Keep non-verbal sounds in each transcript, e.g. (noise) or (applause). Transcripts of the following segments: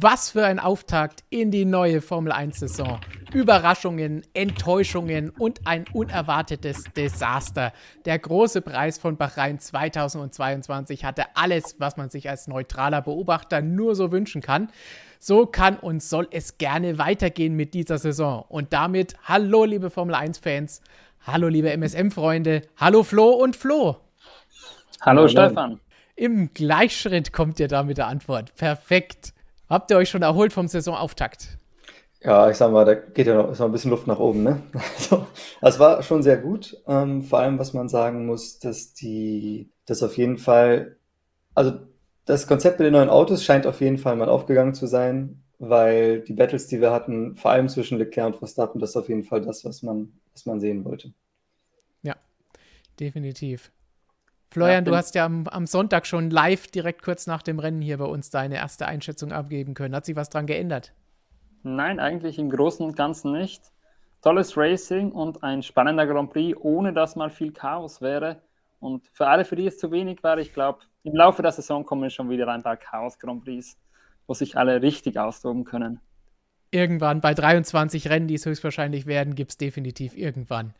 Was für ein Auftakt in die neue Formel 1-Saison. Überraschungen, Enttäuschungen und ein unerwartetes Desaster. Der große Preis von Bahrain 2022 hatte alles, was man sich als neutraler Beobachter nur so wünschen kann. So kann und soll es gerne weitergehen mit dieser Saison. Und damit hallo, liebe Formel 1-Fans. Hallo, liebe MSM-Freunde. Hallo, Flo und Flo. Hallo, hallo, Stefan. Im Gleichschritt kommt ihr da mit der Antwort. Perfekt. Habt ihr euch schon erholt vom Saisonauftakt? Ja, ich sag mal, da geht ja noch, ist noch ein bisschen Luft nach oben. Ne? (laughs) Also, es war schon sehr gut. Ähm, vor allem, was man sagen muss, dass die, das auf jeden Fall, also das Konzept mit den neuen Autos scheint auf jeden Fall mal aufgegangen zu sein, weil die Battles, die wir hatten, vor allem zwischen Leclerc und Verstappen, das ist auf jeden Fall das, was man, was man sehen wollte. Ja, definitiv. Florian, ja, du hast ja am, am, Sonntag schon live direkt kurz nach dem Rennen hier bei uns deine erste Einschätzung abgeben können. Hat sich was dran geändert? Nein, eigentlich im Großen und Ganzen nicht. Tolles Racing und ein spannender Grand Prix, ohne dass mal viel Chaos wäre. Und für alle, für die es zu wenig war, ich glaube, im Laufe der Saison kommen schon wieder ein paar Chaos-Grand Prix, wo sich alle richtig austoben können. Irgendwann bei 23 Rennen, die es höchstwahrscheinlich werden, gibt es definitiv irgendwann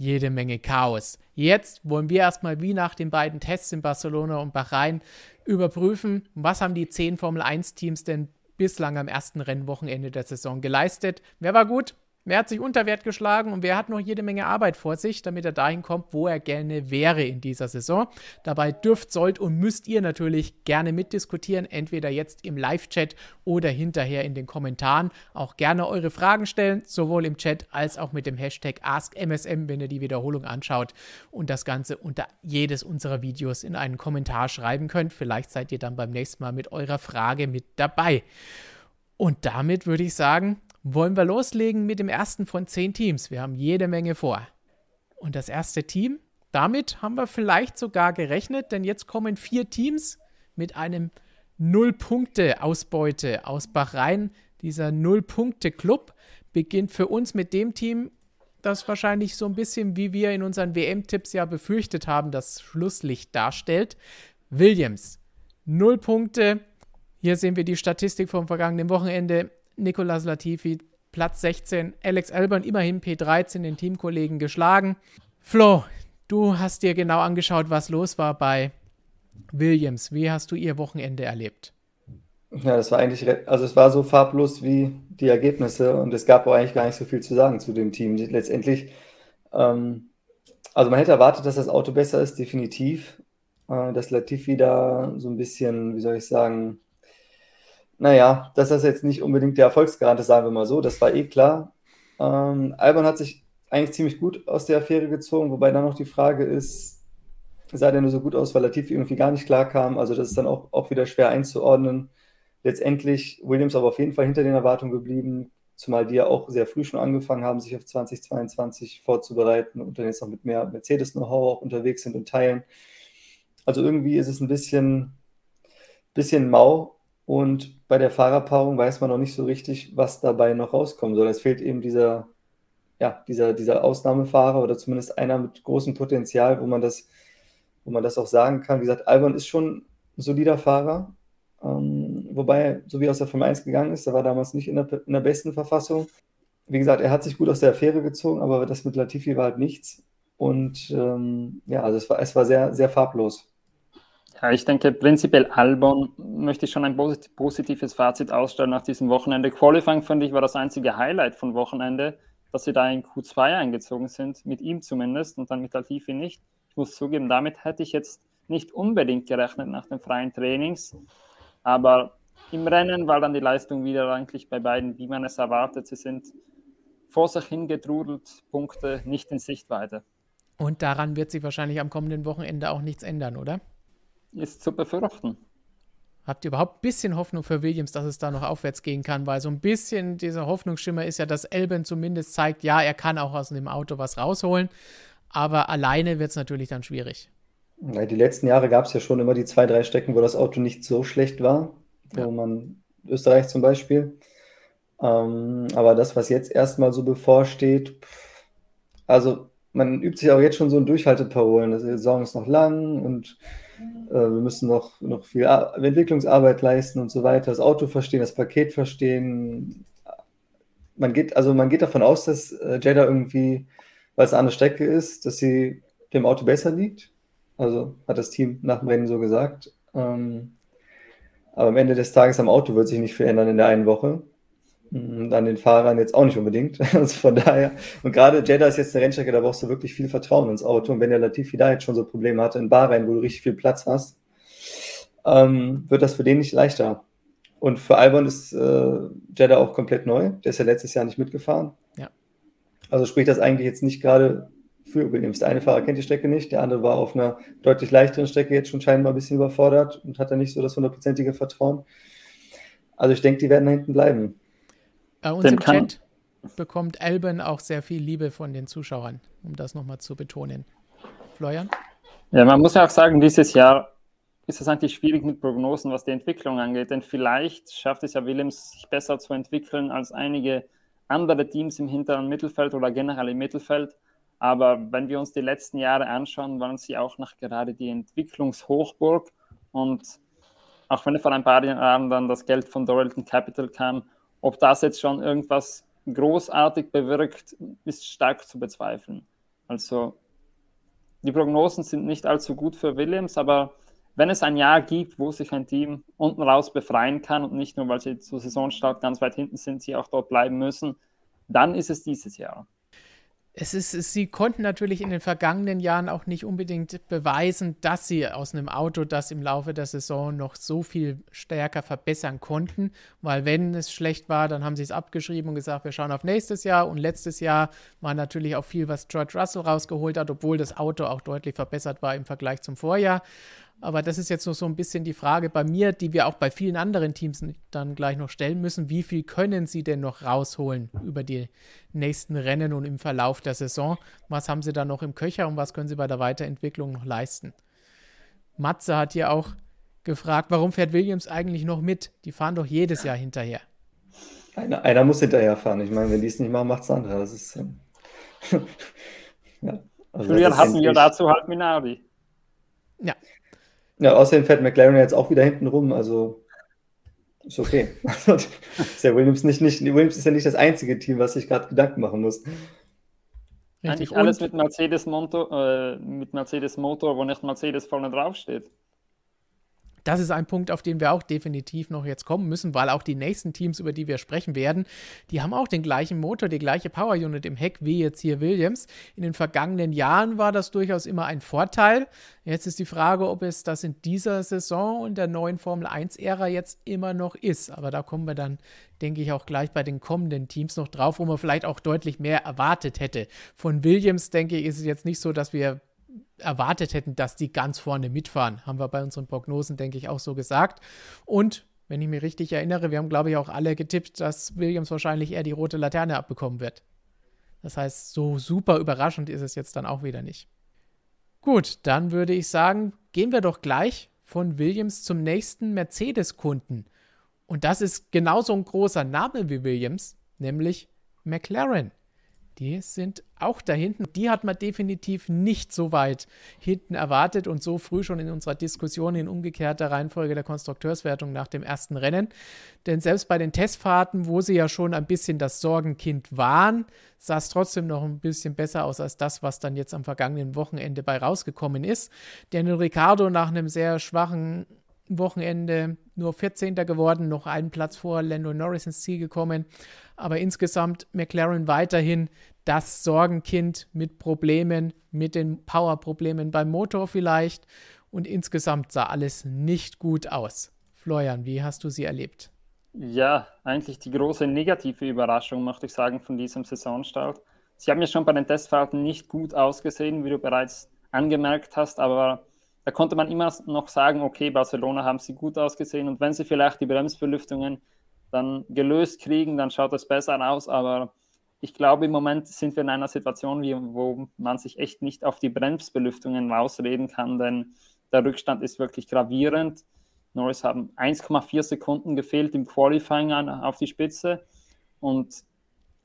jede Menge Chaos. Jetzt wollen wir erstmal wie nach den beiden Tests in Barcelona und Bahrain überprüfen, was haben die zehn Formel 1 Teams denn bislang am ersten Rennwochenende der Saison geleistet. Wer war gut? Wer hat sich unter Wert geschlagen und wer hat noch jede Menge Arbeit vor sich, damit er dahin kommt, wo er gerne wäre in dieser Saison? Dabei dürft, sollt und müsst ihr natürlich gerne mitdiskutieren, entweder jetzt im Live-Chat oder hinterher in den Kommentaren. Auch gerne eure Fragen stellen, sowohl im Chat als auch mit dem Hashtag AskMSM, wenn ihr die Wiederholung anschaut und das Ganze unter jedes unserer Videos in einen Kommentar schreiben könnt. Vielleicht seid ihr dann beim nächsten Mal mit eurer Frage mit dabei. Und damit würde ich sagen, wollen wir loslegen mit dem ersten von zehn Teams. Wir haben jede Menge vor. Und das erste Team, damit haben wir vielleicht sogar gerechnet, denn jetzt kommen vier Teams mit einem Null-Punkte-Ausbeute aus Bahrain. Dieser Null-Punkte-Club beginnt für uns mit dem Team, das wahrscheinlich so ein bisschen wie wir in unseren WM-Tipps ja befürchtet haben, das Schlusslicht darstellt. Williams, null Punkte. Hier sehen wir die Statistik vom vergangenen Wochenende. Nicolas Latifi Platz 16, Alex Albon immerhin P13 den Teamkollegen geschlagen. Flo, du hast dir genau angeschaut, was los war bei Williams. Wie hast du ihr Wochenende erlebt? Ja, das war eigentlich, also es war so farblos wie die Ergebnisse und es gab auch eigentlich gar nicht so viel zu sagen zu dem Team. Letztendlich, ähm, also man hätte erwartet, dass das Auto besser ist, definitiv. Äh, dass Latifi da so ein bisschen, wie soll ich sagen, naja, dass das jetzt nicht unbedingt der Erfolgsgarant ist, sagen wir mal so, das war eh klar. Ähm, Albon hat sich eigentlich ziemlich gut aus der Affäre gezogen, wobei dann noch die Frage ist, sah der nur so gut aus, weil Latifi irgendwie gar nicht klar kam. Also das ist dann auch, auch wieder schwer einzuordnen. Letztendlich Williams aber auf jeden Fall hinter den Erwartungen geblieben, zumal die ja auch sehr früh schon angefangen haben, sich auf 2022 vorzubereiten und dann jetzt noch mit mehr Mercedes-Know-how auch unterwegs sind und teilen. Also irgendwie ist es ein bisschen, bisschen mau und bei der Fahrerpaarung weiß man noch nicht so richtig, was dabei noch rauskommen soll. Es fehlt eben dieser, ja, dieser, dieser Ausnahmefahrer oder zumindest einer mit großem Potenzial, wo man das, wo man das auch sagen kann. Wie gesagt, Albon ist schon ein solider Fahrer, ähm, wobei, so wie er aus der Formel 1 gegangen ist, er war damals nicht in der, in der besten Verfassung. Wie gesagt, er hat sich gut aus der Affäre gezogen, aber das mit Latifi war halt nichts. Und ähm, ja, also es war, es war sehr, sehr farblos. Ja, ich denke, prinzipiell Albon möchte ich schon ein positives Fazit ausstellen nach diesem Wochenende. Qualifying, fand ich, war das einzige Highlight von Wochenende, dass sie da in Q2 eingezogen sind, mit ihm zumindest und dann mit Latifi nicht. Ich muss zugeben, damit hätte ich jetzt nicht unbedingt gerechnet nach den freien Trainings. Aber im Rennen war dann die Leistung wieder eigentlich bei beiden, wie man es erwartet. Sie sind vor sich hingetrudelt, Punkte nicht in Sichtweite. Und daran wird sich wahrscheinlich am kommenden Wochenende auch nichts ändern, oder? Ist zu befürchten. Habt ihr überhaupt ein bisschen Hoffnung für Williams, dass es da noch aufwärts gehen kann? Weil so ein bisschen dieser Hoffnungsschimmer ist ja, dass Elben zumindest zeigt, ja, er kann auch aus dem Auto was rausholen. Aber alleine wird es natürlich dann schwierig. Ja, die letzten Jahre gab es ja schon immer die zwei, drei Strecken, wo das Auto nicht so schlecht war. Ja. Wo man, Österreich zum Beispiel. Ähm, aber das, was jetzt erstmal so bevorsteht, also man übt sich auch jetzt schon so ein Durchhalteparolen. Die Saison ist noch lang und wir müssen noch, noch viel Ar Entwicklungsarbeit leisten und so weiter, das Auto verstehen, das Paket verstehen. Man geht, also man geht davon aus, dass äh, Jeddah irgendwie, weil es eine andere Strecke ist, dass sie dem Auto besser liegt. Also hat das Team nach dem Rennen so gesagt. Ähm, aber am Ende des Tages am Auto wird sich nicht viel ändern in der einen Woche. Und an den Fahrern jetzt auch nicht unbedingt. (laughs) Also von daher, und gerade Jeddah ist jetzt eine Rennstrecke, da brauchst du wirklich viel Vertrauen ins Auto. Und wenn der Latifi da jetzt schon so Probleme hatte in Bahrain, wo du richtig viel Platz hast, ähm, wird das für den nicht leichter. Und für Albon ist äh, Jeddah auch komplett neu. Der ist ja letztes Jahr nicht mitgefahren. Ja. Also spricht das eigentlich jetzt nicht gerade für Williams. Der eine Fahrer kennt die Strecke nicht, der andere war auf einer deutlich leichteren Strecke jetzt schon scheinbar ein bisschen überfordert und hat da nicht so das hundertprozentige Vertrauen. Also ich denke, die werden da hinten bleiben. Bei uns Dem im Chat bekommt Alban auch sehr viel Liebe von den Zuschauern, um das nochmal zu betonen. Florian? Ja, man muss ja auch sagen, dieses Jahr ist es eigentlich schwierig mit Prognosen, was die Entwicklung angeht, denn vielleicht schafft es ja Williams, sich besser zu entwickeln als einige andere Teams im hinteren Mittelfeld oder generell im Mittelfeld. Aber wenn wir uns die letzten Jahre anschauen, waren sie auch noch gerade die Entwicklungshochburg. Und auch wenn vor ein paar Jahren dann das Geld von Doralton Capital kam, ob das jetzt schon irgendwas großartig bewirkt, ist stark zu bezweifeln. Also die Prognosen sind nicht allzu gut für Williams, aber wenn es ein Jahr gibt, wo sich ein Team unten raus befreien kann und nicht nur, weil sie zu Saisonstart ganz weit hinten sind, sie auch dort bleiben müssen, dann ist es dieses Jahr es ist, sie konnten natürlich in den vergangenen Jahren auch nicht unbedingt beweisen, dass sie aus einem Auto das im Laufe der Saison noch so viel stärker verbessern konnten, weil wenn es schlecht war, dann haben sie es abgeschrieben und gesagt, wir schauen auf nächstes Jahr und letztes Jahr war natürlich auch viel, was George Russell rausgeholt hat, obwohl das Auto auch deutlich verbessert war im Vergleich zum Vorjahr. Aber das ist jetzt noch so ein bisschen die Frage bei mir, die wir auch bei vielen anderen Teams dann gleich noch stellen müssen. Wie viel können sie denn noch rausholen über die nächsten Rennen und im Verlauf der Saison? Was haben sie da noch im Köcher und was können sie bei der Weiterentwicklung noch leisten? Matze hat hier auch gefragt, warum fährt Williams eigentlich noch mit? Die fahren doch jedes Jahr hinterher. Einer, einer muss hinterher fahren. Ich meine, wenn die es nicht machen, macht es andere. Das ist. Ähm, (laughs) ja. Also Früher hatten wir dazu halt Minardi. Ja, ja, außerdem fährt McLaren jetzt auch wieder hinten rum, also ist okay. (laughs) ist ja Williams, nicht, nicht, Williams ist ja nicht das einzige Team, was sich gerade Gedanken machen muss. Richtig. Eigentlich alles mit Mercedes, Monto, äh, mit Mercedes Motor, wo nicht Mercedes vorne draufsteht das ist ein Punkt, auf den wir auch definitiv noch jetzt kommen müssen, weil auch die nächsten Teams, über die wir sprechen werden, die haben auch den gleichen Motor, die gleiche Power Unit im Heck wie jetzt hier Williams. In den vergangenen Jahren war das durchaus immer ein Vorteil. Jetzt ist die Frage, ob es das in dieser Saison und der neuen Formel 1-Ära jetzt immer noch ist. Aber da kommen wir dann, denke ich, auch gleich bei den kommenden Teams noch drauf, wo man vielleicht auch deutlich mehr erwartet hätte. Von Williams, denke ich, ist es jetzt nicht so, dass wir erwartet hätten, dass die ganz vorne mitfahren. Haben wir bei unseren Prognosen, denke ich, auch so gesagt. Und wenn ich mich richtig erinnere, wir haben, glaube ich, auch alle getippt, dass Williams wahrscheinlich eher die rote Laterne abbekommen wird. Das heißt, so super überraschend ist es jetzt dann auch wieder nicht. Gut, dann würde ich sagen, gehen wir doch gleich von Williams zum nächsten Mercedes-Kunden. Und das ist genauso ein großer Name wie Williams, nämlich McLaren die sind auch da hinten. Die hat man definitiv nicht so weit hinten erwartet und so früh schon in unserer Diskussion in umgekehrter Reihenfolge der Konstrukteurswertung nach dem ersten Rennen. Denn selbst bei den Testfahrten, wo sie ja schon ein bisschen das Sorgenkind waren, sah es trotzdem noch ein bisschen besser aus als das, was dann jetzt am vergangenen Wochenende bei rausgekommen ist. Daniel Ricciardo nach einem sehr schwachen Wochenende nur 14. geworden, noch einen Platz vor Lando Norris ins Ziel gekommen. Aber insgesamt McLaren weiterhin das Sorgenkind mit Problemen, mit den Power-Problemen beim Motor vielleicht. Und insgesamt sah alles nicht gut aus. Florian, wie hast du sie erlebt? Ja, eigentlich die große negative Überraschung, möchte ich sagen, von diesem Saisonstart. Sie haben ja schon bei den Testfahrten nicht gut ausgesehen, wie du bereits angemerkt hast, aber da konnte man immer noch sagen, okay, Barcelona haben sie gut ausgesehen und wenn sie vielleicht die Bremsbelüftungen dann gelöst kriegen, dann schaut es besser aus, aber ich glaube, im Moment sind wir in einer Situation, wo man sich echt nicht auf die Bremsbelüftungen rausreden kann, denn der Rückstand ist wirklich gravierend. Norris haben 1,4 Sekunden gefehlt im Qualifying auf die Spitze und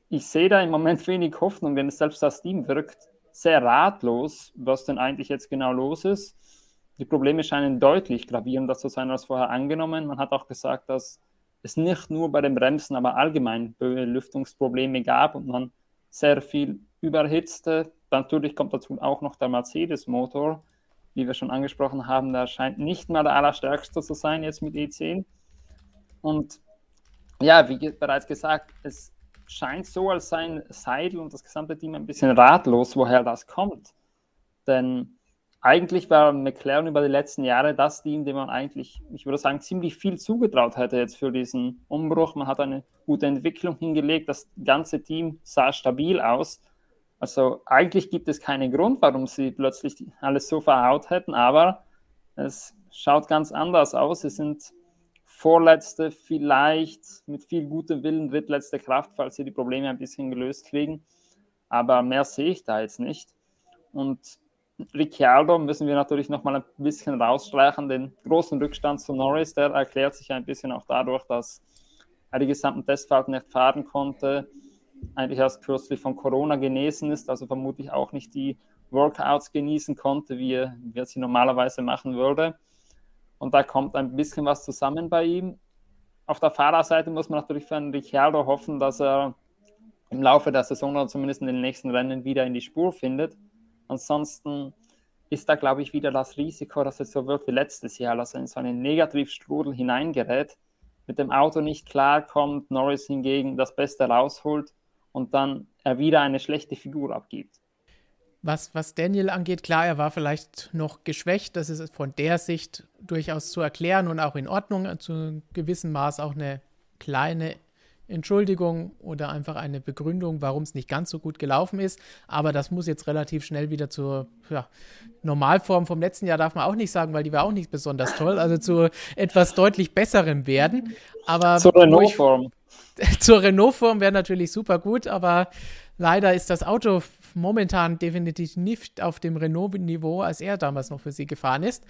ich sehe da im Moment wenig Hoffnung, denn selbst das Team wirkt sehr ratlos, was denn eigentlich jetzt genau los ist. Die Probleme scheinen deutlich gravierender zu sein als vorher angenommen. Man hat auch gesagt, dass es nicht nur bei den Bremsen, aber allgemein Belüftungsprobleme gab und man sehr viel überhitzte. Natürlich kommt dazu auch noch der Mercedes-Motor, wie wir schon angesprochen haben, der scheint nicht mal der allerstärkste zu sein jetzt mit E10. Und ja, wie bereits gesagt, es scheint so, als seien Seidel und das gesamte Team ein bisschen ratlos, woher das kommt. Denn eigentlich war McLaren über die letzten Jahre das Team, dem man eigentlich, ich würde sagen, ziemlich viel zugetraut hätte jetzt für diesen Umbruch. Man hat eine gute Entwicklung hingelegt, das ganze Team sah stabil aus. Also eigentlich gibt es keinen Grund, warum sie plötzlich alles so verhaut hätten, aber es schaut ganz anders aus. Sie sind Vorletzte, vielleicht mit viel gutem Willen drittletzte Kraft, falls sie die Probleme ein bisschen gelöst kriegen. Aber mehr sehe ich da jetzt nicht. Und Ricciardo müssen wir natürlich noch mal ein bisschen rausstreichen. Den großen Rückstand zu Norris, der erklärt sich ein bisschen auch dadurch, dass er die gesamten Testfahrten nicht fahren konnte, eigentlich erst kürzlich von Corona genesen ist, also vermutlich auch nicht die Workouts genießen konnte, wie er, wie er sie normalerweise machen würde. Und da kommt ein bisschen was zusammen bei ihm. Auf der Fahrerseite muss man natürlich für einen Ricciardo hoffen, dass er im Laufe der Saison oder zumindest in den nächsten Rennen wieder in die Spur findet. Ansonsten ist da, glaube ich, wieder das Risiko, dass es so wird wie letztes Jahr, dass er in so einen Negativstrudel hineingerät, mit dem Auto nicht klarkommt, Norris hingegen das Beste rausholt und dann er wieder eine schlechte Figur abgibt. Was, was Daniel angeht, klar, er war vielleicht noch geschwächt. Das ist von der Sicht durchaus zu erklären und auch in Ordnung. Zu einem gewissen Maß auch eine kleine Entschuldigung oder einfach eine Begründung, warum es nicht ganz so gut gelaufen ist. Aber das muss jetzt relativ schnell wieder zur ja, Normalform vom letzten Jahr, darf man auch nicht sagen, weil die war auch nicht besonders toll. Also zu etwas deutlich Besserem werden. Aber zur Renault-Form. (laughs) Zur Renault-Form wäre natürlich super gut, aber leider ist das Auto momentan definitiv nicht auf dem Renault-Niveau, als er damals noch für sie gefahren ist.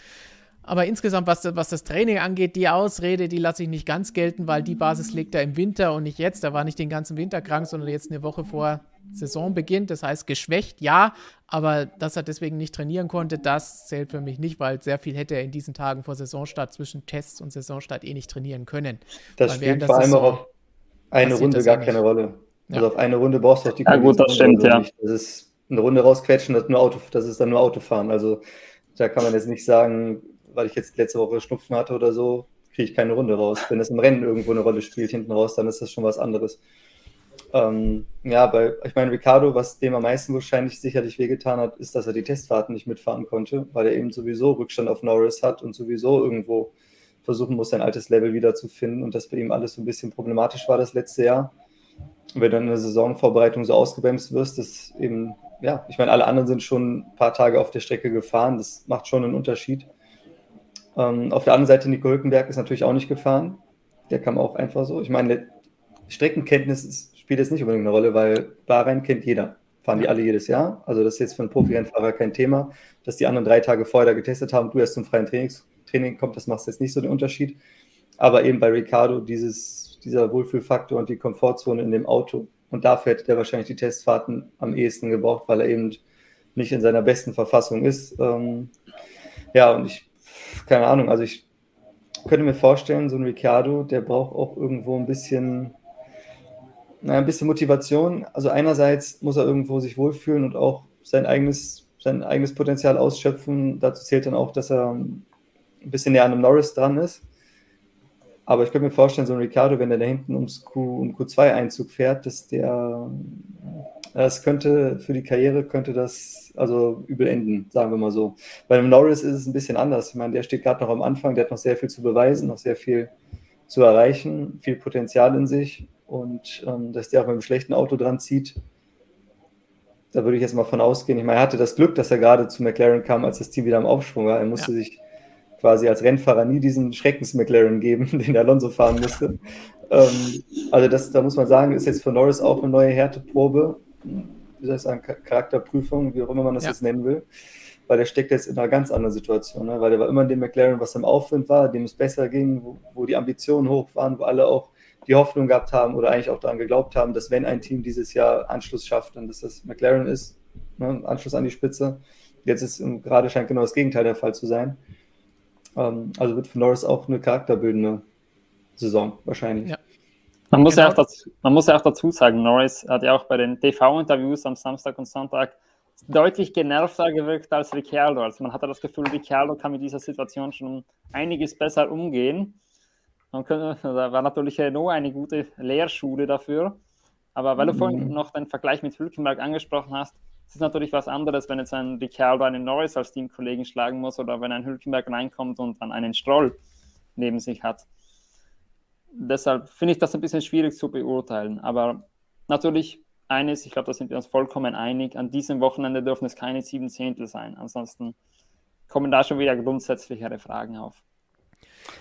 Aber insgesamt, was, was das Training angeht, die Ausrede, die lasse ich nicht ganz gelten, weil die Basis liegt da im Winter und nicht jetzt. Da war nicht den ganzen Winter krank, sondern jetzt eine Woche vor Saisonbeginn. Das heißt, geschwächt, ja, aber dass er deswegen nicht trainieren konnte, das zählt für mich nicht, weil sehr viel hätte er in diesen Tagen vor Saisonstart zwischen Tests und Saisonstart eh nicht trainieren können. Das weil spielt vor allem auch auf eine Runde gar keine Rolle. Ja. Also auf eine Runde brauchst du auch die Ja, gut, das stimmt, ja. Nicht. Das ist eine Runde rausquetschen, das, nur Auto, das ist dann nur Autofahren. Also da kann man jetzt nicht sagen, weil ich jetzt letzte Woche Schnupfen hatte oder so, kriege ich keine Runde raus. Wenn es im Rennen irgendwo eine Rolle spielt hinten raus, dann ist das schon was anderes. Ähm, ja, bei, ich meine, Ricardo, was dem am meisten wahrscheinlich sicherlich wehgetan hat, ist, dass er die Testfahrten nicht mitfahren konnte, weil er eben sowieso Rückstand auf Norris hat und sowieso irgendwo versuchen muss, sein altes Level wiederzufinden und das bei ihm alles so ein bisschen problematisch war das letzte Jahr. Und wenn du in der Saisonvorbereitung so ausgebremst wirst, das eben, ja, ich meine, alle anderen sind schon ein paar Tage auf der Strecke gefahren, das macht schon einen Unterschied. Ähm, auf der anderen Seite, Nico Hülkenberg ist natürlich auch nicht gefahren. Der kam auch einfach so. Ich meine, Streckenkenntnis spielt jetzt nicht unbedingt eine Rolle, weil Bahrain kennt jeder. Fahren die alle jedes Jahr. Also das ist jetzt für einen Profi-Rennfahrer kein Thema. Dass die anderen drei Tage vorher da getestet haben, du erst zum freien Trainings, Training kommst, das macht jetzt nicht so den Unterschied. Aber eben bei Ricardo dieses, dieser Wohlfühlfaktor und die Komfortzone in dem Auto. Und dafür hätte der wahrscheinlich die Testfahrten am ehesten gebraucht, weil er eben nicht in seiner besten Verfassung ist. Ähm, ja, und ich keine Ahnung, also ich könnte mir vorstellen, so ein Ricciardo, der braucht auch irgendwo ein bisschen, naja, ein bisschen Motivation. Also einerseits muss er irgendwo sich wohlfühlen und auch sein eigenes, sein eigenes Potenzial ausschöpfen. Dazu zählt dann auch, dass er ein bisschen näher an einem Norris dran ist. Aber ich könnte mir vorstellen, so ein Ricardo, wenn er da hinten ums Q, um Q2-Einzug fährt, dass der das könnte für die Karriere könnte das also übel enden, sagen wir mal so. Bei dem Norris ist es ein bisschen anders. Ich meine, der steht gerade noch am Anfang, der hat noch sehr viel zu beweisen, noch sehr viel zu erreichen, viel Potenzial in sich und ähm, dass der auch mit einem schlechten Auto dran zieht, da würde ich jetzt mal von ausgehen. Ich meine, er hatte das Glück, dass er gerade zu McLaren kam, als das Team wieder am Aufschwung war. Er musste ja. sich quasi als Rennfahrer nie diesen Schreckens-McLaren geben, (laughs) den Alonso fahren musste. ähm, also das, da muss man sagen, ist jetzt für Norris auch eine neue Härteprobe wie soll ich sagen, Charakterprüfung, wie auch immer man das ja. jetzt nennen will. Weil der steckt jetzt in einer ganz anderen Situation, ne? weil der war immer in dem McLaren, was im Aufwind war, dem es besser ging, wo, wo die Ambitionen hoch waren, wo alle auch die Hoffnung gehabt haben oder eigentlich auch daran geglaubt haben, dass wenn ein Team dieses Jahr Anschluss schafft, dann dass das McLaren ist, ne? Anschluss an die Spitze. Jetzt ist gerade scheint genau das Gegenteil der Fall zu sein. Ähm, also wird für Norris auch eine charakterbildende Saison wahrscheinlich. Ja. Man muss, genau. ja auch dazu, man muss ja auch dazu sagen, Norris hat ja auch bei den TV-Interviews am Samstag und Sonntag deutlich genervter gewirkt als Ricciardo. Also man hatte das Gefühl, Ricciardo kann mit dieser Situation schon einiges besser umgehen. Könnte, da war natürlich Renault eine gute Lehrschule dafür. Aber weil du mhm. vorhin noch den Vergleich mit Hülkenberg angesprochen hast, ist es natürlich was anderes, wenn jetzt ein Ricciardo einen Norris als Teamkollegen schlagen muss oder wenn ein Hülkenberg reinkommt und dann einen Stroll neben sich hat. Deshalb finde ich das ein bisschen schwierig zu beurteilen. Aber natürlich eines, ich glaube, da sind wir uns vollkommen einig, an diesem Wochenende dürfen es keine sieben Zehntel sein. Ansonsten kommen da schon wieder grundsätzlichere Fragen auf.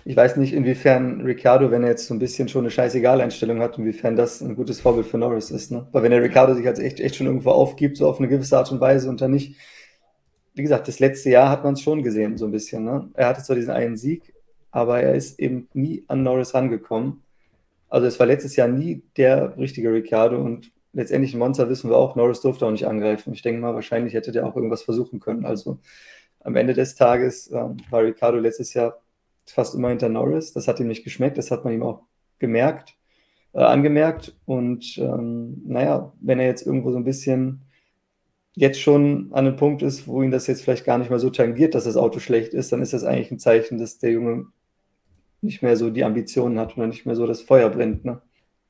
Ich weiß nicht, inwiefern Ricardo, wenn er jetzt so ein bisschen schon eine Scheißegal-Einstellung hat, inwiefern das ein gutes Vorbild für Norris ist. Ne? Weil wenn der Ricardo sich jetzt echt, echt schon irgendwo aufgibt, so auf eine gewisse Art und Weise und dann nicht, wie gesagt, das letzte Jahr hat man es schon gesehen, so ein bisschen. Ne? Er hatte zwar diesen einen Sieg, aber er ist eben nie an Norris rangekommen. Also es war letztes Jahr nie der richtige Ricardo und letztendlich in Monza wissen wir auch, Norris durfte auch nicht angreifen. Ich denke mal, wahrscheinlich hätte der auch irgendwas versuchen können. Also am Ende des Tages äh, war Ricardo letztes Jahr fast immer hinter Norris. Das hat ihm nicht geschmeckt, das hat man ihm auch gemerkt, äh, angemerkt. Und ähm, naja, wenn er jetzt irgendwo so ein bisschen jetzt schon an einem Punkt ist, wo ihn das jetzt vielleicht gar nicht mehr so tangiert, dass das Auto schlecht ist, dann ist das eigentlich ein Zeichen, dass der Junge nicht mehr so die Ambitionen hat oder nicht mehr so das Feuer brennt. Ne?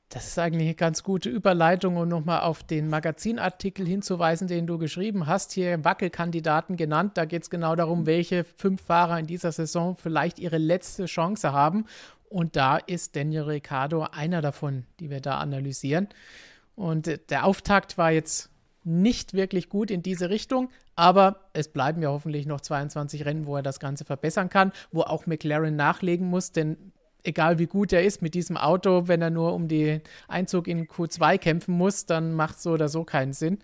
Das ist eigentlich eine ganz gute Überleitung, um nochmal auf den Magazinartikel hinzuweisen, den du geschrieben hast. Hier Wackelkandidaten genannt. Da geht es genau darum, welche fünf Fahrer in dieser Saison vielleicht ihre letzte Chance haben. Und da ist Daniel Ricciardo einer davon, die wir da analysieren. Und äh, der Auftakt war jetzt nicht wirklich gut in diese Richtung, aber es bleiben ja hoffentlich noch 22 Rennen, wo er das Ganze verbessern kann, wo auch McLaren nachlegen muss, denn egal wie gut er ist mit diesem Auto, wenn er nur um den Einzug in Q2 kämpfen muss, dann macht so oder so keinen Sinn.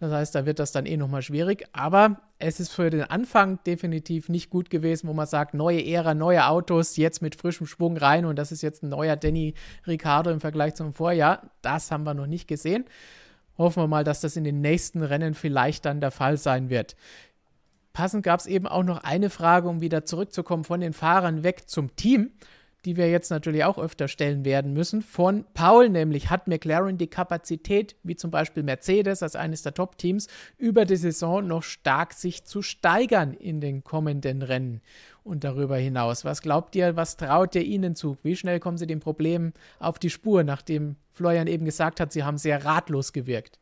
Das heißt, da wird das dann eh nochmal schwierig. Aber es ist für den Anfang definitiv nicht gut gewesen, wo man sagt, neue Ära, neue Autos, jetzt mit frischem Schwung rein und das ist jetzt ein neuer Danny Ricciardo im Vergleich zum Vorjahr. Das haben wir noch nicht gesehen. Hoffen wir mal, dass das in den nächsten Rennen vielleicht dann der Fall sein wird. Passend gab es eben auch noch eine Frage, um wieder zurückzukommen von den Fahrern weg zum Team die wir jetzt natürlich auch öfter stellen werden müssen, von Paul, nämlich hat McLaren die Kapazität, wie zum Beispiel Mercedes als eines der Top-Teams, über die Saison noch stark sich zu steigern in den kommenden Rennen und darüber hinaus. Was glaubt ihr, was traut ihr ihnen zu? Wie schnell kommen sie den Problemen auf die Spur, nachdem Florian eben gesagt hat, sie haben sehr ratlos gewirkt?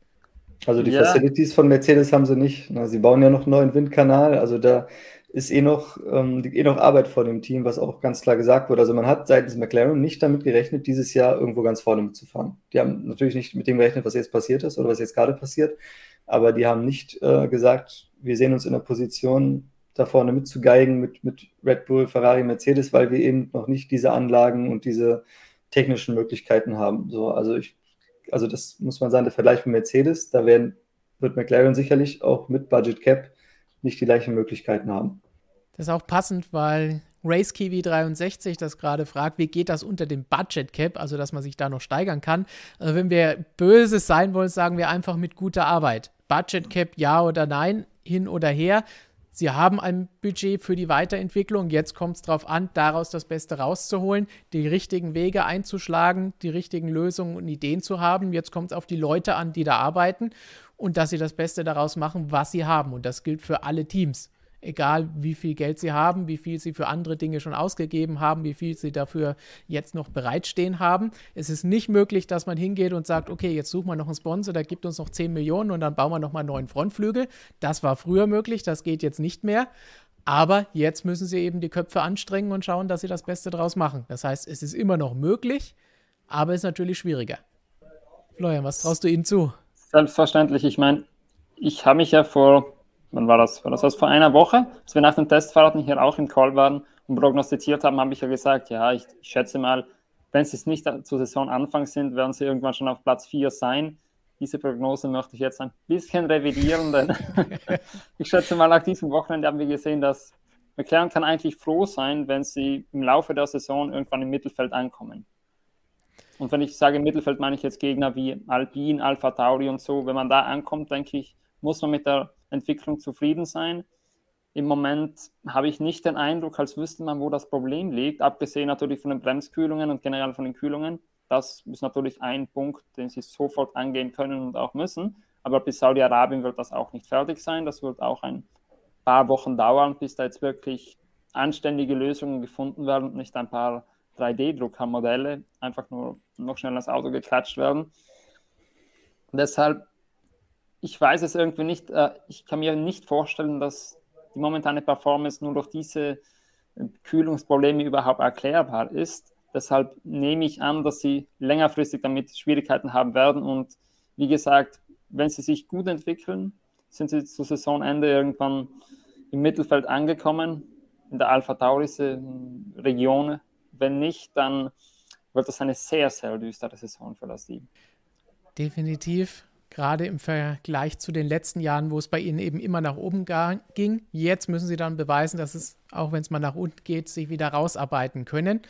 Also die ja. Facilities von Mercedes haben sie nicht. Sie bauen ja noch einen neuen Windkanal, also da ist eh noch, ähm, eh noch Arbeit vor dem Team, was auch ganz klar gesagt wurde. Also man hat seitens McLaren nicht damit gerechnet, dieses Jahr irgendwo ganz vorne mitzufahren. Die haben natürlich nicht mit dem gerechnet, was jetzt passiert ist oder was jetzt gerade passiert, aber die haben nicht äh, gesagt, wir sehen uns in der Position, da vorne mitzugeigen mit, mit Red Bull, Ferrari, Mercedes, weil wir eben noch nicht diese Anlagen und diese technischen Möglichkeiten haben. So, also ich, also das muss man sagen, der Vergleich mit Mercedes, da werden, wird McLaren sicherlich auch mit Budget Cap nicht die gleichen Möglichkeiten haben. Das ist auch passend, weil Race Kiwi 63 das gerade fragt, wie geht das unter dem Budget Cap, also dass man sich da noch steigern kann. Also wenn wir böse sein wollen, sagen wir einfach mit guter Arbeit. Budget Cap ja oder nein, hin oder her. Sie haben ein Budget für die Weiterentwicklung. Jetzt kommt es darauf an, daraus das Beste rauszuholen, die richtigen Wege einzuschlagen, die richtigen Lösungen und Ideen zu haben. Jetzt kommt es auf die Leute an, die da arbeiten und dass sie das Beste daraus machen, was sie haben. Und das gilt für alle Teams. Egal wie viel Geld sie haben, wie viel sie für andere Dinge schon ausgegeben haben, wie viel sie dafür jetzt noch bereitstehen haben. Es ist nicht möglich, dass man hingeht und sagt, okay, jetzt suchen wir noch einen Sponsor, der gibt uns noch 10 Millionen und dann bauen wir nochmal einen neuen Frontflügel. Das war früher möglich, das geht jetzt nicht mehr. Aber jetzt müssen sie eben die Köpfe anstrengen und schauen, dass sie das Beste daraus machen. Das heißt, es ist immer noch möglich, aber es ist natürlich schwieriger. Florian, was traust du ihnen zu? Selbstverständlich. Ich meine, ich habe mich ja vor, wann war das? War das also vor einer Woche, als wir nach den Testfahrten hier auch im Call waren und prognostiziert haben, habe ich ja gesagt, ja, ich, ich schätze mal, wenn sie es nicht zu Saisonanfang sind, werden sie irgendwann schon auf Platz 4 sein. Diese Prognose möchte ich jetzt ein bisschen revidieren, denn (laughs) ich schätze mal, nach diesem Wochenende haben wir gesehen, dass McLaren kann eigentlich froh sein, wenn sie im Laufe der Saison irgendwann im Mittelfeld ankommen. Und wenn ich sage Mittelfeld, meine ich jetzt Gegner wie Alpine, Alpha Tauri und so. Wenn man da ankommt, denke ich, muss man mit der Entwicklung zufrieden sein. Im Moment habe ich nicht den Eindruck, als wüsste man, wo das Problem liegt, abgesehen natürlich von den Bremskühlungen und generell von den Kühlungen. Das ist natürlich ein Punkt, den sie sofort angehen können und auch müssen. Aber bis Saudi-Arabien wird das auch nicht fertig sein. Das wird auch ein paar Wochen dauern, bis da jetzt wirklich anständige Lösungen gefunden werden und nicht ein paar 3D-Druckermodelle einfach nur noch schnell ins Auto geklatscht werden. Deshalb, ich weiß es irgendwie nicht, äh, ich kann mir nicht vorstellen, dass die momentane Performance nur durch diese äh, Kühlungsprobleme überhaupt erklärbar ist. Deshalb nehme ich an, dass sie längerfristig damit Schwierigkeiten haben werden. Und wie gesagt, wenn sie sich gut entwickeln, sind sie zu Saisonende irgendwann im Mittelfeld angekommen, in der Alpha Tauris Region. Wenn nicht, dann wird das eine sehr, sehr düstere Saison für das Team. Definitiv gerade im Vergleich zu den letzten Jahren, wo es bei ihnen eben immer nach oben ging. Jetzt müssen sie dann beweisen, dass es, auch wenn es mal nach unten geht, sich wieder rausarbeiten können.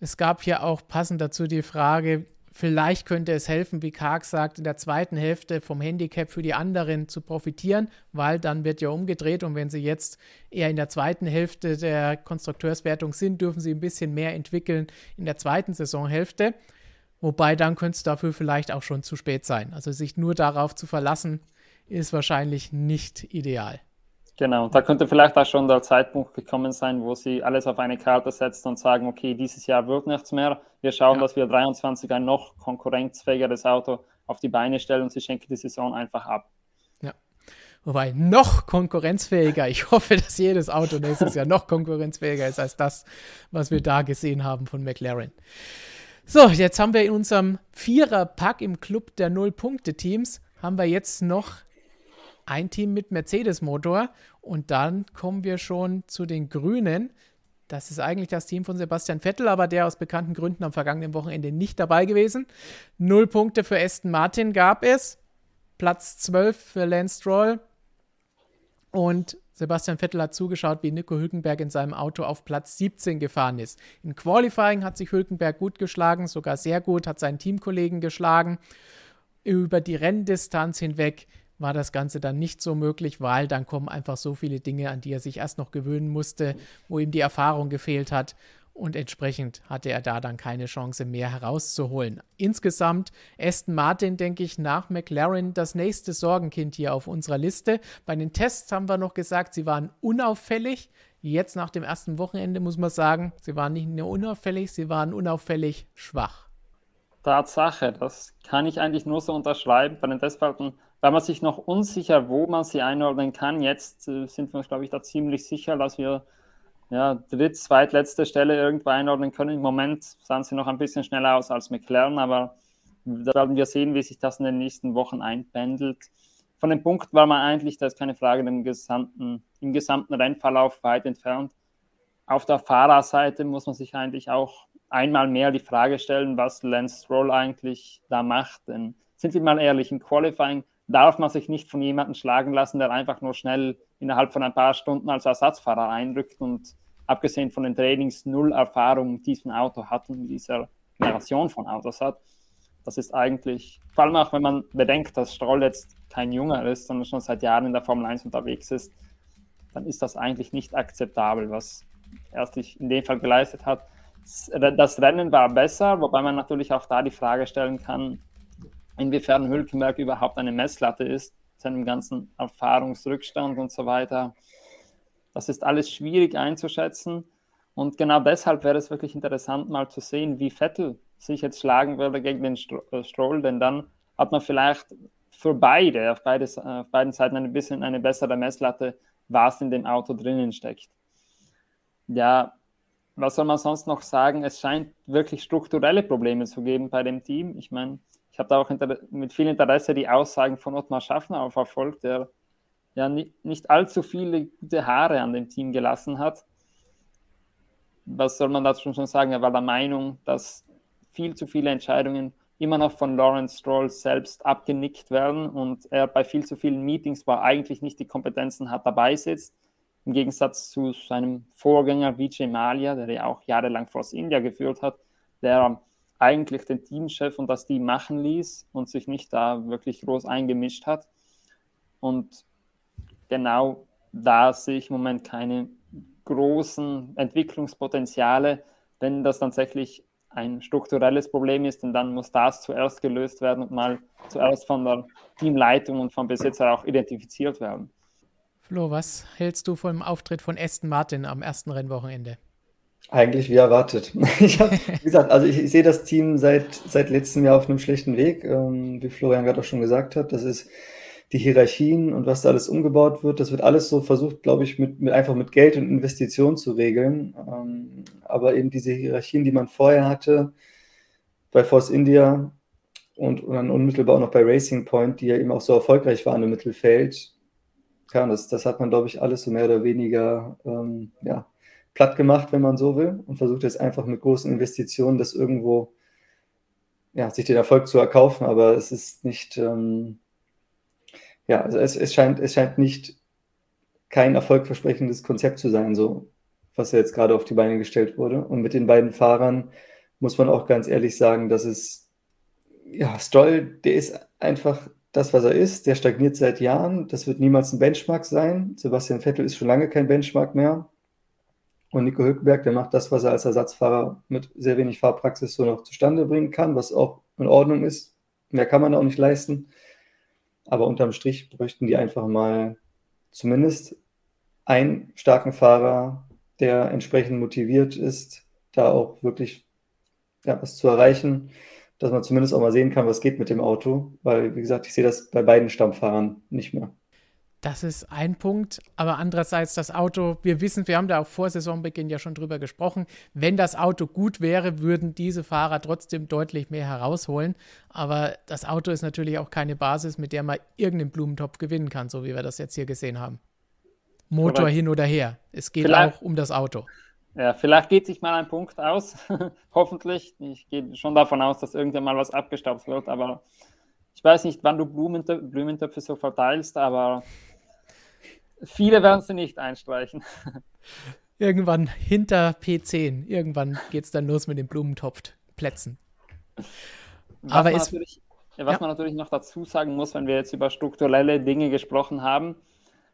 Es gab hier auch passend dazu die Frage, vielleicht könnte es helfen, wie Karg sagt, in der zweiten Hälfte vom Handicap für die anderen zu profitieren, weil dann wird ja umgedreht und wenn sie jetzt eher in der zweiten Hälfte der Konstrukteurswertung sind, dürfen sie ein bisschen mehr entwickeln in der zweiten Saisonhälfte. Wobei dann könnte es dafür vielleicht auch schon zu spät sein. Also sich nur darauf zu verlassen, ist wahrscheinlich nicht ideal. Genau, da könnte vielleicht auch schon der Zeitpunkt gekommen sein, wo sie alles auf eine Karte setzen und sagen, okay, dieses Jahr wird nichts mehr. Wir schauen, ja. dass wir 23 ein noch konkurrenzfähigeres Auto auf die Beine stellen und sie schenken die Saison einfach ab. Ja. Wobei noch konkurrenzfähiger. Ich hoffe, dass jedes Auto nächstes Jahr noch konkurrenzfähiger ist als das, was wir da gesehen haben von McLaren. So, jetzt haben wir in unserem Vierer-Pack im Club der Null-Punkte-Teams, haben wir jetzt noch ein Team mit Mercedes-Motor und dann kommen wir schon zu den Grünen. Das ist eigentlich das Team von Sebastian Vettel, aber der aus bekannten Gründen am vergangenen Wochenende nicht dabei gewesen. Null Punkte für Aston Martin gab es. Platz 12 für Lance Stroll. Und Sebastian Vettel hat zugeschaut, wie Nico Hülkenberg in seinem Auto auf Platz 17 gefahren ist. Im Qualifying hat sich Hülkenberg gut geschlagen, sogar sehr gut, hat seinen Teamkollegen geschlagen. Über die Renndistanz hinweg war das Ganze dann nicht so möglich, weil dann kommen einfach so viele Dinge, an die er sich erst noch gewöhnen musste, wo ihm die Erfahrung gefehlt hat und entsprechend hatte er da dann keine Chance mehr herauszuholen. Insgesamt Aston Martin, denke ich, nach McLaren das nächste Sorgenkind hier auf unserer Liste. Bei den Tests haben wir noch gesagt, sie waren unauffällig. Jetzt nach dem ersten Wochenende muss man sagen, sie waren nicht nur unauffällig, sie waren unauffällig schwach. Tatsache, das kann ich eigentlich nur so unterschreiben. Bei den Testfahrten war man sich noch unsicher, wo man sie einordnen kann. Jetzt äh, sind wir uns, glaube ich, da ziemlich sicher, dass wir ja, dritt-, zweitletzte Stelle irgendwo einordnen können. Im Moment sahen sie noch ein bisschen schneller aus als McLaren, aber da werden wir sehen, wie sich das in den nächsten Wochen einpendelt. Von dem Punkt war man eigentlich, da ist keine Frage, im gesamten, im gesamten Rennverlauf weit entfernt. Auf der Fahrerseite muss man sich eigentlich auch einmal mehr die Frage stellen, was Lance Stroll eigentlich da macht. Denn sind wir mal ehrlich, im Qualifying darf man sich nicht von jemandem schlagen lassen, der einfach nur schnell innerhalb von ein paar Stunden als Ersatzfahrer einrückt und abgesehen von den Trainings null Erfahrung mit diesem Auto hat und dieser Generation von Autos hat. Das ist eigentlich, vor allem auch wenn man bedenkt, dass Stroll jetzt kein Junger ist, sondern schon seit Jahren in der Formel 1 unterwegs ist, dann ist das eigentlich nicht akzeptabel, was er sich in dem Fall geleistet hat. Das Rennen war besser, wobei man natürlich auch da die Frage stellen kann, inwiefern Hülkenberg überhaupt eine Messlatte ist, seinem ganzen Erfahrungsrückstand und so weiter. Das ist alles schwierig einzuschätzen. Und genau deshalb wäre es wirklich interessant, mal zu sehen, wie Vettel sich jetzt schlagen würde gegen den äh, Stroll, denn dann hat man vielleicht für beide, auf, beides, auf beiden Seiten ein bisschen eine bessere Messlatte, was in dem Auto drinnen steckt. Ja, was soll man sonst noch sagen? Es scheint wirklich strukturelle Probleme zu geben bei dem Team. Ich meine, habe da auch mit viel Interesse die Aussagen von Ottmar Schaffner verfolgt, der ja nicht allzu viele gute Haare an dem Team gelassen hat. Was soll man dazu schon sagen? Er war der Meinung, dass viel zu viele Entscheidungen immer noch von Lawrence Stroll selbst abgenickt werden und er bei viel zu vielen Meetings, wo er eigentlich nicht die Kompetenzen hat, dabei sitzt. Im Gegensatz zu seinem Vorgänger Vijay Malia, der ja auch jahrelang Force India geführt hat, der eigentlich den Teamchef und das Team machen ließ und sich nicht da wirklich groß eingemischt hat. Und genau da sehe ich im Moment keine großen Entwicklungspotenziale. Wenn das tatsächlich ein strukturelles Problem ist, und dann muss das zuerst gelöst werden und mal zuerst von der Teamleitung und vom Besitzer auch identifiziert werden. Flo, was hältst du vom Auftritt von Aston Martin am ersten Rennwochenende? Eigentlich wie erwartet. (laughs) Ich hab, wie gesagt, also ich, ich, sehe das Team seit, seit letztem Jahr auf einem schlechten Weg, ähm, wie Florian gerade auch schon gesagt hat. Das ist die Hierarchien und was da alles umgebaut wird, das wird alles so versucht, glaube ich, mit, mit einfach mit Geld und Investitionen zu regeln. Ähm, aber eben diese Hierarchien, die man vorher hatte bei Force India und, und dann unmittelbar auch noch bei Racing Point, die ja eben auch so erfolgreich waren im Mittelfeld, ja, das, das hat man, glaube ich, alles so mehr oder weniger ähm, ja, platt gemacht, wenn man so will, und versucht jetzt einfach mit großen Investitionen das irgendwo, ja, sich den Erfolg zu erkaufen, aber es ist nicht, ähm, ja, also es, es, scheint, es scheint nicht kein erfolgversprechendes Konzept zu sein, so was jetzt gerade auf die Beine gestellt wurde. Und mit den beiden Fahrern muss man auch ganz ehrlich sagen, dass es, ja, Stoll, der ist einfach das, was er ist, der stagniert seit Jahren. Das wird niemals ein Benchmark sein. Sebastian Vettel ist schon lange kein Benchmark mehr. Und Nico Hülkenberg, der macht das, was er als Ersatzfahrer mit sehr wenig Fahrpraxis so noch zustande bringen kann, was auch in Ordnung ist. Mehr kann man auch nicht leisten. Aber unterm Strich bräuchten die einfach mal zumindest einen starken Fahrer, der entsprechend motiviert ist, da auch wirklich ja, was zu erreichen, dass man zumindest auch mal sehen kann, was geht mit dem Auto. Weil, wie gesagt, ich sehe das bei beiden Stammfahrern nicht mehr. Das ist ein Punkt, aber andererseits das Auto, wir wissen, wir haben da auch vor Saisonbeginn ja schon drüber gesprochen, wenn das Auto gut wäre, würden diese Fahrer trotzdem deutlich mehr herausholen, aber das Auto ist natürlich auch keine Basis, mit der man irgendeinen Blumentopf gewinnen kann, so wie wir das jetzt hier gesehen haben. Motor Correct. hin oder her, es geht vielleicht, auch um das Auto. Ja, vielleicht geht sich mal ein Punkt aus, (laughs) hoffentlich. Ich gehe schon davon aus, dass irgendwann mal was abgestaubt wird, aber ich weiß nicht, wann du Blumentöpfe so verteilst, aber Viele werden sie nicht einstreichen. (laughs) Irgendwann hinter P10, irgendwann geht es dann los mit den Blumentopfplätzen. Was, Aber man, natürlich, was ja. man natürlich noch dazu sagen muss, wenn wir jetzt über strukturelle Dinge gesprochen haben,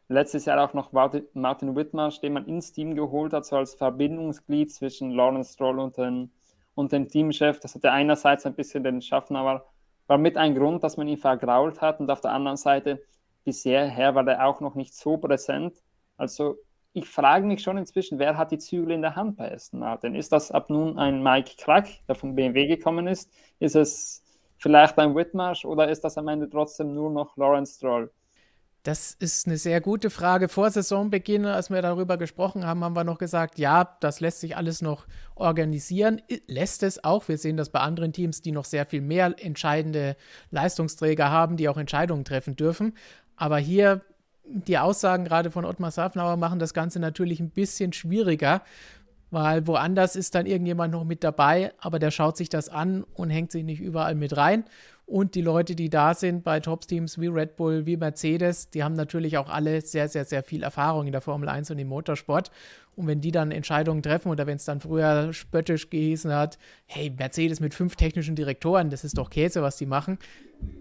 letztes Jahr auch noch Martin Whitmarsh, den man ins Team geholt hat, so als Verbindungsglied zwischen Lawrence Stroll und, den, und dem Teamchef. Das hatte einerseits ein bisschen den Schaffen, aber war mit ein Grund, dass man ihn vergrault hat und auf der anderen Seite bisher war der auch noch nicht so präsent. Also ich frage mich schon inzwischen, wer hat die Zügel in der Hand bei Aston Martin? Ist das ab nun ein Mike Krack, der vom BMW gekommen ist? Ist es vielleicht ein Whitmarsh oder ist das am Ende trotzdem nur noch Lawrence Stroll? Das ist eine sehr gute Frage. Vor Saisonbeginn, als wir darüber gesprochen haben, haben wir noch gesagt, ja, das lässt sich alles noch organisieren. Lässt es auch. Wir sehen das bei anderen Teams, die noch sehr viel mehr entscheidende Leistungsträger haben, die auch Entscheidungen treffen dürfen. Aber hier die Aussagen gerade von Ottmar Safnauer machen das Ganze natürlich ein bisschen schwieriger, weil woanders ist dann irgendjemand noch mit dabei, aber der schaut sich das an und hängt sich nicht überall mit rein. Und die Leute, die da sind bei Top-Teams wie Red Bull, wie Mercedes, die haben natürlich auch alle sehr, sehr, sehr viel Erfahrung in der Formel 1 und im Motorsport. Und wenn die dann Entscheidungen treffen oder wenn es dann früher spöttisch gehießen hat, hey, Mercedes mit fünf technischen Direktoren, das ist doch Käse, was die machen.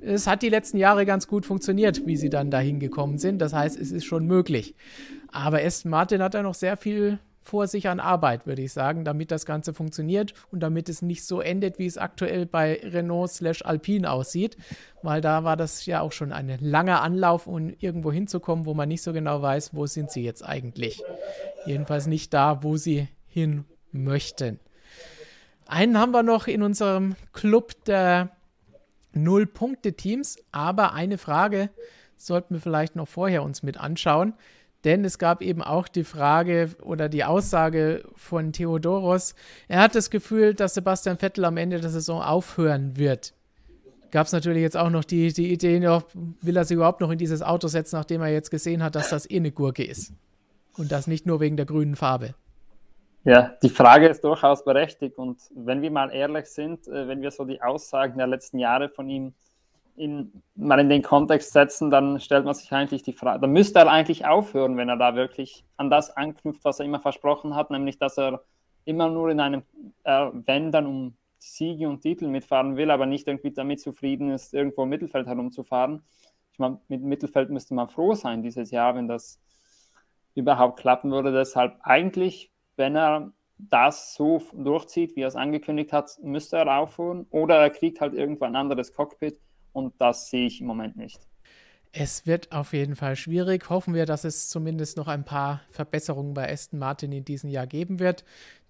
Es hat die letzten Jahre ganz gut funktioniert, wie sie dann dahin gekommen sind. Das heißt, es ist schon möglich. Aber Aston Martin hat da noch sehr viel vor sich an Arbeit, würde ich sagen, damit das Ganze funktioniert und damit es nicht so endet, wie es aktuell bei Renault slash Alpine aussieht, weil da war das ja auch schon ein langer Anlauf, um irgendwo hinzukommen, wo man nicht so genau weiß, wo sind sie jetzt eigentlich. Jedenfalls nicht da, wo sie hin möchten. Einen haben wir noch in unserem Club der Null-Punkte-Teams, aber eine Frage sollten wir vielleicht noch vorher uns mit anschauen. Denn es gab eben auch die Frage oder die Aussage von Theodoros, er hat das Gefühl, dass Sebastian Vettel am Ende der Saison aufhören wird. Gab es natürlich jetzt auch noch die, die Idee, will er sich überhaupt noch in dieses Auto setzen, nachdem er jetzt gesehen hat, dass das eh eine Gurke ist. Und das nicht nur wegen der grünen Farbe. Ja, die Frage ist durchaus berechtigt. Und wenn wir mal ehrlich sind, äh, wenn wir so die Aussagen der letzten Jahre von ihm in, mal in den Kontext setzen, dann stellt man sich eigentlich die Frage, dann müsste er eigentlich aufhören, wenn er da wirklich an das anknüpft, was er immer versprochen hat, nämlich dass er immer nur in einem, äh, wenn dann um Siege und Titel mitfahren will, aber nicht irgendwie damit zufrieden ist, irgendwo im Mittelfeld herumzufahren. Ich meine, mit Mittelfeld müsste man froh sein dieses Jahr, wenn das überhaupt klappen würde. Deshalb eigentlich, wenn er das so durchzieht, wie er es angekündigt hat, müsste er aufholen oder er kriegt halt irgendwann ein anderes Cockpit und das sehe ich im Moment nicht. Es wird auf jeden Fall schwierig. Hoffen wir, dass es zumindest noch ein paar Verbesserungen bei Aston Martin in diesem Jahr geben wird.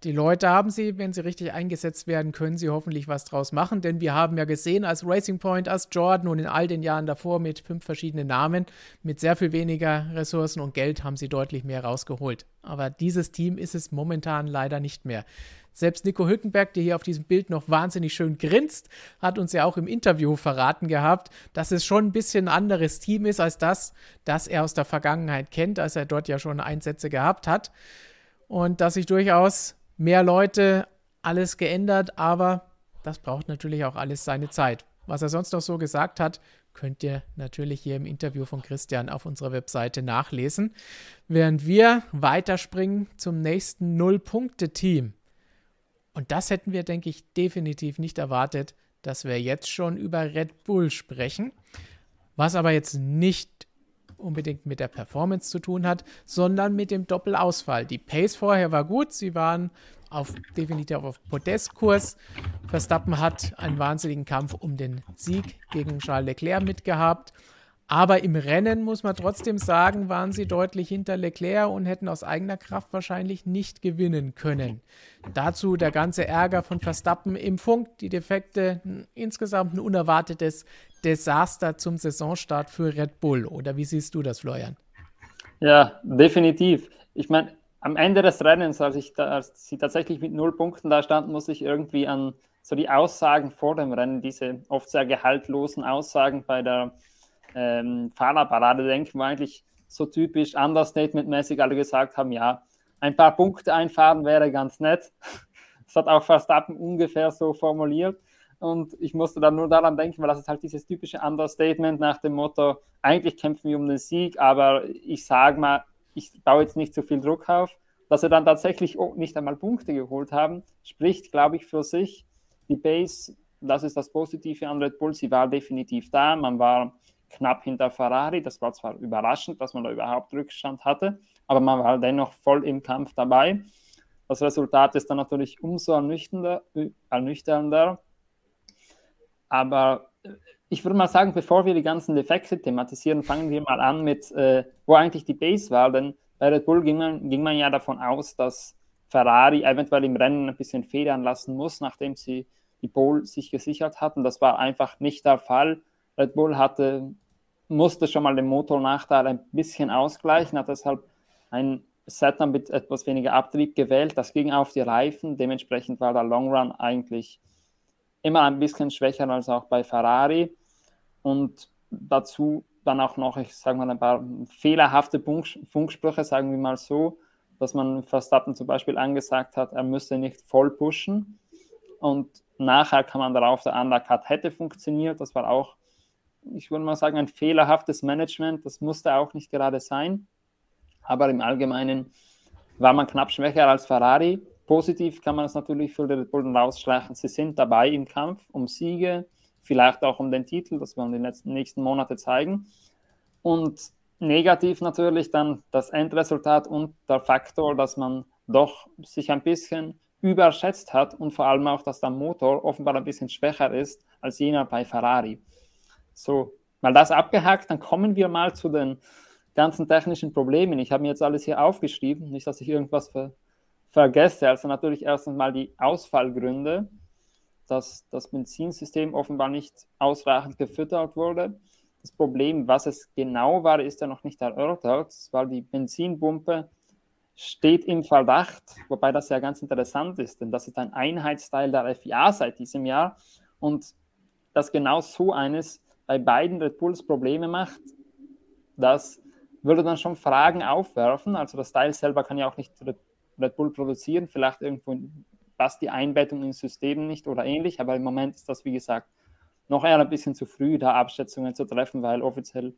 Die Leute haben sie, wenn sie richtig eingesetzt werden, können sie hoffentlich was draus machen, denn wir haben ja gesehen, als Racing Point, als Jordan und in all den Jahren davor mit fünf verschiedenen Namen, mit sehr viel weniger Ressourcen und Geld haben sie deutlich mehr rausgeholt. Aber dieses Team ist es momentan leider nicht mehr. Selbst Nico Hülkenberg, der hier auf diesem Bild noch wahnsinnig schön grinst, hat uns ja auch im Interview verraten gehabt, dass es schon ein bisschen ein anderes Team ist als das, das er aus der Vergangenheit kennt, als er dort ja schon Einsätze gehabt hat. Und dass sich durchaus mehr Leute alles geändert, aber das braucht natürlich auch alles seine Zeit. Was er sonst noch so gesagt hat, könnt ihr natürlich hier im Interview von Christian auf unserer Webseite nachlesen. Während wir weiterspringen zum nächsten Null-Punkte-Team. Und das hätten wir, denke ich, definitiv nicht erwartet, dass wir jetzt schon über Red Bull sprechen. Was aber jetzt nicht unbedingt mit der Performance zu tun hat, sondern mit dem Doppelausfall. Die Pace vorher war gut, sie waren auf, definitiv auf Podestkurs. Verstappen hat einen wahnsinnigen Kampf um den Sieg gegen Charles Leclerc mitgehabt. Aber im Rennen muss man trotzdem sagen, waren sie deutlich hinter Leclerc und hätten aus eigener Kraft wahrscheinlich nicht gewinnen können. Dazu der ganze Ärger von Verstappen im Funk, die Defekte, insgesamt ein unerwartetes Desaster zum Saisonstart für Red Bull. Oder wie siehst du das, Florian? Ja, definitiv. Ich meine, am Ende des Rennens, als, ich da, als sie tatsächlich mit null Punkten da standen, muss ich irgendwie an so die Aussagen vor dem Rennen, diese oft sehr gehaltlosen Aussagen bei der ähm, Fahrerparade denken, wo eigentlich so typisch Understatement-mäßig alle gesagt haben, ja, ein paar Punkte einfahren wäre ganz nett. (laughs) Das hat auch Verstappen ungefähr so formuliert. Und ich musste dann nur daran denken, weil das ist halt dieses typische Understatement nach dem Motto, eigentlich kämpfen wir um den Sieg, aber ich sage mal, ich baue jetzt nicht so viel Druck auf. Dass sie dann tatsächlich nicht einmal Punkte geholt haben, spricht, glaube ich, für sich. Die Base, das ist das Positive an Red Bull, sie war definitiv da. Man war knapp hinter Ferrari. Das war zwar überraschend, dass man da überhaupt Rückstand hatte, aber man war dennoch voll im Kampf dabei. Das Resultat ist dann natürlich umso ernüchternder. ernüchternder. Aber äh, ich würde mal sagen, bevor wir die ganzen Defekte thematisieren, fangen wir mal an mit, äh, wo eigentlich die Base war. Denn bei Red Bull ging man, ging man ja davon aus, dass Ferrari eventuell im Rennen ein bisschen federn lassen muss, nachdem sie die Pole sich gesichert hatten. Das war einfach nicht der Fall. Red Bull hatte, musste schon mal den Motornachteil ein bisschen ausgleichen, hat deshalb ein Setup mit etwas weniger Abtrieb gewählt. Das ging auf die Reifen. Dementsprechend war der Long Run eigentlich immer ein bisschen schwächer als auch bei Ferrari. Und dazu dann auch noch, ich sage mal, ein paar fehlerhafte Funksprüche, sagen wir mal so, dass man Verstappen zum Beispiel angesagt hat, er müsse nicht voll pushen. Und nachher kam man darauf, der Undercut hätte funktioniert. Das war auch ich würde mal sagen, ein fehlerhaftes Management. Das musste auch nicht gerade sein. Aber im Allgemeinen war man knapp schwächer als Ferrari. Positiv kann man es natürlich für die Red Bull rausstreichen. Sie sind dabei im Kampf um Siege, vielleicht auch um den Titel. Das werden die letzten, nächsten Monate zeigen. Und negativ natürlich dann das Endresultat und der Faktor, dass man doch sich ein bisschen überschätzt hat und vor allem auch, dass der Motor offenbar ein bisschen schwächer ist als jener bei Ferrari. So, mal das abgehakt, dann kommen wir mal zu den ganzen technischen Problemen. Ich habe mir jetzt alles hier aufgeschrieben, nicht, dass ich irgendwas ver vergesse. Also natürlich erst einmal die Ausfallgründe, dass das Benzinsystem offenbar nicht ausreichend gefüttert wurde. Das Problem, was es genau war, ist ja noch nicht erörtert, weil die Benzinpumpe steht im Verdacht, wobei das ja ganz interessant ist, denn das ist ein Einheitsteil der FIA seit diesem Jahr und dass genau so eines bei beiden Red Bulls Probleme macht, das würde dann schon Fragen aufwerfen. Also das Teil selber kann ja auch nicht Red Bull produzieren, vielleicht irgendwo passt die Einbettung ins System nicht oder ähnlich, aber im Moment ist das, wie gesagt, noch eher ein bisschen zu früh, da Abschätzungen zu treffen, weil offiziell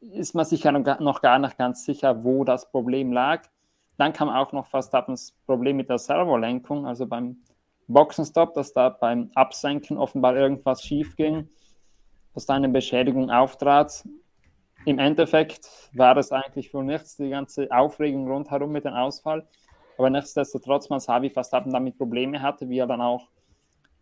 ist man sich ja noch gar nicht ganz sicher, wo das Problem lag. Dann kam auch noch Verstappens Problem mit der Servolenkung, also beim Boxenstopp, dass da beim Absenken offenbar irgendwas schief ging dass da eine Beschädigung auftrat. Im Endeffekt war es eigentlich für nichts, die ganze Aufregung rundherum mit dem Ausfall. Aber nichtsdestotrotz, man sah, wie Verstappen damit Probleme hatte, wie er dann auch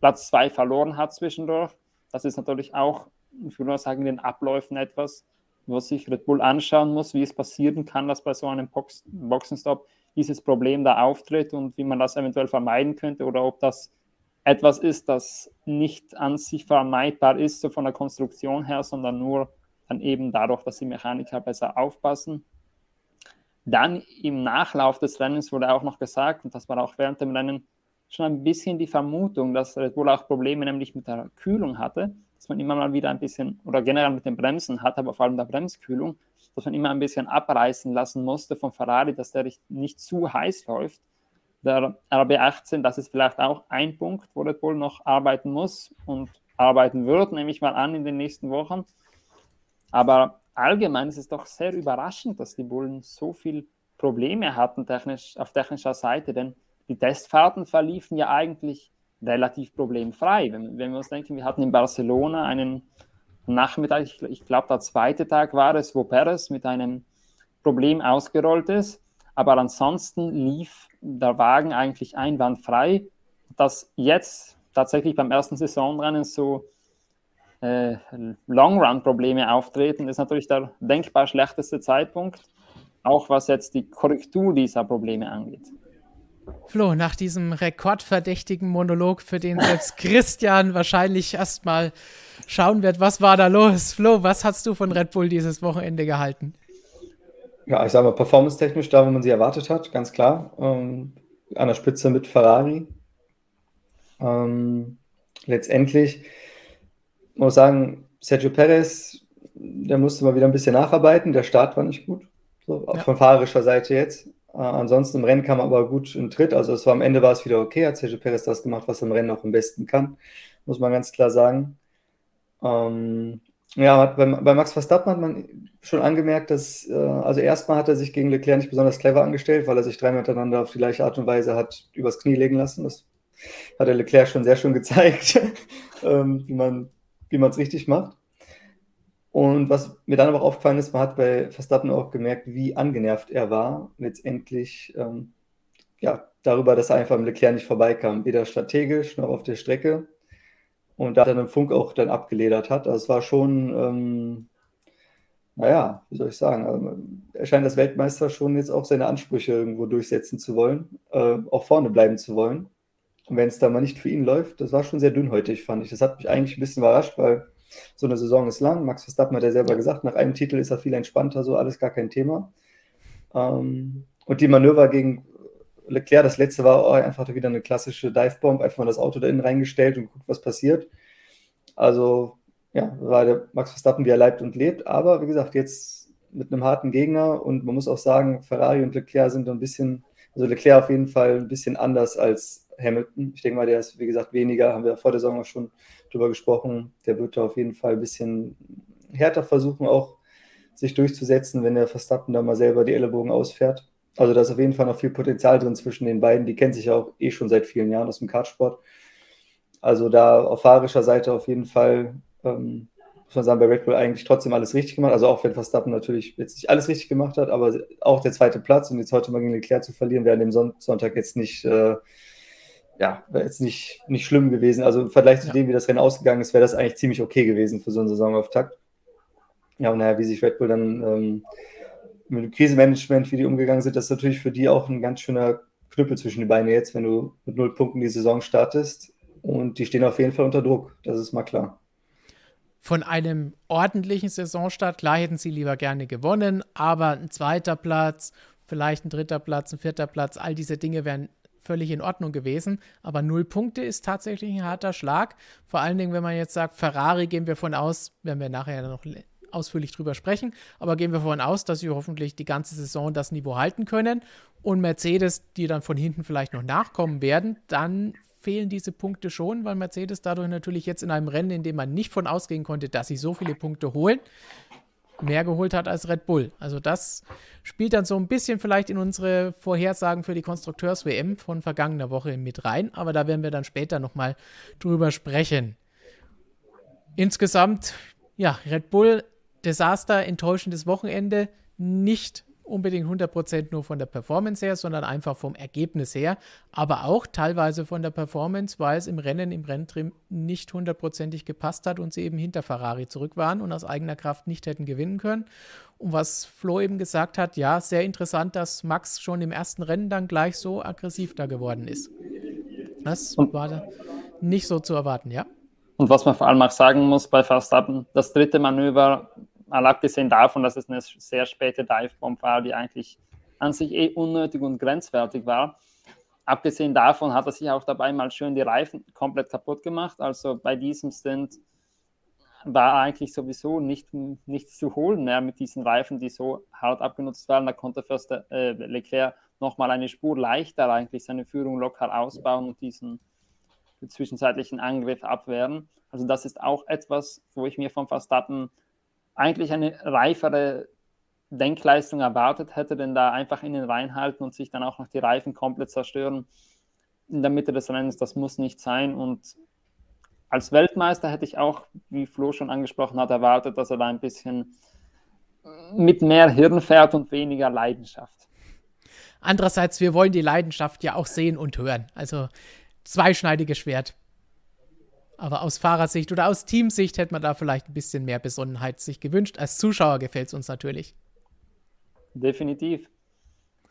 Platz 2 verloren hat zwischendurch. Das ist natürlich auch, ich würde mal sagen, den Abläufen etwas, was sich Red Bull anschauen muss, wie es passieren kann, dass bei so einem Box Boxenstopp dieses Problem da auftritt und wie man das eventuell vermeiden könnte oder ob das etwas ist, das nicht an sich vermeidbar ist, so von der Konstruktion her, sondern nur dann eben dadurch, dass die Mechaniker besser aufpassen. Dann im Nachlauf des Rennens wurde auch noch gesagt, und das war auch während dem Rennen schon ein bisschen die Vermutung, dass Red Bull auch Probleme nämlich mit der Kühlung hatte, dass man immer mal wieder ein bisschen, oder generell mit den Bremsen hat, aber vor allem der Bremskühlung, dass man immer ein bisschen abreißen lassen musste von Ferrari, dass der nicht zu heiß läuft. Der RB18, das ist vielleicht auch ein Punkt, wo Red Bull noch arbeiten muss und arbeiten wird, nehme ich mal an, in den nächsten Wochen. Aber allgemein ist es doch sehr überraschend, dass die Bullen so viele Probleme hatten technisch, auf technischer Seite, denn die Testfahrten verliefen ja eigentlich relativ problemfrei. Wenn, wenn wir uns denken, wir hatten in Barcelona einen Nachmittag, ich, ich glaube, der zweite Tag war es, wo Perez mit einem Problem ausgerollt ist. Aber ansonsten lief der Wagen eigentlich einwandfrei. Dass jetzt tatsächlich beim ersten Saisonrennen so äh, Long-Run-Probleme auftreten, ist natürlich der denkbar schlechteste Zeitpunkt, auch was jetzt die Korrektur dieser Probleme angeht. Flo, nach diesem rekordverdächtigen Monolog, für den selbst (laughs) Christian wahrscheinlich erstmal schauen wird, was war da los? Flo, was hast du von Red Bull dieses Wochenende gehalten? Ja, ich sage mal, performance-technisch da, wo man sie erwartet hat, ganz klar. Ähm, an der Spitze mit Ferrari. Ähm, letztendlich muss sagen, Sergio Perez, der musste mal wieder ein bisschen nacharbeiten. Der Start war nicht gut, so, ja. von fahrerischer Seite jetzt. Äh, ansonsten im Rennen kam er aber gut in Tritt. Also es war am Ende war es wieder okay. Hat Sergio Perez das gemacht, was er im Rennen auch am besten kann, muss man ganz klar sagen. Ähm, ja, bei, bei, Max Verstappen hat man schon angemerkt, dass, äh, also erstmal hat er sich gegen Leclerc nicht besonders clever angestellt, weil er sich dreimal miteinander auf die gleiche Art und Weise hat übers Knie legen lassen. Das hat der Leclerc schon sehr schön gezeigt, (laughs) ähm, wie man wie es richtig macht. Und was mir dann aber aufgefallen ist, man hat bei Verstappen auch gemerkt, wie angenervt er war, letztendlich ähm, ja, darüber, dass er einfach am Leclerc nicht vorbeikam, weder strategisch noch auf der Strecke. Und da dann im Funk auch dann abgeledert hat. Also es war schon, ähm, naja, wie soll ich sagen, also er scheint als Weltmeister schon jetzt auch seine Ansprüche irgendwo durchsetzen zu wollen, äh, auch vorne bleiben zu wollen. Und wenn es da mal nicht für ihn läuft, das war schon sehr dünnhäutig, fand ich. Das hat mich eigentlich ein bisschen überrascht, weil so eine Saison ist lang. Max Verstappen hat ja selber gesagt, nach einem Titel ist er viel entspannter, so alles gar kein Thema. Ähm, und die Manöver gegen Leclerc, das letzte war auch einfach wieder eine klassische Divebomb, einfach mal das Auto da innen reingestellt und guckt, was passiert. Also, ja, war der Max Verstappen, wie er leibt und lebt. Aber wie gesagt, jetzt mit einem harten Gegner und man muss auch sagen, Ferrari und Leclerc sind ein bisschen, also Leclerc auf jeden Fall ein bisschen anders als Hamilton. Ich denke mal, der ist, wie gesagt, weniger, haben wir vor der Saison auch schon drüber gesprochen. Der wird da auf jeden Fall ein bisschen härter versuchen, auch sich durchzusetzen, wenn der Verstappen da mal selber die Ellenbogen ausfährt. Also da ist auf jeden Fall noch viel Potenzial drin zwischen den beiden. Die kennen sich ja auch eh schon seit vielen Jahren aus dem Kartsport. Also da auf fahrischer Seite auf jeden Fall, ähm, muss man sagen, bei Red Bull eigentlich trotzdem alles richtig gemacht. Also auch wenn Verstappen natürlich jetzt nicht alles richtig gemacht hat, aber auch der zweite Platz und jetzt heute mal gegen Leclerc zu verlieren, wäre an dem Son Sonntag jetzt nicht äh, ja, wäre jetzt nicht, nicht schlimm gewesen. Also im Vergleich zu ja. dem, wie das Rennen ausgegangen ist, wäre das eigentlich ziemlich okay gewesen für so einen Saisonauftakt. Ja, und naja, wie sich Red Bull dann ähm, mit dem Krisenmanagement, wie die umgegangen sind, das ist natürlich für die auch ein ganz schöner Knüppel zwischen die Beine jetzt, wenn du mit null Punkten die Saison startest. Und die stehen auf jeden Fall unter Druck, das ist mal klar. Von einem ordentlichen Saisonstart, klar hätten sie lieber gerne gewonnen, aber ein zweiter Platz, vielleicht ein dritter Platz, ein vierter Platz, all diese Dinge wären völlig in Ordnung gewesen. Aber null Punkte ist tatsächlich ein harter Schlag. Vor allen Dingen, wenn man jetzt sagt, Ferrari gehen wir von aus, werden wir nachher noch ausführlich drüber sprechen, aber gehen wir davon aus, dass sie hoffentlich die ganze Saison das Niveau halten können und Mercedes, die dann von hinten vielleicht noch nachkommen werden, dann fehlen diese Punkte schon, weil Mercedes dadurch natürlich jetzt in einem Rennen, in dem man nicht von ausgehen konnte, dass sie so viele Punkte holen, mehr geholt hat als Red Bull. Also das spielt dann so ein bisschen vielleicht in unsere Vorhersagen für die Konstrukteurs-WM von vergangener Woche mit rein, aber da werden wir dann später nochmal drüber sprechen. Insgesamt Ja, Red Bull, Desaster, enttäuschendes Wochenende, nicht unbedingt 100% nur von der Performance her, sondern einfach vom Ergebnis her, aber auch teilweise von der Performance, weil es im Rennen, im Renntrim nicht hundertprozentig gepasst hat und sie eben hinter Ferrari zurück waren und aus eigener Kraft nicht hätten gewinnen können. Und was Flo eben gesagt hat, ja, sehr interessant, dass Max schon im ersten Rennen dann gleich so aggressiv da geworden ist. Das war da nicht so zu erwarten, ja. Und was man vor allem auch sagen muss bei Verstappen, das dritte Manöver mal abgesehen davon, dass es eine sehr späte Divebomb war, die eigentlich an sich eh unnötig und grenzwertig war. Abgesehen davon hat er sich auch dabei mal schön die Reifen komplett kaputt gemacht. Also bei diesem Stint war eigentlich sowieso nicht, nichts zu holen mehr mit diesen Reifen, die so hart abgenutzt waren. Da konnte First äh, Leclerc nochmal eine Spur leichter eigentlich seine Führung locker ausbauen und diesen zwischenzeitlichen Angriff abwehren. Also das ist auch etwas, wo ich mir von Verstappen eigentlich eine reifere Denkleistung erwartet hätte, denn da einfach in den reinhalten und sich dann auch noch die Reifen komplett zerstören in der Mitte des Rennens, das muss nicht sein. Und als Weltmeister hätte ich auch, wie Flo schon angesprochen hat, erwartet, dass er da ein bisschen mit mehr Hirn fährt und weniger Leidenschaft. Andererseits, wir wollen die Leidenschaft ja auch sehen und hören. Also zweischneidiges Schwert. Aber aus Fahrersicht oder aus Teamsicht hätte man da vielleicht ein bisschen mehr Besonnenheit sich gewünscht. Als Zuschauer gefällt es uns natürlich. Definitiv.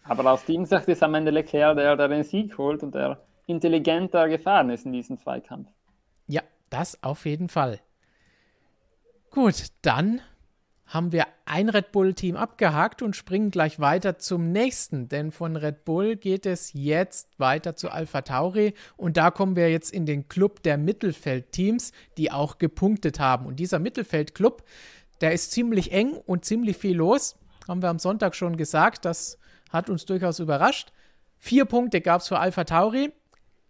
Aber aus Teamsicht ist am Ende Leclerc, der, der den Sieg holt und der intelligenter gefahren ist in diesem Zweikampf. Ja, das auf jeden Fall. Gut, dann haben wir ein Red Bull-Team abgehakt und springen gleich weiter zum nächsten. Denn von Red Bull geht es jetzt weiter zu Alpha Tauri. Und da kommen wir jetzt in den Club der Mittelfeldteams, die auch gepunktet haben. Und dieser Mittelfeldclub, der ist ziemlich eng und ziemlich viel los. Haben wir am Sonntag schon gesagt. Das hat uns durchaus überrascht. Vier Punkte gab es für Alpha Tauri.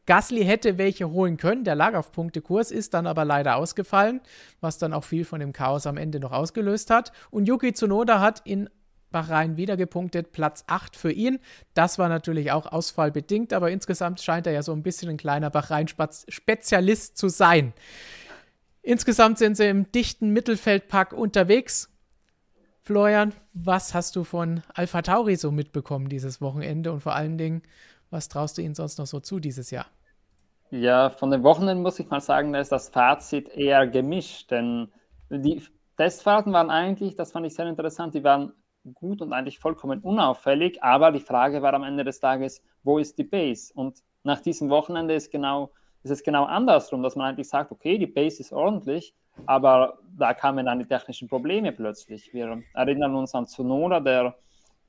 Gasly hätte welche holen können, der lag auf Punktekurs, ist dann aber leider ausgefallen, was dann auch viel von dem Chaos am Ende noch ausgelöst hat. Und Yuki Tsunoda hat in Bahrain wieder gepunktet, Platz 8 für ihn. Das war natürlich auch ausfallbedingt, aber insgesamt scheint er ja so ein bisschen ein kleiner Bahrain-Spezialist zu sein. Insgesamt sind sie im dichten Mittelfeldpack unterwegs. Florian, was hast du von Alpha Tauri so mitbekommen dieses Wochenende und vor allen Dingen, was traust du ihnen sonst noch so zu dieses Jahr? Ja, von den Wochenenden muss ich mal sagen, da ist das Fazit eher gemischt, denn die Testfahrten waren eigentlich, das fand ich sehr interessant, die waren gut und eigentlich vollkommen unauffällig, aber die Frage war am Ende des Tages, wo ist die Base? Und nach diesem Wochenende ist, genau, ist es genau andersrum, dass man eigentlich sagt, okay, die Base ist ordentlich, aber da kamen dann die technischen Probleme plötzlich. Wir erinnern uns an Tsunoda, der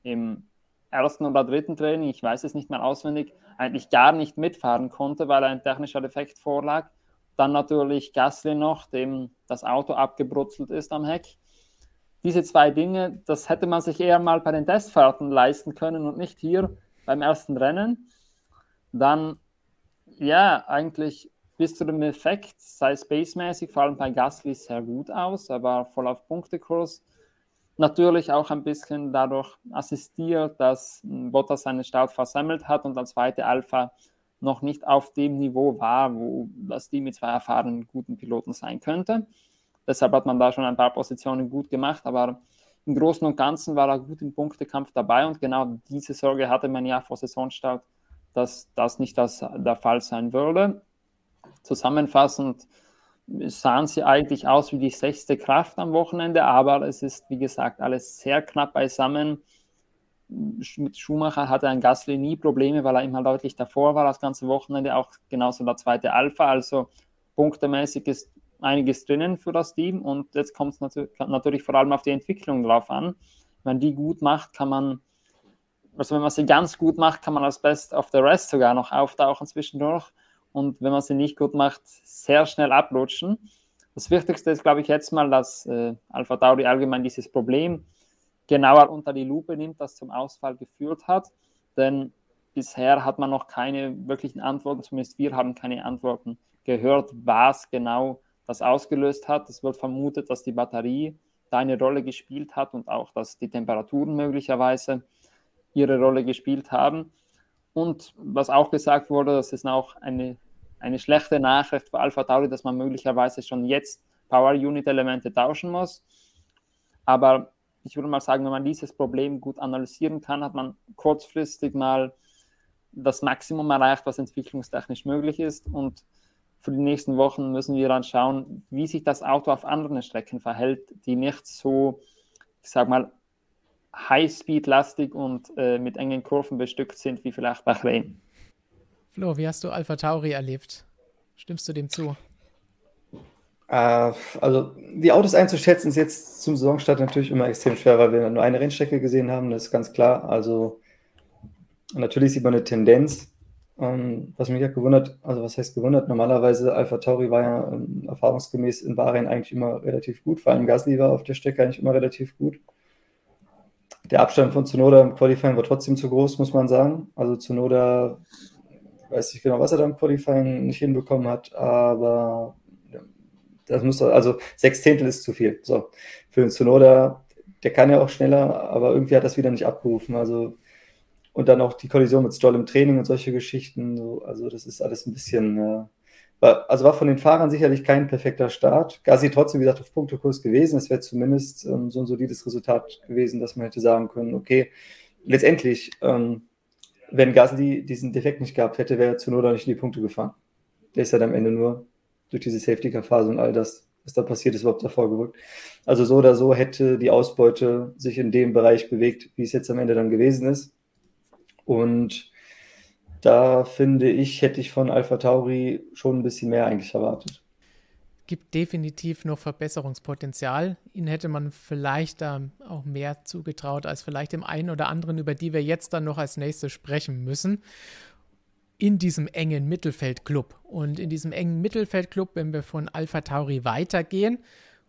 im ersten oder dritten Training, ich weiß es nicht mehr auswendig, eigentlich gar nicht mitfahren konnte, weil ein technischer Defekt vorlag. Dann natürlich Gasly noch, dem das Auto abgebrutzelt ist am Heck. Diese zwei Dinge, das hätte man sich eher mal bei den Testfahrten leisten können und nicht hier beim ersten Rennen. Dann, ja, eigentlich bis zu dem Effekt, sei spacemäßig, vor allem bei Gasly sehr gut aus. Er war voll auf Punktekurs Natürlich auch ein bisschen dadurch assistiert, dass Bottas seinen Start versammelt hat und als zweite Alpha noch nicht auf dem Niveau war, wo das Team mit zwei erfahrenen guten Piloten sein könnte. Deshalb hat man da schon ein paar Positionen gut gemacht, aber im Großen und Ganzen war er gut im Punktekampf dabei und genau diese Sorge hatte man ja vor Saisonstart, dass das nicht das, der Fall sein würde. Zusammenfassend sahen sie eigentlich aus wie die sechste Kraft am Wochenende, aber es ist, wie gesagt, alles sehr knapp beisammen. Mit Schumacher hatte ein Gasly nie Probleme, weil er immer deutlich davor war, das ganze Wochenende, auch genauso der zweite Alpha. Also punktemäßig ist einiges drinnen für das Team und jetzt kommt es natürlich, vor allem auf die Entwicklung drauf an. Wenn die gut macht, kann man, also wenn man sie ganz gut macht, kann man als Best of the Rest sogar noch auftauchen zwischendurch und wenn man sie nicht gut macht, sehr schnell abrutschen. Das Wichtigste ist, glaube ich, jetzt mal, dass äh, Alpha Tauri allgemein dieses Problem genauer unter die Lupe nimmt, das zum Ausfall geführt hat. Denn bisher hat man noch keine wirklichen Antworten, zumindest wir haben keine Antworten gehört, was genau das ausgelöst hat. Es wird vermutet, dass die Batterie da eine Rolle gespielt hat und auch, dass die Temperaturen möglicherweise ihre Rolle gespielt haben. Und was auch gesagt wurde, das ist auch eine, eine schlechte Nachricht für Alpha Tauri, dass man möglicherweise schon jetzt Power-Unit-Elemente tauschen muss. Aber ich würde mal sagen, wenn man dieses Problem gut analysieren kann, hat man kurzfristig mal das Maximum erreicht, was entwicklungstechnisch möglich ist. Und für die nächsten Wochen müssen wir dann schauen, wie sich das Auto auf anderen Strecken verhält, die nicht so, ich sag mal, High-Speed-lastig und äh, mit engen Kurven bestückt sind, wie vielleicht Bahrain. Flo, wie hast du Alpha Tauri erlebt? Stimmst du dem zu? Äh, also die Autos einzuschätzen ist jetzt zum Saisonstart natürlich immer extrem schwer, weil wir nur eine Rennstrecke gesehen haben, das ist ganz klar. Also natürlich sieht man eine Tendenz. Ähm, was mich hat gewundert, also was heißt gewundert, normalerweise Alpha Tauri war ja ähm, erfahrungsgemäß in Bahrain eigentlich immer relativ gut, vor allem Gasly war auf der Strecke eigentlich immer relativ gut. Der Abstand von Zunoda im Qualifying war trotzdem zu groß, muss man sagen. Also Zunoda weiß nicht genau, was er da im Qualifying nicht hinbekommen hat, aber das muss also sechs Zehntel ist zu viel. So, für den Zunoda, der kann ja auch schneller, aber irgendwie hat das wieder nicht abgerufen. Also und dann auch die Kollision mit Stoll im Training und solche Geschichten. So, also das ist alles ein bisschen, äh, war, also war von den Fahrern sicherlich kein perfekter Start. Gassi trotzdem, wie gesagt, auf Punktekurs gewesen. Es wäre zumindest ähm, so ein solides Resultat gewesen, dass man hätte sagen können, okay, letztendlich, ähm, wenn Gasly diesen Defekt nicht gehabt hätte, wäre Zunoda nicht in die Punkte gefahren. Der ist halt am Ende nur durch diese Safety-Car-Phase und all das, was da passiert ist, überhaupt davor gerückt. Also so oder so hätte die Ausbeute sich in dem Bereich bewegt, wie es jetzt am Ende dann gewesen ist. Und da finde ich, hätte ich von Alpha Tauri schon ein bisschen mehr eigentlich erwartet. Gibt definitiv noch Verbesserungspotenzial. Ihnen hätte man vielleicht da auch mehr zugetraut als vielleicht dem einen oder anderen, über die wir jetzt dann noch als nächstes sprechen müssen in diesem engen Mittelfeldclub. Und in diesem engen Mittelfeldclub, wenn wir von Alpha Tauri weitergehen,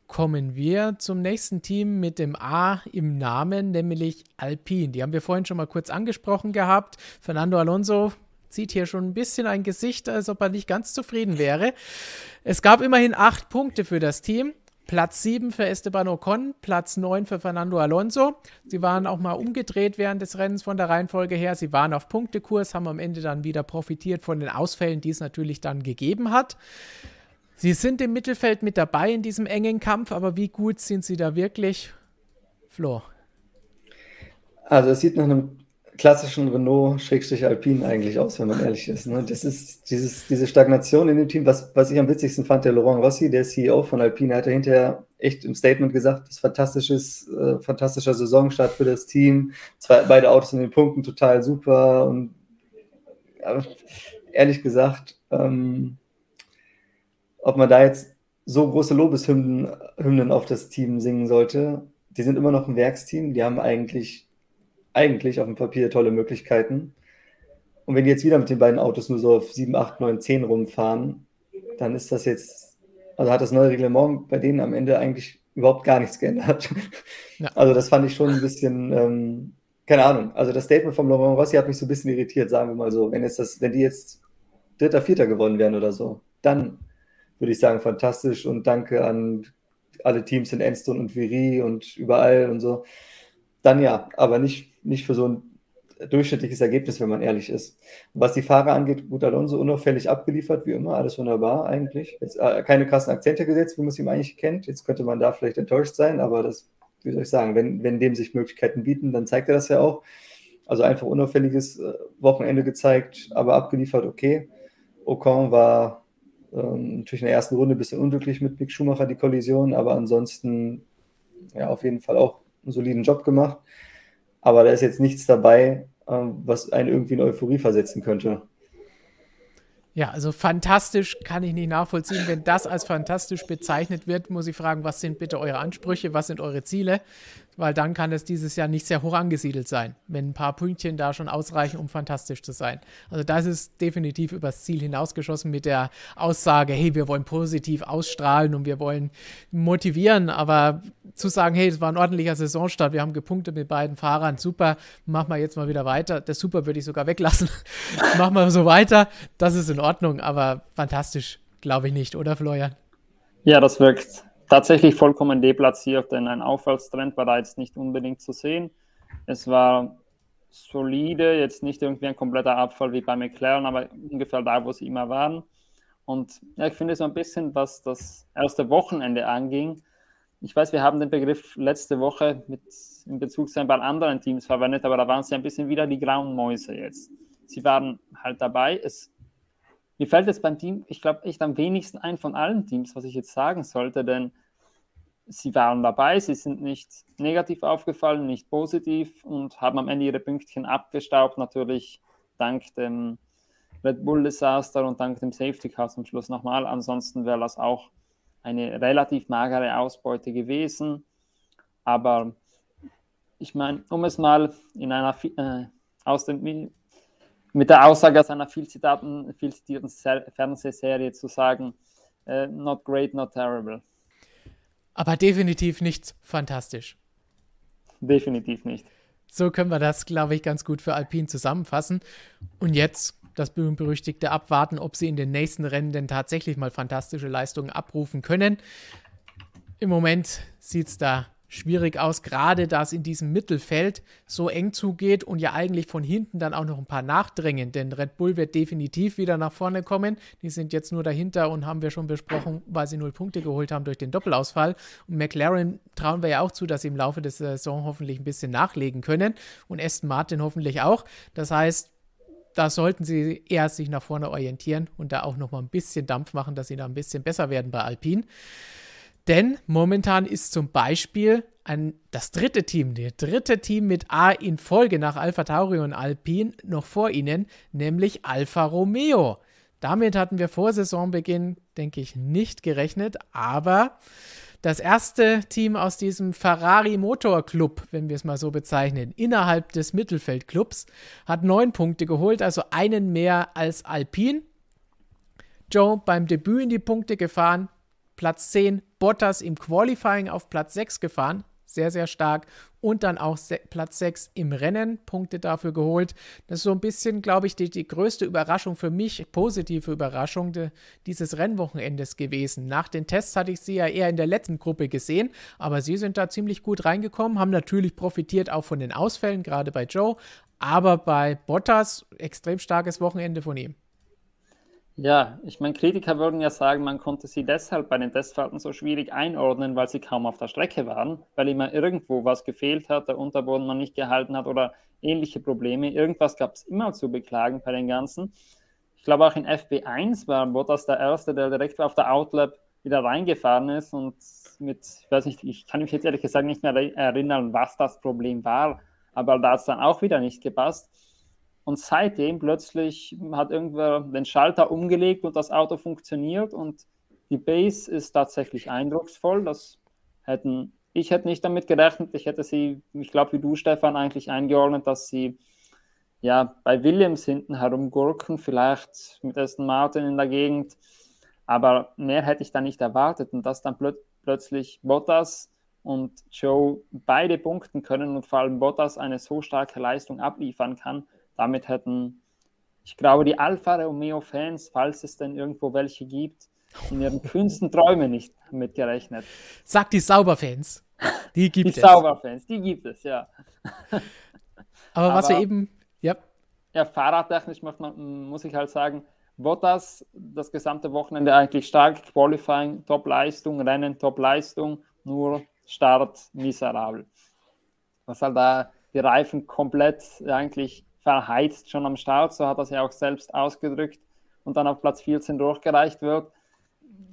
kommen wir zum nächsten Team mit dem A im Namen, nämlich Alpine. Die haben wir vorhin schon mal kurz angesprochen gehabt. Fernando Alonso zieht hier schon ein bisschen ein Gesicht, als ob er nicht ganz zufrieden wäre. Es gab immerhin acht Punkte für das Team. Platz 7 für Esteban Ocon, Platz 9 für Fernando Alonso. Sie waren auch mal umgedreht während des Rennens von der Reihenfolge her. Sie waren auf Punktekurs, haben am Ende dann wieder profitiert von den Ausfällen, die es natürlich dann gegeben hat. Sie sind im Mittelfeld mit dabei in diesem engen Kampf, aber wie gut sind sie da wirklich? Flo. Also es sieht nach einem klassischen Renault-Alpine eigentlich aus, wenn man ehrlich ist. Ne? Das ist dieses, diese Stagnation in dem Team, was, was ich am witzigsten fand, der Laurent Rossi, der CEO von Alpine, hat er hinterher echt im Statement gesagt, das ist fantastisches, äh, fantastischer Saisonstart für das Team. Zwei, beide Autos in den Punkten total super und ja, ehrlich gesagt, ähm, ob man da jetzt so große Lobeshymnen Hymnen auf das Team singen sollte. Die sind immer noch ein Werksteam, die haben eigentlich, eigentlich auf dem Papier tolle Möglichkeiten. Und wenn die jetzt wieder mit den beiden Autos nur so auf 7, 8, 9, 10 rumfahren, dann ist das jetzt, also hat das neue Reglement bei denen am Ende eigentlich überhaupt gar nichts geändert. (laughs) Ja. Also das fand ich schon ein bisschen, ähm, keine Ahnung. Also das Statement von Laurent Rossi hat mich so ein bisschen irritiert, sagen wir mal so. Wenn jetzt das, wenn die jetzt Dritter, Vierter gewonnen wären oder so, dann würde ich sagen, fantastisch und danke an alle Teams in Enstone und Viri und überall und so. Dann ja, aber nicht, nicht für so ein durchschnittliches Ergebnis, wenn man ehrlich ist. was die Fahrer angeht, gut Alonso unauffällig abgeliefert, wie immer, alles wunderbar eigentlich. Jetzt, äh, keine krassen Akzente gesetzt, wie man es ihm eigentlich kennt. Jetzt könnte man da vielleicht enttäuscht sein, aber das, wie soll ich sagen, wenn, wenn dem sich Möglichkeiten bieten, dann zeigt er das ja auch. Also einfach unauffälliges äh, Wochenende gezeigt, aber abgeliefert, okay. Ocon war ähm, natürlich in der ersten Runde ein bisschen unglücklich mit Mick Schumacher die Kollision, aber ansonsten ja auf jeden Fall auch einen soliden Job gemacht. Aber da ist jetzt nichts dabei, ähm, was einen irgendwie in Euphorie versetzen könnte. Ja, also fantastisch kann ich nicht nachvollziehen. Wenn das als fantastisch bezeichnet wird, muss ich fragen, was sind bitte eure Ansprüche, was sind eure Ziele? Weil dann kann es dieses Jahr nicht sehr hoch angesiedelt sein, wenn ein paar Pünktchen da schon ausreichen, um fantastisch zu sein. Also das ist definitiv übers Ziel hinausgeschossen mit der Aussage, hey, wir wollen positiv ausstrahlen und wir wollen motivieren, aber zu sagen, hey, es war ein ordentlicher Saisonstart, wir haben gepunktet mit beiden Fahrern, super, machen wir jetzt mal wieder weiter. Das super würde ich sogar weglassen. (laughs) machen wir so weiter, das ist in Ordnung, aber fantastisch, glaube ich nicht, oder Florian? Ja, das wirkt tatsächlich vollkommen deplatziert, denn ein Aufwärtstrend war da jetzt nicht unbedingt zu sehen. Es war solide, jetzt nicht irgendwie ein kompletter Abfall wie bei McLaren, aber ungefähr da, wo sie immer waren. Und ja, ich finde so ein bisschen, was das erste Wochenende anging, ich weiß, wir haben den Begriff letzte Woche mit, in Bezug zu ein paar anderen Teams verwendet, aber da waren sie ein bisschen wieder die grauen Mäuse jetzt. Sie waren halt dabei. Es, mir fällt jetzt beim Team, ich glaube, echt am wenigsten ein von allen Teams, was ich jetzt sagen sollte, denn sie waren dabei, sie sind nicht negativ aufgefallen, nicht positiv und haben am Ende ihre Pünktchen abgestaubt, natürlich dank dem Red Bull Desaster und dank dem Safety Car zum Schluss nochmal. Ansonsten wäre das auch eine relativ magere Ausbeute gewesen. Aber ich meine, um es mal in einer äh, aus dem, mit der Aussage aus einer viel zitierten Fernsehserie zu sagen, äh, not great, not terrible. Aber definitiv nicht fantastisch. Definitiv nicht. So können wir das, glaube ich, ganz gut für Alpine zusammenfassen. Und jetzt das berühmt-berüchtigte abwarten, ob sie in den nächsten Rennen denn tatsächlich mal fantastische Leistungen abrufen können. Im Moment sieht es da schwierig aus, gerade da es in diesem Mittelfeld so eng zugeht und ja eigentlich von hinten dann auch noch ein paar nachdrängen, denn Red Bull wird definitiv wieder nach vorne kommen. Die sind jetzt nur dahinter und haben wir schon besprochen, weil sie null Punkte geholt haben durch den Doppelausfall. Und McLaren trauen wir ja auch zu, dass sie im Laufe der Saison hoffentlich ein bisschen nachlegen können und Aston Martin hoffentlich auch. Das heißt, da sollten sie eher sich nach vorne orientieren und da auch noch mal ein bisschen Dampf machen, dass sie da ein bisschen besser werden bei Alpine. Denn momentan ist zum Beispiel ein, das dritte Team, das dritte Team mit A in Folge nach Alpha Tauri und Alpine noch vor ihnen, nämlich Alfa Romeo. Damit hatten wir vor Saisonbeginn, denke ich, nicht gerechnet, aber das erste Team aus diesem Ferrari Motor Club, wenn wir es mal so bezeichnen, innerhalb des Mittelfeldclubs, hat neun Punkte geholt, also einen mehr als Alpine. Joe beim Debüt in die Punkte gefahren, Platz 10, Bottas im Qualifying auf Platz 6 gefahren, sehr, sehr stark. Und dann auch Platz 6 im Rennen, Punkte dafür geholt. Das ist so ein bisschen, glaube ich, die, die größte Überraschung für mich, positive Überraschung de, dieses Rennwochenendes gewesen. Nach den Tests hatte ich sie ja eher in der letzten Gruppe gesehen, aber sie sind da ziemlich gut reingekommen, haben natürlich profitiert auch von den Ausfällen, gerade bei Joe, aber bei Bottas extrem starkes Wochenende von ihm. Ja, ich meine, Kritiker würden ja sagen, man konnte sie deshalb bei den Testfahrten so schwierig einordnen, weil sie kaum auf der Strecke waren, weil immer irgendwo was gefehlt hat, der Unterboden man nicht gehalten hat oder ähnliche Probleme. Irgendwas gab es immer zu beklagen bei den Ganzen. Ich glaube, auch in FB1 war Bottas der Erste, der direkt auf der Outlap wieder reingefahren ist und mit, ich weiß nicht, ich kann mich jetzt ehrlich gesagt nicht mehr erinnern, was das Problem war, aber da hat es dann auch wieder nicht gepasst. Und seitdem plötzlich hat irgendwer den Schalter umgelegt und das Auto funktioniert und die Base ist tatsächlich eindrucksvoll. Das hätten, ich hätte nicht damit gerechnet. Ich hätte sie, ich glaube, wie du, Stefan, eigentlich eingeordnet, dass sie ja bei Williams hinten herumgurken, vielleicht mit Aston Martin in der Gegend. Aber mehr hätte ich da nicht erwartet. Und dass dann plö plötzlich Bottas und Joe beide punkten können und vor allem Bottas eine so starke Leistung abliefern kann, damit hätten, ich glaube, die Alfa Romeo-Fans, falls es denn irgendwo welche gibt, in ihren (laughs) kühnsten Träumen nicht mitgerechnet. Sag die Sauberfans. Die gibt die es. Die Sauberfans, die gibt es, ja. Aber, (laughs) Aber was wir eben, ja. Ja, fahrradtechnisch man, muss ich halt sagen, Bottas das gesamte Wochenende eigentlich stark, Qualifying, Top-Leistung, Rennen, Top-Leistung, nur Start miserabel. Was halt da die Reifen komplett eigentlich verheizt schon am Start, so hat er es ja auch selbst ausgedrückt und dann auf Platz 14 durchgereicht wird.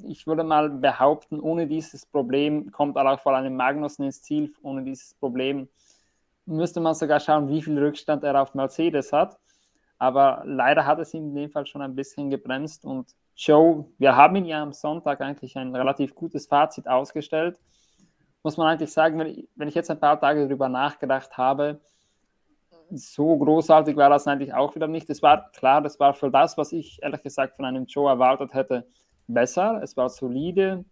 Ich würde mal behaupten, ohne dieses Problem kommt er auch vor einem Magnussen ins Ziel. Ohne dieses Problem müsste man sogar schauen, wie viel Rückstand er auf Mercedes hat. Aber leider hat es ihm in dem Fall schon ein bisschen gebremst. Und Joe, wir haben ihn ja am Sonntag eigentlich ein relativ gutes Fazit ausgestellt. Muss man eigentlich sagen, wenn ich jetzt ein paar Tage darüber nachgedacht habe, so großartig war das eigentlich auch wieder nicht. Es war klar, das war für das, was ich ehrlich gesagt von einem Joe erwartet hätte, besser. Es war solide.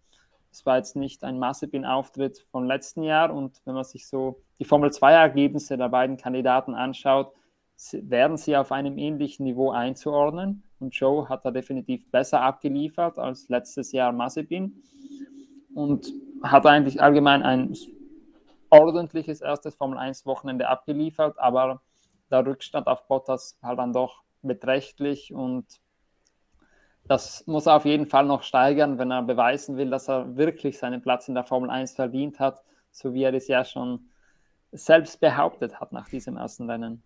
Es war jetzt nicht ein Massepin-Auftritt vom letzten Jahr. Und wenn man sich so die Formel 2-Ergebnisse der beiden Kandidaten anschaut, werden sie auf einem ähnlichen Niveau einzuordnen. Und Joe hat da definitiv besser abgeliefert als letztes Jahr Massepin. Und hat eigentlich allgemein ein ordentliches erstes Formel 1-Wochenende abgeliefert, aber der Rückstand auf Bottas halt dann doch beträchtlich und das muss er auf jeden Fall noch steigern, wenn er beweisen will, dass er wirklich seinen Platz in der Formel 1 verdient hat, so wie er es ja schon selbst behauptet hat nach diesem ersten Rennen.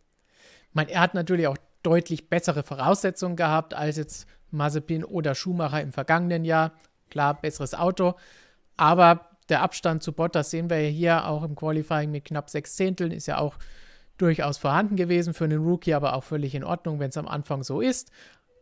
Ich er hat natürlich auch deutlich bessere Voraussetzungen gehabt als jetzt Mazepin oder Schumacher im vergangenen Jahr. Klar, besseres Auto, aber der Abstand zu Bottas sehen wir ja hier auch im Qualifying mit knapp sechs Zehnteln, ist ja auch durchaus vorhanden gewesen für einen Rookie, aber auch völlig in Ordnung, wenn es am Anfang so ist.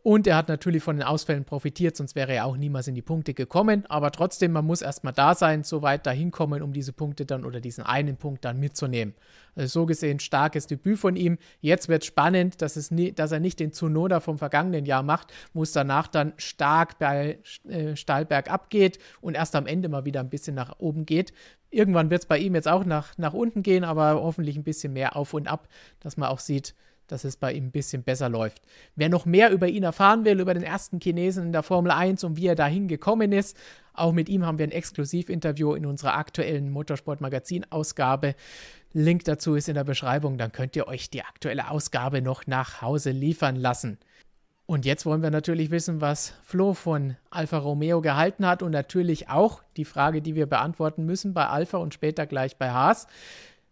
Und er hat natürlich von den Ausfällen profitiert, sonst wäre er auch niemals in die Punkte gekommen. Aber trotzdem, man muss erstmal da sein, so weit dahin kommen, um diese Punkte dann oder diesen einen Punkt dann mitzunehmen. Also so gesehen starkes Debüt von ihm. Jetzt wird spannend, dass, es nie, dass er nicht den Tsunoda vom vergangenen Jahr macht, wo es danach dann stark bei äh, Stahlberg abgeht und erst am Ende mal wieder ein bisschen nach oben geht. Irgendwann wird es bei ihm jetzt auch nach, nach unten gehen, aber hoffentlich ein bisschen mehr auf und ab, dass man auch sieht, dass es bei ihm ein bisschen besser läuft. Wer noch mehr über ihn erfahren will, über den ersten Chinesen in der Formel 1 und wie er dahin gekommen ist, auch mit ihm haben wir ein Exklusivinterview in unserer aktuellen Motorsport-Magazin-Ausgabe. Link dazu ist in der Beschreibung, dann könnt ihr euch die aktuelle Ausgabe noch nach Hause liefern lassen. Und jetzt wollen wir natürlich wissen, was Flo von Alfa Romeo gehalten hat und natürlich auch die Frage, die wir beantworten müssen bei Alfa und später gleich bei Haas.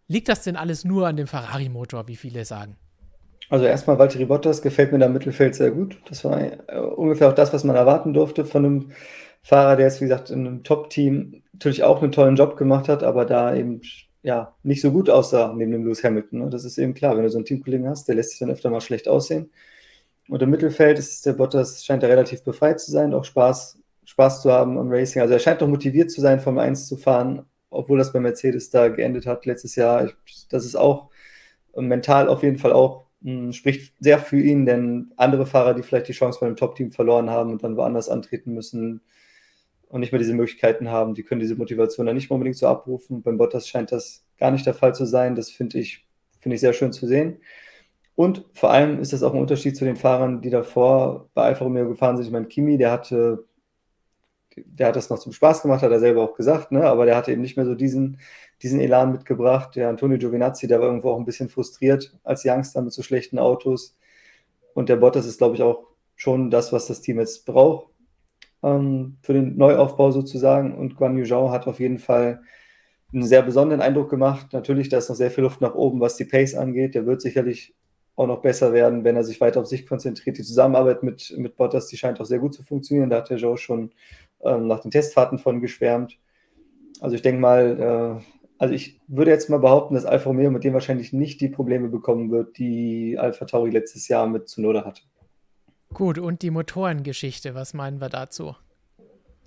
Liegt das denn alles nur an dem Ferrari-Motor, wie viele sagen? Also erstmal Valtteri Bottas gefällt mir da im Mittelfeld sehr gut. Das war äh, ungefähr auch das, was man erwarten durfte von einem Fahrer, der jetzt, wie gesagt, in einem Top-Team natürlich auch einen tollen Job gemacht hat, aber da eben ja nicht so gut aussah neben dem Lewis Hamilton. Ne? Das ist eben klar, wenn du so einen Teamkollegen hast, der lässt sich dann öfter mal schlecht aussehen. Und im Mittelfeld ist der Bottas, scheint er relativ befreit zu sein, auch Spaß, Spaß zu haben am Racing. Also er scheint doch motiviert zu sein, Formel 1 zu fahren, obwohl das bei Mercedes da geendet hat letztes Jahr. Das ist auch mental auf jeden Fall auch hm, spricht sehr für ihn, denn andere Fahrer, die vielleicht die Chance bei einem Top-Team verloren haben und dann woanders antreten müssen und nicht mehr diese Möglichkeiten haben, die können diese Motivation dann nicht unbedingt so abrufen. Beim Bottas scheint das gar nicht der Fall zu sein. Das finde ich, finde ich sehr schön zu sehen. Und vor allem ist das auch ein Unterschied zu den Fahrern, die davor bei Alfa Romeo gefahren sind. Ich meine, Kimi, der hatte, der hat das noch zum Spaß gemacht, hat er selber auch gesagt, ne? aber der hatte eben nicht mehr so diesen, diesen Elan mitgebracht. Der Antonio Giovinazzi, der war irgendwo auch ein bisschen frustriert als Youngster mit so schlechten Autos. Und der Bottas ist, glaube ich, auch schon das, was das Team jetzt braucht ähm, für den Neuaufbau sozusagen. Und Guan Yu Zhao hat auf jeden Fall einen sehr besonderen Eindruck gemacht. Natürlich, da ist noch sehr viel Luft nach oben, was die Pace angeht. Der wird sicherlich auch noch besser werden, wenn er sich weiter auf sich konzentriert. Die Zusammenarbeit mit, mit Bottas, die scheint auch sehr gut zu funktionieren. Da hat der Joe schon ähm, nach den Testfahrten von geschwärmt. Also ich denke mal, äh, also ich würde jetzt mal behaupten, dass Alfa Romeo mit dem wahrscheinlich nicht die Probleme bekommen wird, die Alfa Tauri letztes Jahr mit Tsunoda hatte. Gut, und die Motorengeschichte, was meinen wir dazu?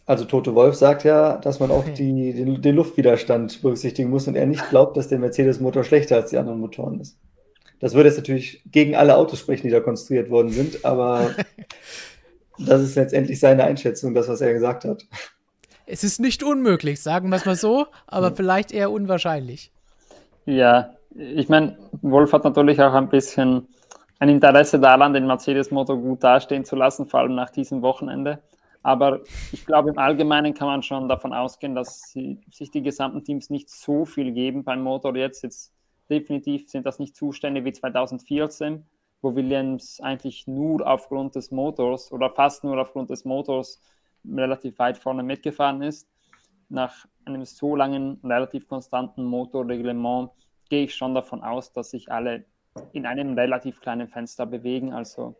Also Toto Wolf sagt ja, dass man auch die, den, den, Luftwiderstand berücksichtigen muss und er nicht glaubt, dass der Mercedes-Motor schlechter als die anderen Motoren ist. Das würde jetzt natürlich gegen alle Autos sprechen, die da konstruiert worden sind, aber (laughs) das ist letztendlich seine Einschätzung, das, was er gesagt hat. Es ist nicht unmöglich, sagen wir es mal so, aber mhm. vielleicht eher unwahrscheinlich. Ja, ich meine, Wolf hat natürlich auch ein bisschen ein Interesse daran, den Mercedes-Motor gut dastehen zu lassen, vor allem nach diesem Wochenende. Aber ich glaube, im Allgemeinen kann man schon davon ausgehen, dass sie, sich die gesamten Teams nicht so viel geben beim Motor jetzt. Jetzt definitiv sind das nicht Zustände wie 2014, wo Williams eigentlich nur aufgrund des Motors oder fast nur aufgrund des Motors relativ weit vorne mitgefahren ist. Nach einem so langen, relativ konstanten Motorreglement gehe ich schon davon aus, dass sich alle in einem relativ kleinen Fenster bewegen. Also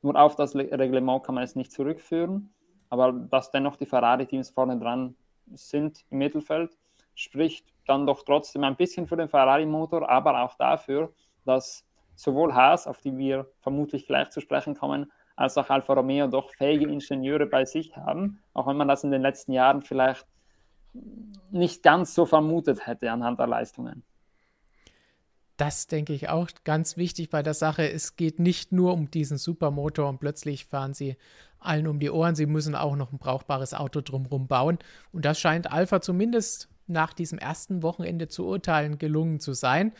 nur auf das Reglement kann man es nicht zurückführen, aber dass dennoch die Ferrari-Teams vorne dran sind im Mittelfeld, spricht dann doch trotzdem ein bisschen für den Ferrari-Motor, aber auch dafür, dass sowohl Haas, auf die wir vermutlich gleich zu sprechen kommen, als auch Alfa Romeo doch fähige Ingenieure bei sich haben, auch wenn man das in den letzten Jahren vielleicht nicht ganz so vermutet hätte anhand der Leistungen. Das denke ich auch ganz wichtig bei der Sache. Es geht nicht nur um diesen Supermotor und plötzlich fahren sie allen um die Ohren. Sie müssen auch noch ein brauchbares Auto drumherum bauen. Und das scheint Alpha zumindest nach diesem ersten Wochenende zu urteilen gelungen zu sein.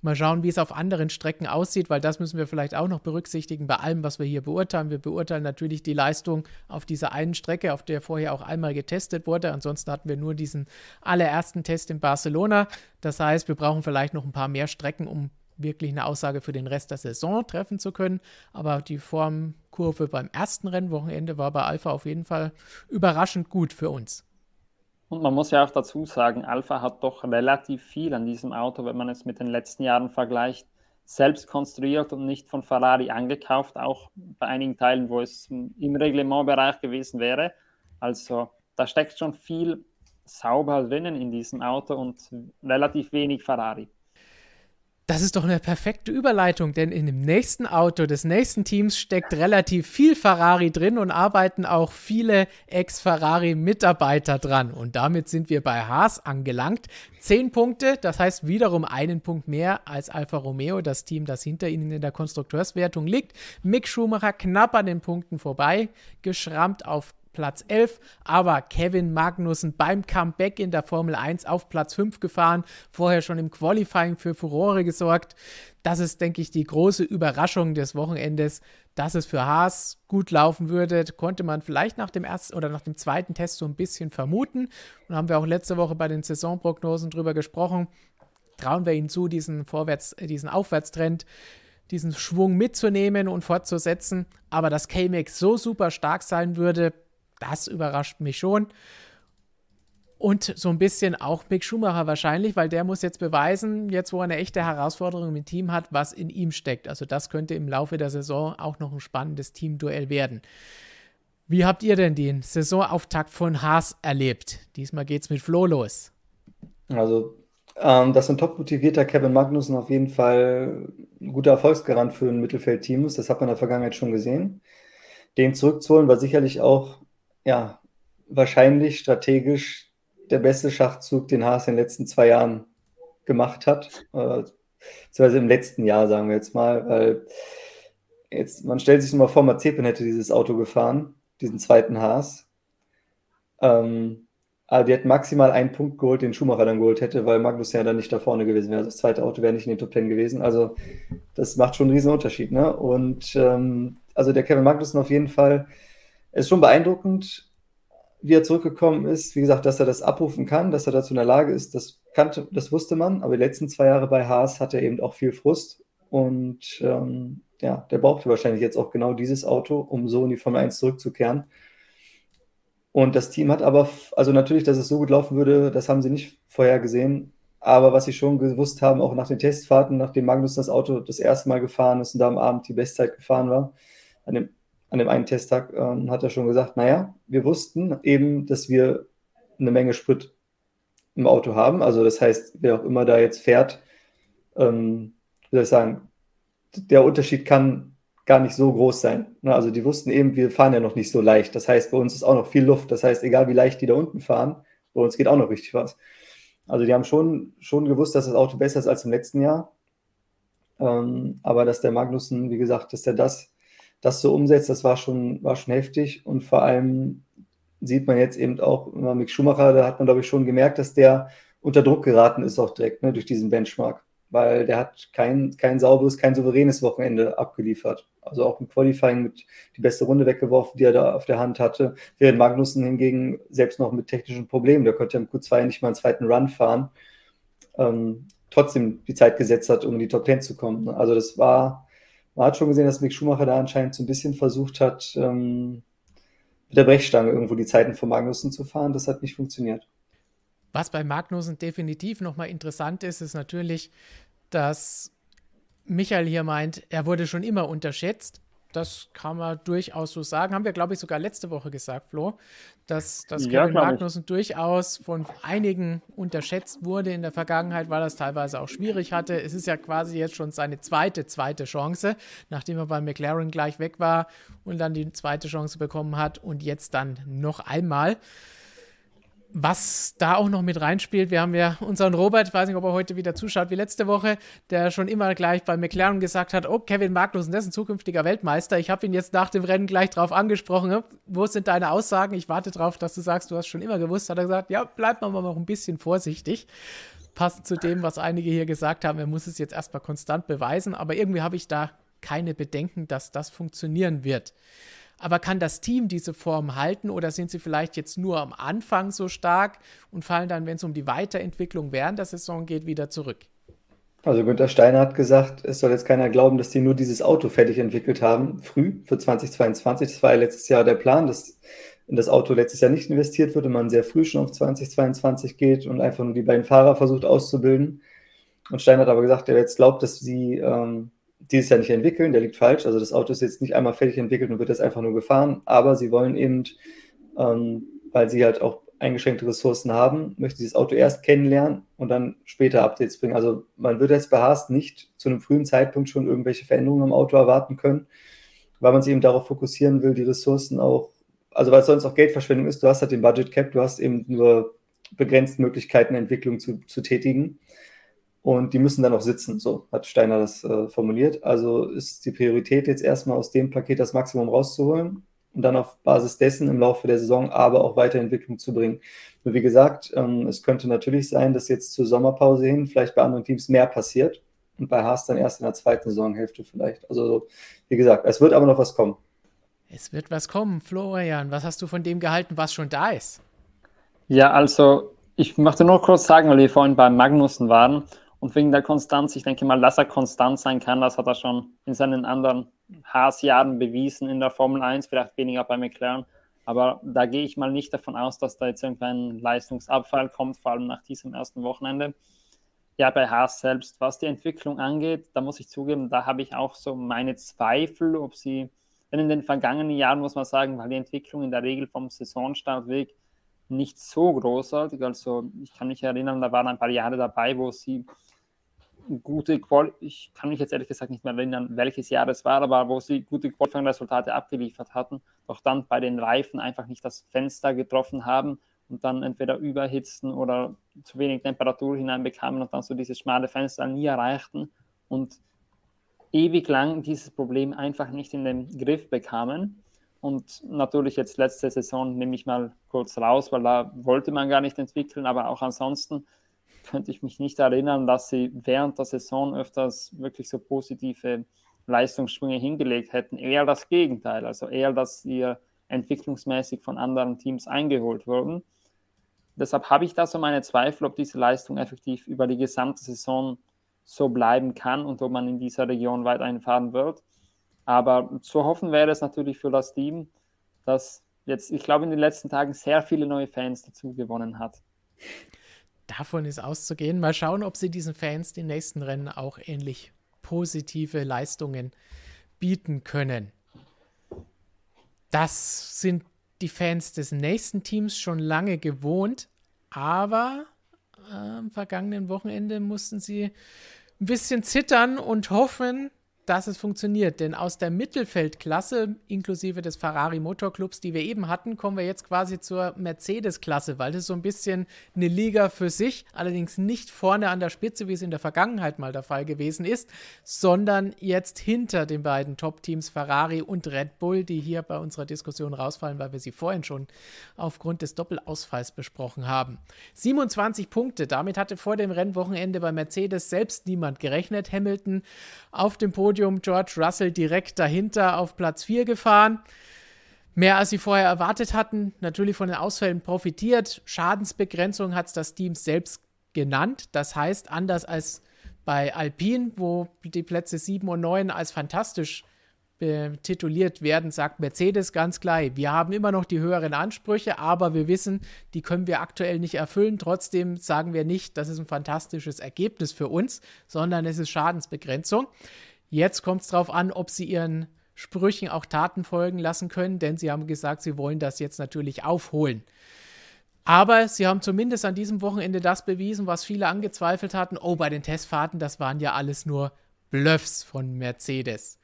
Mal schauen, wie es auf anderen Strecken aussieht, weil das müssen wir vielleicht auch noch berücksichtigen bei allem, was wir hier beurteilen. Wir beurteilen natürlich die Leistung auf dieser einen Strecke, auf der vorher auch einmal getestet wurde. Ansonsten hatten wir nur diesen allerersten Test in Barcelona. Das heißt, wir brauchen vielleicht noch ein paar mehr Strecken, um wirklich eine Aussage für den Rest der Saison treffen zu können. Aber die Formkurve beim ersten Rennwochenende war bei Alpha auf jeden Fall überraschend gut für uns. Und man muss ja auch dazu sagen, Alpha hat doch relativ viel an diesem Auto, wenn man es mit den letzten Jahren vergleicht, selbst konstruiert und nicht von Ferrari angekauft, auch bei einigen Teilen, wo es im Reglementbereich gewesen wäre. Also da steckt schon viel sauber drinnen in diesem Auto und relativ wenig Ferrari. Das ist doch eine perfekte Überleitung, denn in dem nächsten Auto des nächsten Teams steckt relativ viel Ferrari drin und arbeiten auch viele Ex-Ferrari-Mitarbeiter dran. Und damit sind wir bei Haas angelangt. Zehn Punkte, das heißt wiederum einen Punkt mehr als Alfa Romeo, das Team, das hinter ihnen in der Konstrukteurswertung liegt. Mick Schumacher knapp an den Punkten vorbei, geschrammt auf Platz 11, aber Kevin Magnussen beim Comeback in der Formel 1 auf Platz 5 gefahren, vorher schon im Qualifying für Furore gesorgt. Das ist, denke ich, die große Überraschung des Wochenendes, dass es für Haas gut laufen würde, konnte man vielleicht nach dem ersten oder nach dem zweiten Test so ein bisschen vermuten. Und haben wir auch letzte Woche bei den Saisonprognosen drüber gesprochen. Trauen wir ihnen zu, diesen Vorwärts, diesen Aufwärtstrend diesen Schwung mitzunehmen und fortzusetzen. Aber dass K-Max so super stark sein würde, das überrascht mich schon. Und so ein bisschen auch Mick Schumacher wahrscheinlich, weil der muss jetzt beweisen, jetzt wo er eine echte Herausforderung im Team hat, was in ihm steckt. Also das könnte im Laufe der Saison auch noch ein spannendes Teamduell werden. Wie habt ihr denn den Saisonauftakt von Haas erlebt? Diesmal geht es mit Flo los. Also, ähm, dass ein top motivierter Kevin Magnussen auf jeden Fall ein guter Erfolgsgarant für ein Mittelfeldteam ist. Das hat man in der Vergangenheit schon gesehen. Den zurückzuholen war sicherlich auch ja, wahrscheinlich strategisch der beste Schachzug, den Haas in den letzten zwei Jahren gemacht hat. Äh, beziehungsweise im letzten Jahr, sagen wir jetzt mal, weil jetzt, man stellt sich mal vor, Mazepin hätte dieses Auto gefahren, diesen zweiten Haas. Ähm, aber die hätten maximal einen Punkt geholt, den Schumacher dann geholt hätte, weil Magnus ja dann nicht da vorne gewesen wäre. Also das zweite Auto wäre nicht in den Top Ten gewesen. Also das macht schon einen riesen Unterschied. Ne? Und ähm, also der Kevin Magnussen auf jeden Fall ist schon beeindruckend, wie er zurückgekommen ist. Wie gesagt, dass er das abrufen kann, dass er dazu in der Lage ist, das, kannte, das wusste man. Aber die letzten zwei Jahre bei Haas hatte er eben auch viel Frust. Und ähm, ja, der brauchte wahrscheinlich jetzt auch genau dieses Auto, um so in die Formel 1 zurückzukehren. Und das Team hat aber, also natürlich, dass es so gut laufen würde, das haben sie nicht vorher gesehen. Aber was sie schon gewusst haben, auch nach den Testfahrten, nachdem Magnus das Auto das erste Mal gefahren ist und da am Abend die Bestzeit gefahren war, an dem an dem einen Testtag ähm, hat er schon gesagt, naja, wir wussten eben, dass wir eine Menge Sprit im Auto haben. Also das heißt, wer auch immer da jetzt fährt, ähm, wie soll ich sagen, der Unterschied kann gar nicht so groß sein. Ne? Also die wussten eben, wir fahren ja noch nicht so leicht. Das heißt, bei uns ist auch noch viel Luft. Das heißt, egal wie leicht die da unten fahren, bei uns geht auch noch richtig was. Also die haben schon, schon gewusst, dass das Auto besser ist als im letzten Jahr. Ähm, aber dass der Magnussen, wie gesagt, dass der das das so umsetzt, das war schon, war schon heftig. Und vor allem sieht man jetzt eben auch Mick Schumacher, da hat man, glaube ich, schon gemerkt, dass der unter Druck geraten ist, auch direkt ne, durch diesen Benchmark. Weil der hat kein, kein sauberes, kein souveränes Wochenende abgeliefert. Also auch im Qualifying mit die beste Runde weggeworfen, die er da auf der Hand hatte. Während Magnussen hingegen selbst noch mit technischen Problemen, der konnte im Q2 nicht mal einen zweiten Run fahren, ähm, trotzdem die Zeit gesetzt hat, um in die Top 10 zu kommen. Also das war, man hat schon gesehen, dass Mick Schumacher da anscheinend so ein bisschen versucht hat, ähm, mit der Brechstange irgendwo die Zeiten von Magnussen zu fahren. Das hat nicht funktioniert. Was bei Magnussen definitiv nochmal interessant ist, ist natürlich, dass Michael hier meint, er wurde schon immer unterschätzt. Das kann man durchaus so sagen. Haben wir, glaube ich, sogar letzte Woche gesagt, Flo, dass, dass ja, Kevin Magnussen durchaus von einigen unterschätzt wurde in der Vergangenheit, weil er es teilweise auch schwierig hatte. Es ist ja quasi jetzt schon seine zweite, zweite Chance, nachdem er bei McLaren gleich weg war und dann die zweite Chance bekommen hat und jetzt dann noch einmal. Was da auch noch mit reinspielt, wir haben ja unseren Robert, ich weiß nicht, ob er heute wieder zuschaut wie letzte Woche, der schon immer gleich bei McLaren gesagt hat, oh, Kevin Magnussen, das ist ein zukünftiger Weltmeister. Ich habe ihn jetzt nach dem Rennen gleich drauf angesprochen. Wo sind deine Aussagen? Ich warte darauf, dass du sagst, du hast schon immer gewusst. Hat er gesagt, ja, bleib mal noch ein bisschen vorsichtig. Passend zu dem, was einige hier gesagt haben, er muss es jetzt erstmal konstant beweisen. Aber irgendwie habe ich da keine Bedenken, dass das funktionieren wird. Aber kann das Team diese Form halten oder sind sie vielleicht jetzt nur am Anfang so stark und fallen dann, wenn es um die Weiterentwicklung während der Saison geht, wieder zurück? Also Günther Steiner hat gesagt, es soll jetzt keiner glauben, dass die nur dieses Auto fertig entwickelt haben, früh für 2022. Das war ja letztes Jahr der Plan, dass in das Auto letztes Jahr nicht investiert wird und man sehr früh schon auf 2022 geht und einfach nur die beiden Fahrer versucht auszubilden. Und Steiner hat aber gesagt, er jetzt glaubt, dass sie ähm, dieses Jahr nicht entwickeln, der liegt falsch. Also das Auto ist jetzt nicht einmal fertig entwickelt und wird jetzt einfach nur gefahren, aber sie wollen eben, ähm, weil sie halt auch eingeschränkte Ressourcen haben, möchte dieses Auto erst kennenlernen und dann später Updates bringen. Also man wird jetzt Haas nicht zu einem frühen Zeitpunkt schon irgendwelche Veränderungen am Auto erwarten können, weil man sich eben darauf fokussieren will, die Ressourcen auch, also weil es sonst auch Geldverschwendung ist, du hast halt den Budget Cap, du hast eben nur begrenzt Möglichkeiten, Entwicklung zu, zu tätigen. Und die müssen dann auch sitzen, so hat Steiner das äh, formuliert. Also ist die Priorität jetzt erstmal aus dem Paket das Maximum rauszuholen und dann auf Basis dessen im Laufe der Saison aber auch Weiterentwicklung zu bringen. Nur wie gesagt, ähm, es könnte natürlich sein, dass jetzt zur Sommerpause hin vielleicht bei anderen Teams mehr passiert und bei Haas dann erst in der zweiten Saisonhälfte vielleicht. Also wie gesagt, es wird aber noch was kommen. Es wird was kommen. Florian, was hast du von dem gehalten, was schon da ist? Ja, also ich möchte nur kurz sagen, weil wir vorhin bei Magnussen waren und wegen der Konstanz, ich denke mal, dass er konstant sein kann, das hat er schon in seinen anderen Haas-Jahren bewiesen in der Formel 1, vielleicht weniger bei McLaren. Aber da gehe ich mal nicht davon aus, dass da jetzt irgendein Leistungsabfall kommt, vor allem nach diesem ersten Wochenende. Ja, bei Haas selbst, was die Entwicklung angeht, da muss ich zugeben, da habe ich auch so meine Zweifel, ob sie, denn in den vergangenen Jahren muss man sagen, weil die Entwicklung in der Regel vom Saisonstartweg nicht so großartig. Also ich kann mich erinnern, da waren ein paar Jahre dabei, wo sie gute Quali ich kann mich jetzt ehrlich gesagt nicht mehr erinnern, welches Jahr es war, aber wo sie gute Qualifying-Resultate abgeliefert hatten, doch dann bei den Reifen einfach nicht das Fenster getroffen haben und dann entweder überhitzten oder zu wenig Temperatur hineinbekamen und dann so dieses schmale Fenster nie erreichten und ewig lang dieses Problem einfach nicht in den Griff bekamen. Und natürlich jetzt letzte Saison nehme ich mal kurz raus, weil da wollte man gar nicht entwickeln, aber auch ansonsten könnte ich mich nicht erinnern, dass sie während der Saison öfters wirklich so positive Leistungssprünge hingelegt hätten. Eher das Gegenteil, also eher, dass sie entwicklungsmäßig von anderen Teams eingeholt wurden. Deshalb habe ich da so meine Zweifel, ob diese Leistung effektiv über die gesamte Saison so bleiben kann und ob man in dieser Region weiterhin fahren wird. Aber zu hoffen wäre es natürlich für das Team, dass jetzt, ich glaube, in den letzten Tagen sehr viele neue Fans dazu gewonnen hat. Davon ist auszugehen. Mal schauen, ob sie diesen Fans die nächsten Rennen auch ähnlich positive Leistungen bieten können. Das sind die Fans des nächsten Teams schon lange gewohnt, aber am vergangenen Wochenende mussten sie ein bisschen zittern und hoffen, dass es funktioniert. Denn aus der Mittelfeldklasse, inklusive des Ferrari Motorclubs, die wir eben hatten, kommen wir jetzt quasi zur Mercedes-Klasse, weil das so ein bisschen eine Liga für sich, allerdings nicht vorne an der Spitze, wie es in der Vergangenheit mal der Fall gewesen ist, sondern jetzt hinter den beiden Top-Teams Ferrari und Red Bull, die hier bei unserer Diskussion rausfallen, weil wir sie vorhin schon aufgrund des Doppelausfalls besprochen haben. 27 Punkte, damit hatte vor dem Rennwochenende bei Mercedes selbst niemand gerechnet. Hamilton auf dem Podium, George Russell direkt dahinter auf Platz 4 gefahren. Mehr als sie vorher erwartet hatten, natürlich von den Ausfällen profitiert. Schadensbegrenzung hat es das Team selbst genannt. Das heißt, anders als bei Alpine, wo die Plätze 7 und 9 als fantastisch tituliert werden, sagt Mercedes ganz gleich, wir haben immer noch die höheren Ansprüche, aber wir wissen, die können wir aktuell nicht erfüllen. Trotzdem sagen wir nicht, das ist ein fantastisches Ergebnis für uns, sondern es ist Schadensbegrenzung. Jetzt kommt es darauf an, ob sie ihren Sprüchen auch Taten folgen lassen können, denn sie haben gesagt, sie wollen das jetzt natürlich aufholen. Aber sie haben zumindest an diesem Wochenende das bewiesen, was viele angezweifelt hatten. Oh, bei den Testfahrten, das waren ja alles nur Bluffs von Mercedes.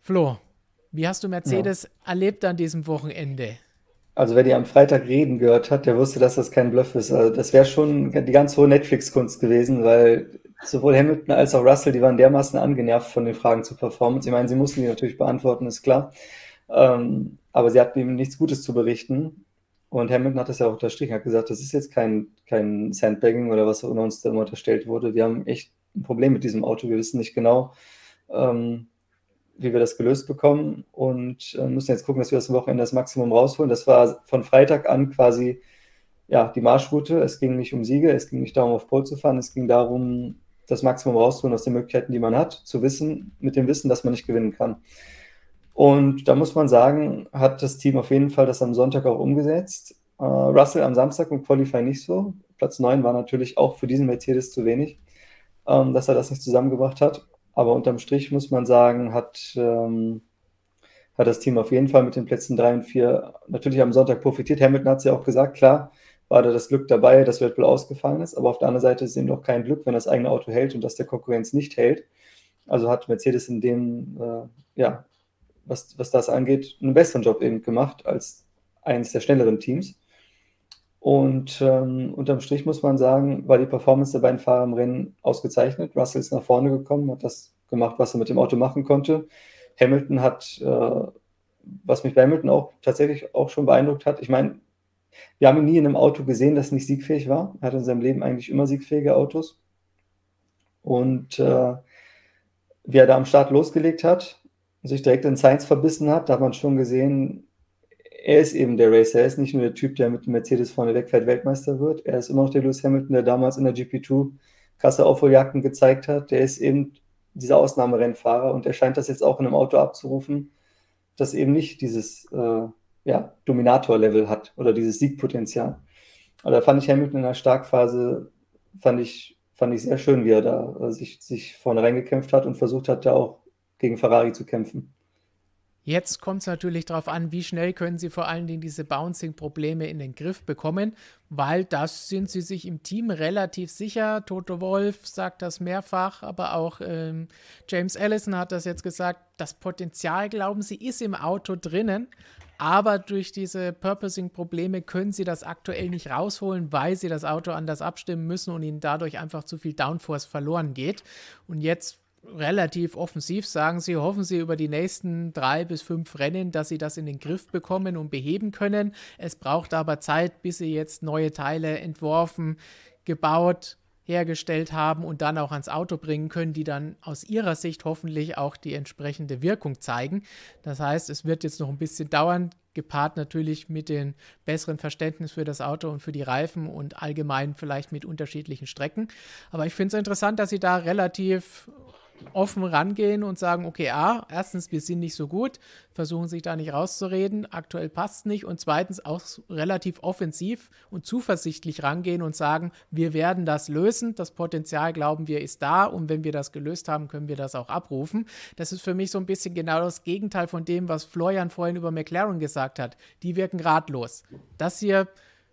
Flo, wie hast du Mercedes ja. erlebt an diesem Wochenende? Also wer die am Freitag reden gehört hat, der wusste, dass das kein Bluff ist. Also das wäre schon die ganz hohe Netflix-Kunst gewesen, weil sowohl Hamilton als auch Russell, die waren dermaßen angenervt von den Fragen zur Performance. Ich meine, sie mussten die natürlich beantworten, ist klar. Ähm, aber sie hatten ihm nichts Gutes zu berichten. Und Hamilton hat das ja auch unterstrichen, hat gesagt, das ist jetzt kein, kein Sandbagging oder was auch immer uns da immer unterstellt wurde. Wir haben echt ein Problem mit diesem Auto. Wir wissen nicht genau, ähm, wie wir das gelöst bekommen und äh, müssen jetzt gucken, dass wir das Wochenende das Maximum rausholen. Das war von Freitag an quasi ja, die Marschroute. Es ging nicht um Siege, es ging nicht darum, auf Pole zu fahren, es ging darum, das Maximum rausholen aus den Möglichkeiten, die man hat, zu wissen, mit dem Wissen, dass man nicht gewinnen kann. Und da muss man sagen, hat das Team auf jeden Fall das am Sonntag auch umgesetzt. Uh, Russell am Samstag im Qualify nicht so. Platz 9 war natürlich auch für diesen Mercedes zu wenig, ähm, dass er das nicht zusammengebracht hat. Aber unterm Strich muss man sagen, hat, ähm, hat das Team auf jeden Fall mit den Plätzen 3 und 4 natürlich am Sonntag profitiert. Hamilton hat es ja auch gesagt, klar, war da das Glück dabei, dass Red Bull ausgefallen ist. Aber auf der anderen Seite ist es eben doch kein Glück, wenn das eigene Auto hält und das der Konkurrenz nicht hält. Also hat Mercedes in dem, äh, ja, was, was das angeht, einen besseren Job eben gemacht als eines der schnelleren Teams. Und ähm, unterm Strich muss man sagen, war die Performance der beiden Fahrer im Rennen ausgezeichnet. Russell ist nach vorne gekommen, hat das gemacht, was er mit dem Auto machen konnte. Hamilton hat, äh, was mich bei Hamilton auch tatsächlich auch schon beeindruckt hat, ich meine, wir haben ihn nie in einem Auto gesehen, das nicht siegfähig war. Er hat in seinem Leben eigentlich immer siegfähige Autos. Und äh, wie er da am Start losgelegt hat, sich direkt in Science verbissen hat, da hat man schon gesehen, er ist eben der Racer. Er ist nicht nur der Typ, der mit dem Mercedes vorne wegfährt, Weltmeister wird. Er ist immer noch der Lewis Hamilton, der damals in der GP2 krasse Aufholjagden gezeigt hat. Der ist eben dieser Ausnahmerennfahrer und er scheint das jetzt auch in einem Auto abzurufen, das eben nicht dieses äh, ja, Dominator-Level hat oder dieses Siegpotenzial. Aber da fand ich Hamilton in der Starkphase, fand ich, fand ich sehr schön, wie er da äh, sich, sich vorne reingekämpft hat und versucht hat, da auch gegen Ferrari zu kämpfen. Jetzt kommt es natürlich darauf an, wie schnell können sie vor allen Dingen diese Bouncing-Probleme in den Griff bekommen, weil das sind sie sich im Team relativ sicher. Toto Wolf sagt das mehrfach, aber auch ähm, James Allison hat das jetzt gesagt. Das Potenzial, glauben sie, ist im Auto drinnen, aber durch diese Purposing-Probleme können sie das aktuell nicht rausholen, weil sie das Auto anders abstimmen müssen und ihnen dadurch einfach zu viel Downforce verloren geht. Und jetzt relativ offensiv sagen sie, hoffen sie über die nächsten drei bis fünf Rennen, dass sie das in den Griff bekommen und beheben können. Es braucht aber Zeit, bis sie jetzt neue Teile entworfen, gebaut, hergestellt haben und dann auch ans Auto bringen können, die dann aus ihrer Sicht hoffentlich auch die entsprechende Wirkung zeigen. Das heißt, es wird jetzt noch ein bisschen dauern, gepaart natürlich mit dem besseren Verständnis für das Auto und für die Reifen und allgemein vielleicht mit unterschiedlichen Strecken. Aber ich finde es interessant, dass sie da relativ offen rangehen und sagen, okay, A, erstens, wir sind nicht so gut, versuchen sich da nicht rauszureden, aktuell passt nicht und zweitens auch relativ offensiv und zuversichtlich rangehen und sagen, wir werden das lösen, das Potenzial, glauben wir, ist da und wenn wir das gelöst haben, können wir das auch abrufen. Das ist für mich so ein bisschen genau das Gegenteil von dem, was Florian vorhin über McLaren gesagt hat. Die wirken ratlos. Das hier,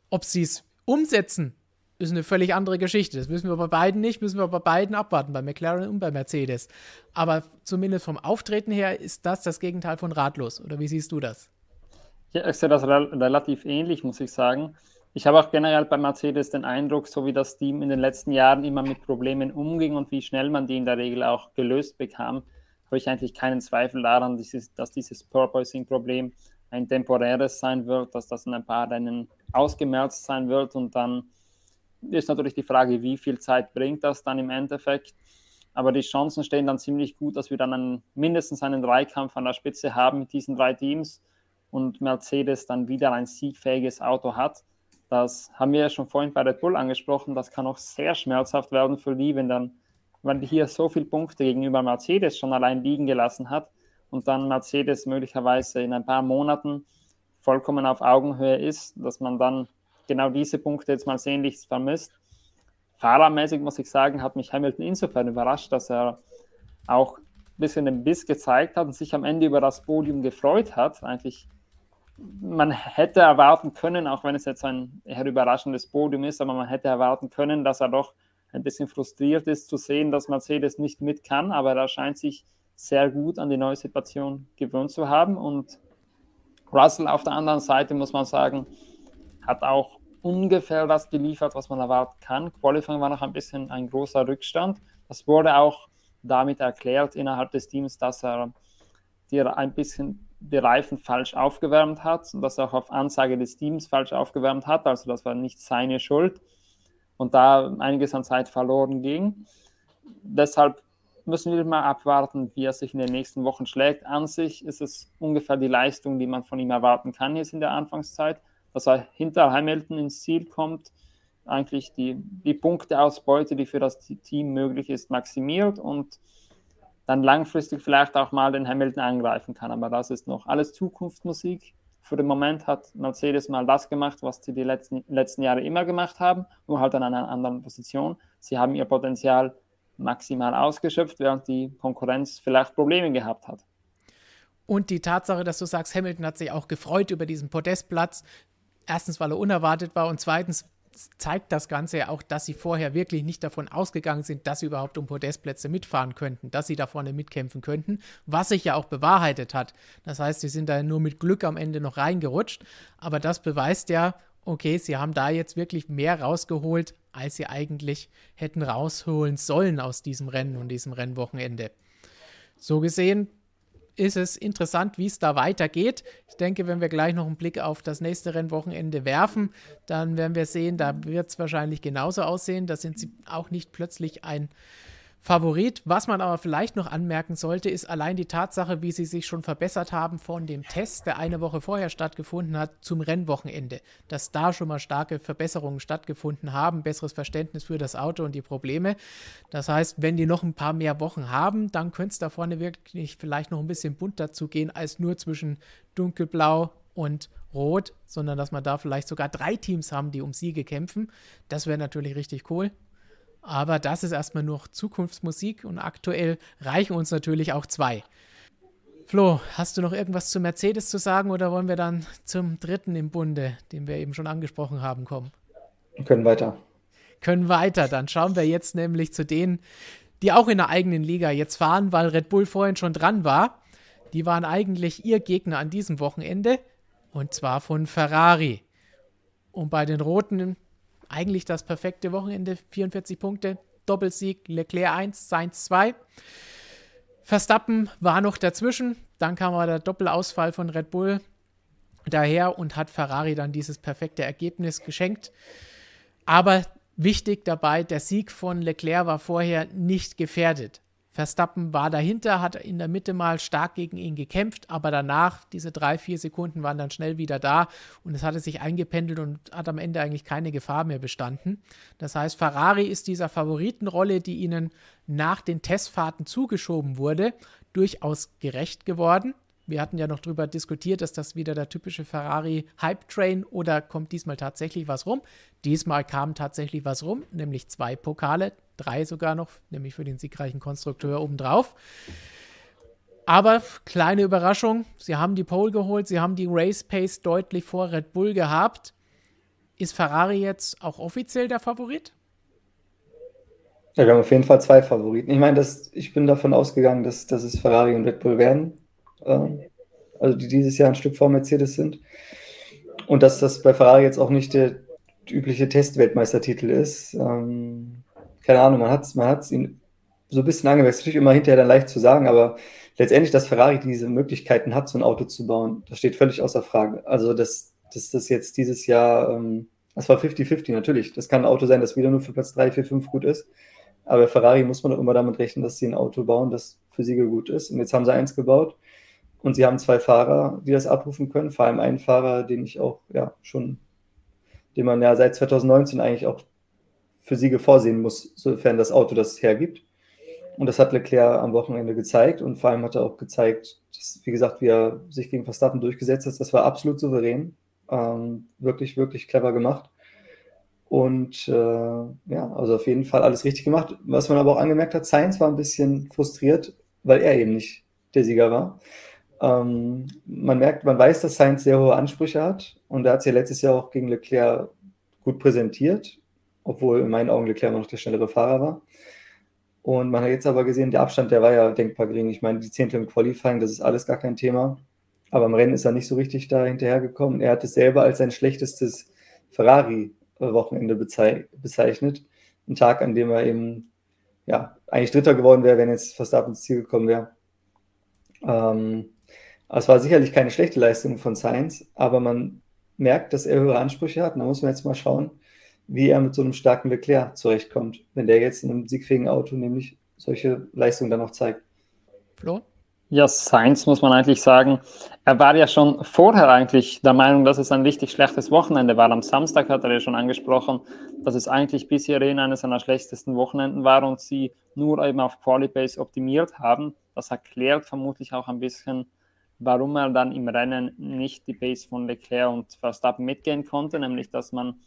ob sie es umsetzen, ist eine völlig andere Geschichte. Das wissen wir bei beiden nicht, müssen wir bei beiden abwarten, bei McLaren und bei Mercedes. Aber zumindest vom Auftreten her ist das das Gegenteil von ratlos. Oder wie siehst du das? Ja, ich sehe das relativ ähnlich, muss ich sagen. Ich habe auch generell bei Mercedes den Eindruck, so wie das Team in den letzten Jahren immer mit Problemen umging und wie schnell man die in der Regel auch gelöst bekam, habe ich eigentlich keinen Zweifel daran, dass dieses Purposing-Problem ein temporäres sein wird, dass das in ein paar Rennen ausgemerzt sein wird und dann ist natürlich die Frage, wie viel Zeit bringt das dann im Endeffekt. Aber die Chancen stehen dann ziemlich gut, dass wir dann einen, mindestens einen Dreikampf an der Spitze haben mit diesen drei Teams und Mercedes dann wieder ein siegfähiges Auto hat. Das haben wir ja schon vorhin bei Red Bull angesprochen. Das kann auch sehr schmerzhaft werden für die, wenn dann, weil hier so viele Punkte gegenüber Mercedes schon allein liegen gelassen hat und dann Mercedes möglicherweise in ein paar Monaten vollkommen auf Augenhöhe ist, dass man dann genau diese Punkte jetzt mal sehnlichst vermisst. Fahrermäßig muss ich sagen, hat mich Hamilton insofern überrascht, dass er auch ein bisschen den Biss gezeigt hat und sich am Ende über das Podium gefreut hat. Eigentlich, man hätte erwarten können, auch wenn es jetzt ein eher überraschendes Podium ist, aber man hätte erwarten können, dass er doch ein bisschen frustriert ist zu sehen, dass Mercedes nicht mit kann, aber er scheint sich sehr gut an die neue Situation gewöhnt zu haben und Russell auf der anderen Seite muss man sagen, hat auch ungefähr das geliefert, was man erwarten kann. Qualifying war noch ein bisschen ein großer Rückstand. Das wurde auch damit erklärt innerhalb des Teams, dass er dir ein bisschen die Reifen falsch aufgewärmt hat und dass er auch auf Ansage des Teams falsch aufgewärmt hat. Also das war nicht seine Schuld und da einiges an Zeit verloren ging. Deshalb müssen wir mal abwarten, wie er sich in den nächsten Wochen schlägt. An sich ist es ungefähr die Leistung, die man von ihm erwarten kann jetzt in der Anfangszeit dass er hinter Hamilton ins Ziel kommt, eigentlich die, die Punkteausbeute, die für das Team möglich ist, maximiert und dann langfristig vielleicht auch mal den Hamilton angreifen kann. Aber das ist noch alles Zukunftsmusik. Für den Moment hat Mercedes mal das gemacht, was sie die letzten, letzten Jahre immer gemacht haben, nur halt an einer anderen Position. Sie haben ihr Potenzial maximal ausgeschöpft, während die Konkurrenz vielleicht Probleme gehabt hat. Und die Tatsache, dass du sagst, Hamilton hat sich auch gefreut über diesen Podestplatz. Erstens, weil er unerwartet war und zweitens zeigt das Ganze ja auch, dass sie vorher wirklich nicht davon ausgegangen sind, dass sie überhaupt um Podestplätze mitfahren könnten, dass sie da vorne mitkämpfen könnten, was sich ja auch bewahrheitet hat. Das heißt, sie sind da nur mit Glück am Ende noch reingerutscht, aber das beweist ja, okay, sie haben da jetzt wirklich mehr rausgeholt, als sie eigentlich hätten rausholen sollen aus diesem Rennen und diesem Rennwochenende. So gesehen ist es interessant, wie es da weitergeht. Ich denke, wenn wir gleich noch einen Blick auf das nächste Rennwochenende werfen, dann werden wir sehen, da wird es wahrscheinlich genauso aussehen. Da sind sie auch nicht plötzlich ein Favorit. Was man aber vielleicht noch anmerken sollte, ist allein die Tatsache, wie sie sich schon verbessert haben von dem Test, der eine Woche vorher stattgefunden hat, zum Rennwochenende. Dass da schon mal starke Verbesserungen stattgefunden haben, besseres Verständnis für das Auto und die Probleme. Das heißt, wenn die noch ein paar mehr Wochen haben, dann könnte es da vorne wirklich vielleicht noch ein bisschen bunt dazu gehen, als nur zwischen dunkelblau und rot, sondern dass man da vielleicht sogar drei Teams haben, die um Siege kämpfen. Das wäre natürlich richtig cool. Aber das ist erstmal nur Zukunftsmusik und aktuell reichen uns natürlich auch zwei. Flo, hast du noch irgendwas zu Mercedes zu sagen oder wollen wir dann zum dritten im Bunde, den wir eben schon angesprochen haben, kommen? Wir können weiter. Können weiter. Dann schauen wir jetzt nämlich zu denen, die auch in der eigenen Liga jetzt fahren, weil Red Bull vorhin schon dran war. Die waren eigentlich ihr Gegner an diesem Wochenende und zwar von Ferrari. Und bei den Roten eigentlich das perfekte Wochenende. 44 Punkte, Doppelsieg, Leclerc 1, Sainz 2. Verstappen war noch dazwischen. Dann kam aber der Doppelausfall von Red Bull daher und hat Ferrari dann dieses perfekte Ergebnis geschenkt. Aber wichtig dabei, der Sieg von Leclerc war vorher nicht gefährdet. Verstappen war dahinter, hat in der Mitte mal stark gegen ihn gekämpft, aber danach, diese drei, vier Sekunden waren dann schnell wieder da und es hatte sich eingependelt und hat am Ende eigentlich keine Gefahr mehr bestanden. Das heißt, Ferrari ist dieser Favoritenrolle, die ihnen nach den Testfahrten zugeschoben wurde, durchaus gerecht geworden. Wir hatten ja noch darüber diskutiert, dass das wieder der typische Ferrari Hype Train oder kommt diesmal tatsächlich was rum? Diesmal kam tatsächlich was rum, nämlich zwei Pokale, drei sogar noch, nämlich für den siegreichen Konstrukteur obendrauf. Aber kleine Überraschung, sie haben die Pole geholt, sie haben die Race Pace deutlich vor Red Bull gehabt. Ist Ferrari jetzt auch offiziell der Favorit? Ja, wir haben auf jeden Fall zwei Favoriten. Ich meine, das, ich bin davon ausgegangen, dass, dass es Ferrari und Red Bull werden also die dieses Jahr ein Stück vor Mercedes sind. Und dass das bei Ferrari jetzt auch nicht der übliche Testweltmeistertitel ist. Ähm, keine Ahnung, man hat es man hat's ihn so ein bisschen angewechselt. Natürlich immer hinterher dann leicht zu sagen, aber letztendlich, dass Ferrari diese Möglichkeiten hat, so ein Auto zu bauen, das steht völlig außer Frage. Also, dass, dass das jetzt dieses Jahr, ähm, das war 50-50 natürlich. Das kann ein Auto sein, das wieder nur für Platz 3, 4, 5 gut ist. Aber Ferrari muss man doch immer damit rechnen, dass sie ein Auto bauen, das für Siege gut ist. Und jetzt haben sie eins gebaut und sie haben zwei Fahrer, die das abrufen können, vor allem einen Fahrer, den ich auch ja schon, den man ja seit 2019 eigentlich auch für Siege vorsehen muss, sofern das Auto das hergibt. Und das hat Leclerc am Wochenende gezeigt und vor allem hat er auch gezeigt, dass, wie gesagt, wie er sich gegen Verstappen durchgesetzt hat. Das war absolut souverän. Ähm, wirklich, wirklich clever gemacht. Und äh, ja, also auf jeden Fall alles richtig gemacht. Was man aber auch angemerkt hat, Sainz war ein bisschen frustriert, weil er eben nicht der Sieger war. Ähm, man merkt, man weiß, dass Sainz sehr hohe Ansprüche hat und er hat sich ja letztes Jahr auch gegen Leclerc gut präsentiert, obwohl in meinen Augen Leclerc immer noch der schnellere Fahrer war. Und man hat jetzt aber gesehen, der Abstand, der war ja denkbar gering. Ich meine, die Zehntel im Qualifying, das ist alles gar kein Thema. Aber im Rennen ist er nicht so richtig da hinterhergekommen. Er hat es selber als sein schlechtestes Ferrari-Wochenende bezeichnet. Ein Tag, an dem er eben ja, eigentlich Dritter geworden wäre, wenn jetzt fast ab ins Ziel gekommen wäre. Ähm, es war sicherlich keine schlechte Leistung von Sainz, aber man merkt, dass er höhere Ansprüche hat. da muss man jetzt mal schauen, wie er mit so einem starken Leclerc zurechtkommt, wenn der jetzt in einem siegfähigen Auto nämlich solche Leistungen dann noch zeigt. Flo? Ja, Sainz muss man eigentlich sagen, er war ja schon vorher eigentlich der Meinung, dass es ein richtig schlechtes Wochenende war. Am Samstag hat er ja schon angesprochen, dass es eigentlich bisher in eines seiner schlechtesten Wochenenden war und sie nur eben auf Qualibase optimiert haben. Das erklärt vermutlich auch ein bisschen, warum er dann im Rennen nicht die Base von Leclerc und Verstappen mitgehen konnte, nämlich dass man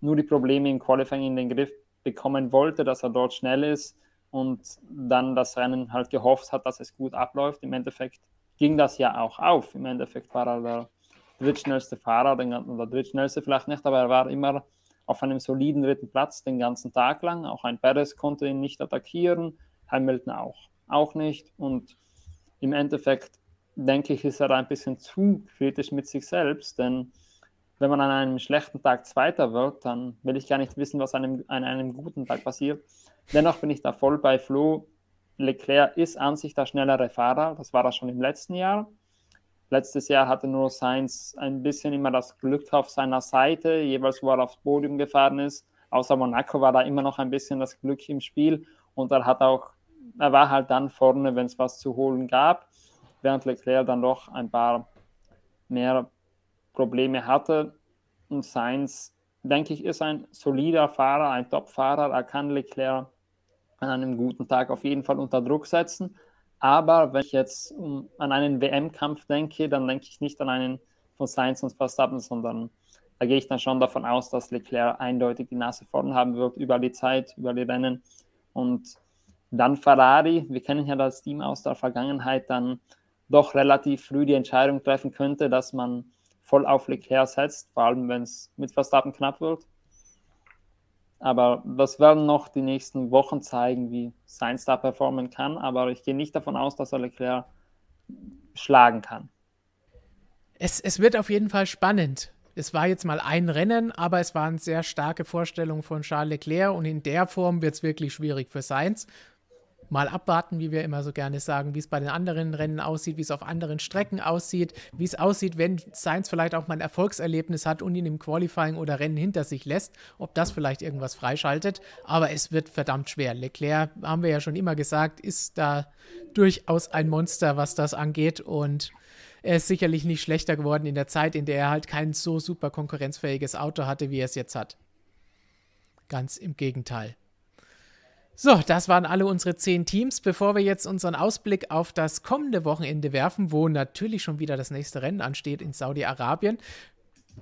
nur die Probleme im Qualifying in den Griff bekommen wollte, dass er dort schnell ist und dann das Rennen halt gehofft hat, dass es gut abläuft. Im Endeffekt ging das ja auch auf. Im Endeffekt war er der drittschnellste Fahrer, den, oder drittschnellste vielleicht nicht, aber er war immer auf einem soliden dritten Platz den ganzen Tag lang. Auch ein Perez konnte ihn nicht attackieren, Hamilton auch, auch nicht. Und im Endeffekt denke ich, ist er ein bisschen zu kritisch mit sich selbst, denn wenn man an einem schlechten Tag Zweiter wird, dann will ich gar nicht wissen, was an einem, an einem guten Tag passiert. Dennoch bin ich da voll bei Flo. Leclerc ist an sich der schnellere Fahrer. Das war er schon im letzten Jahr. Letztes Jahr hatte nur Sainz ein bisschen immer das Glück auf seiner Seite, jeweils wo er aufs Podium gefahren ist. Außer Monaco war da immer noch ein bisschen das Glück im Spiel und er hat auch, er war halt dann vorne, wenn es was zu holen gab, während Leclerc dann doch ein paar mehr Probleme hatte. Und Sainz, denke ich, ist ein solider Fahrer, ein Top-Fahrer. Er kann Leclerc an einem guten Tag auf jeden Fall unter Druck setzen. Aber wenn ich jetzt an einen WM-Kampf denke, dann denke ich nicht an einen von Sainz und Verstappen, sondern da gehe ich dann schon davon aus, dass Leclerc eindeutig die Nase vorn haben wird über die Zeit, über die Rennen. Und dann Ferrari, wir kennen ja das Team aus der Vergangenheit, dann doch relativ früh die Entscheidung treffen könnte, dass man voll auf Leclerc setzt, vor allem wenn es mit Verstappen knapp wird. Aber das werden noch die nächsten Wochen zeigen, wie Sainz da performen kann. Aber ich gehe nicht davon aus, dass er Leclerc schlagen kann. Es, es wird auf jeden Fall spannend. Es war jetzt mal ein Rennen, aber es waren sehr starke Vorstellungen von Charles Leclerc und in der Form wird es wirklich schwierig für Sainz mal abwarten, wie wir immer so gerne sagen, wie es bei den anderen Rennen aussieht, wie es auf anderen Strecken aussieht, wie es aussieht, wenn Sainz vielleicht auch mal ein Erfolgserlebnis hat und ihn im Qualifying oder Rennen hinter sich lässt, ob das vielleicht irgendwas freischaltet. Aber es wird verdammt schwer. Leclerc, haben wir ja schon immer gesagt, ist da durchaus ein Monster, was das angeht und er ist sicherlich nicht schlechter geworden in der Zeit, in der er halt kein so super konkurrenzfähiges Auto hatte, wie er es jetzt hat. Ganz im Gegenteil. So, das waren alle unsere zehn Teams. Bevor wir jetzt unseren Ausblick auf das kommende Wochenende werfen, wo natürlich schon wieder das nächste Rennen ansteht in Saudi-Arabien,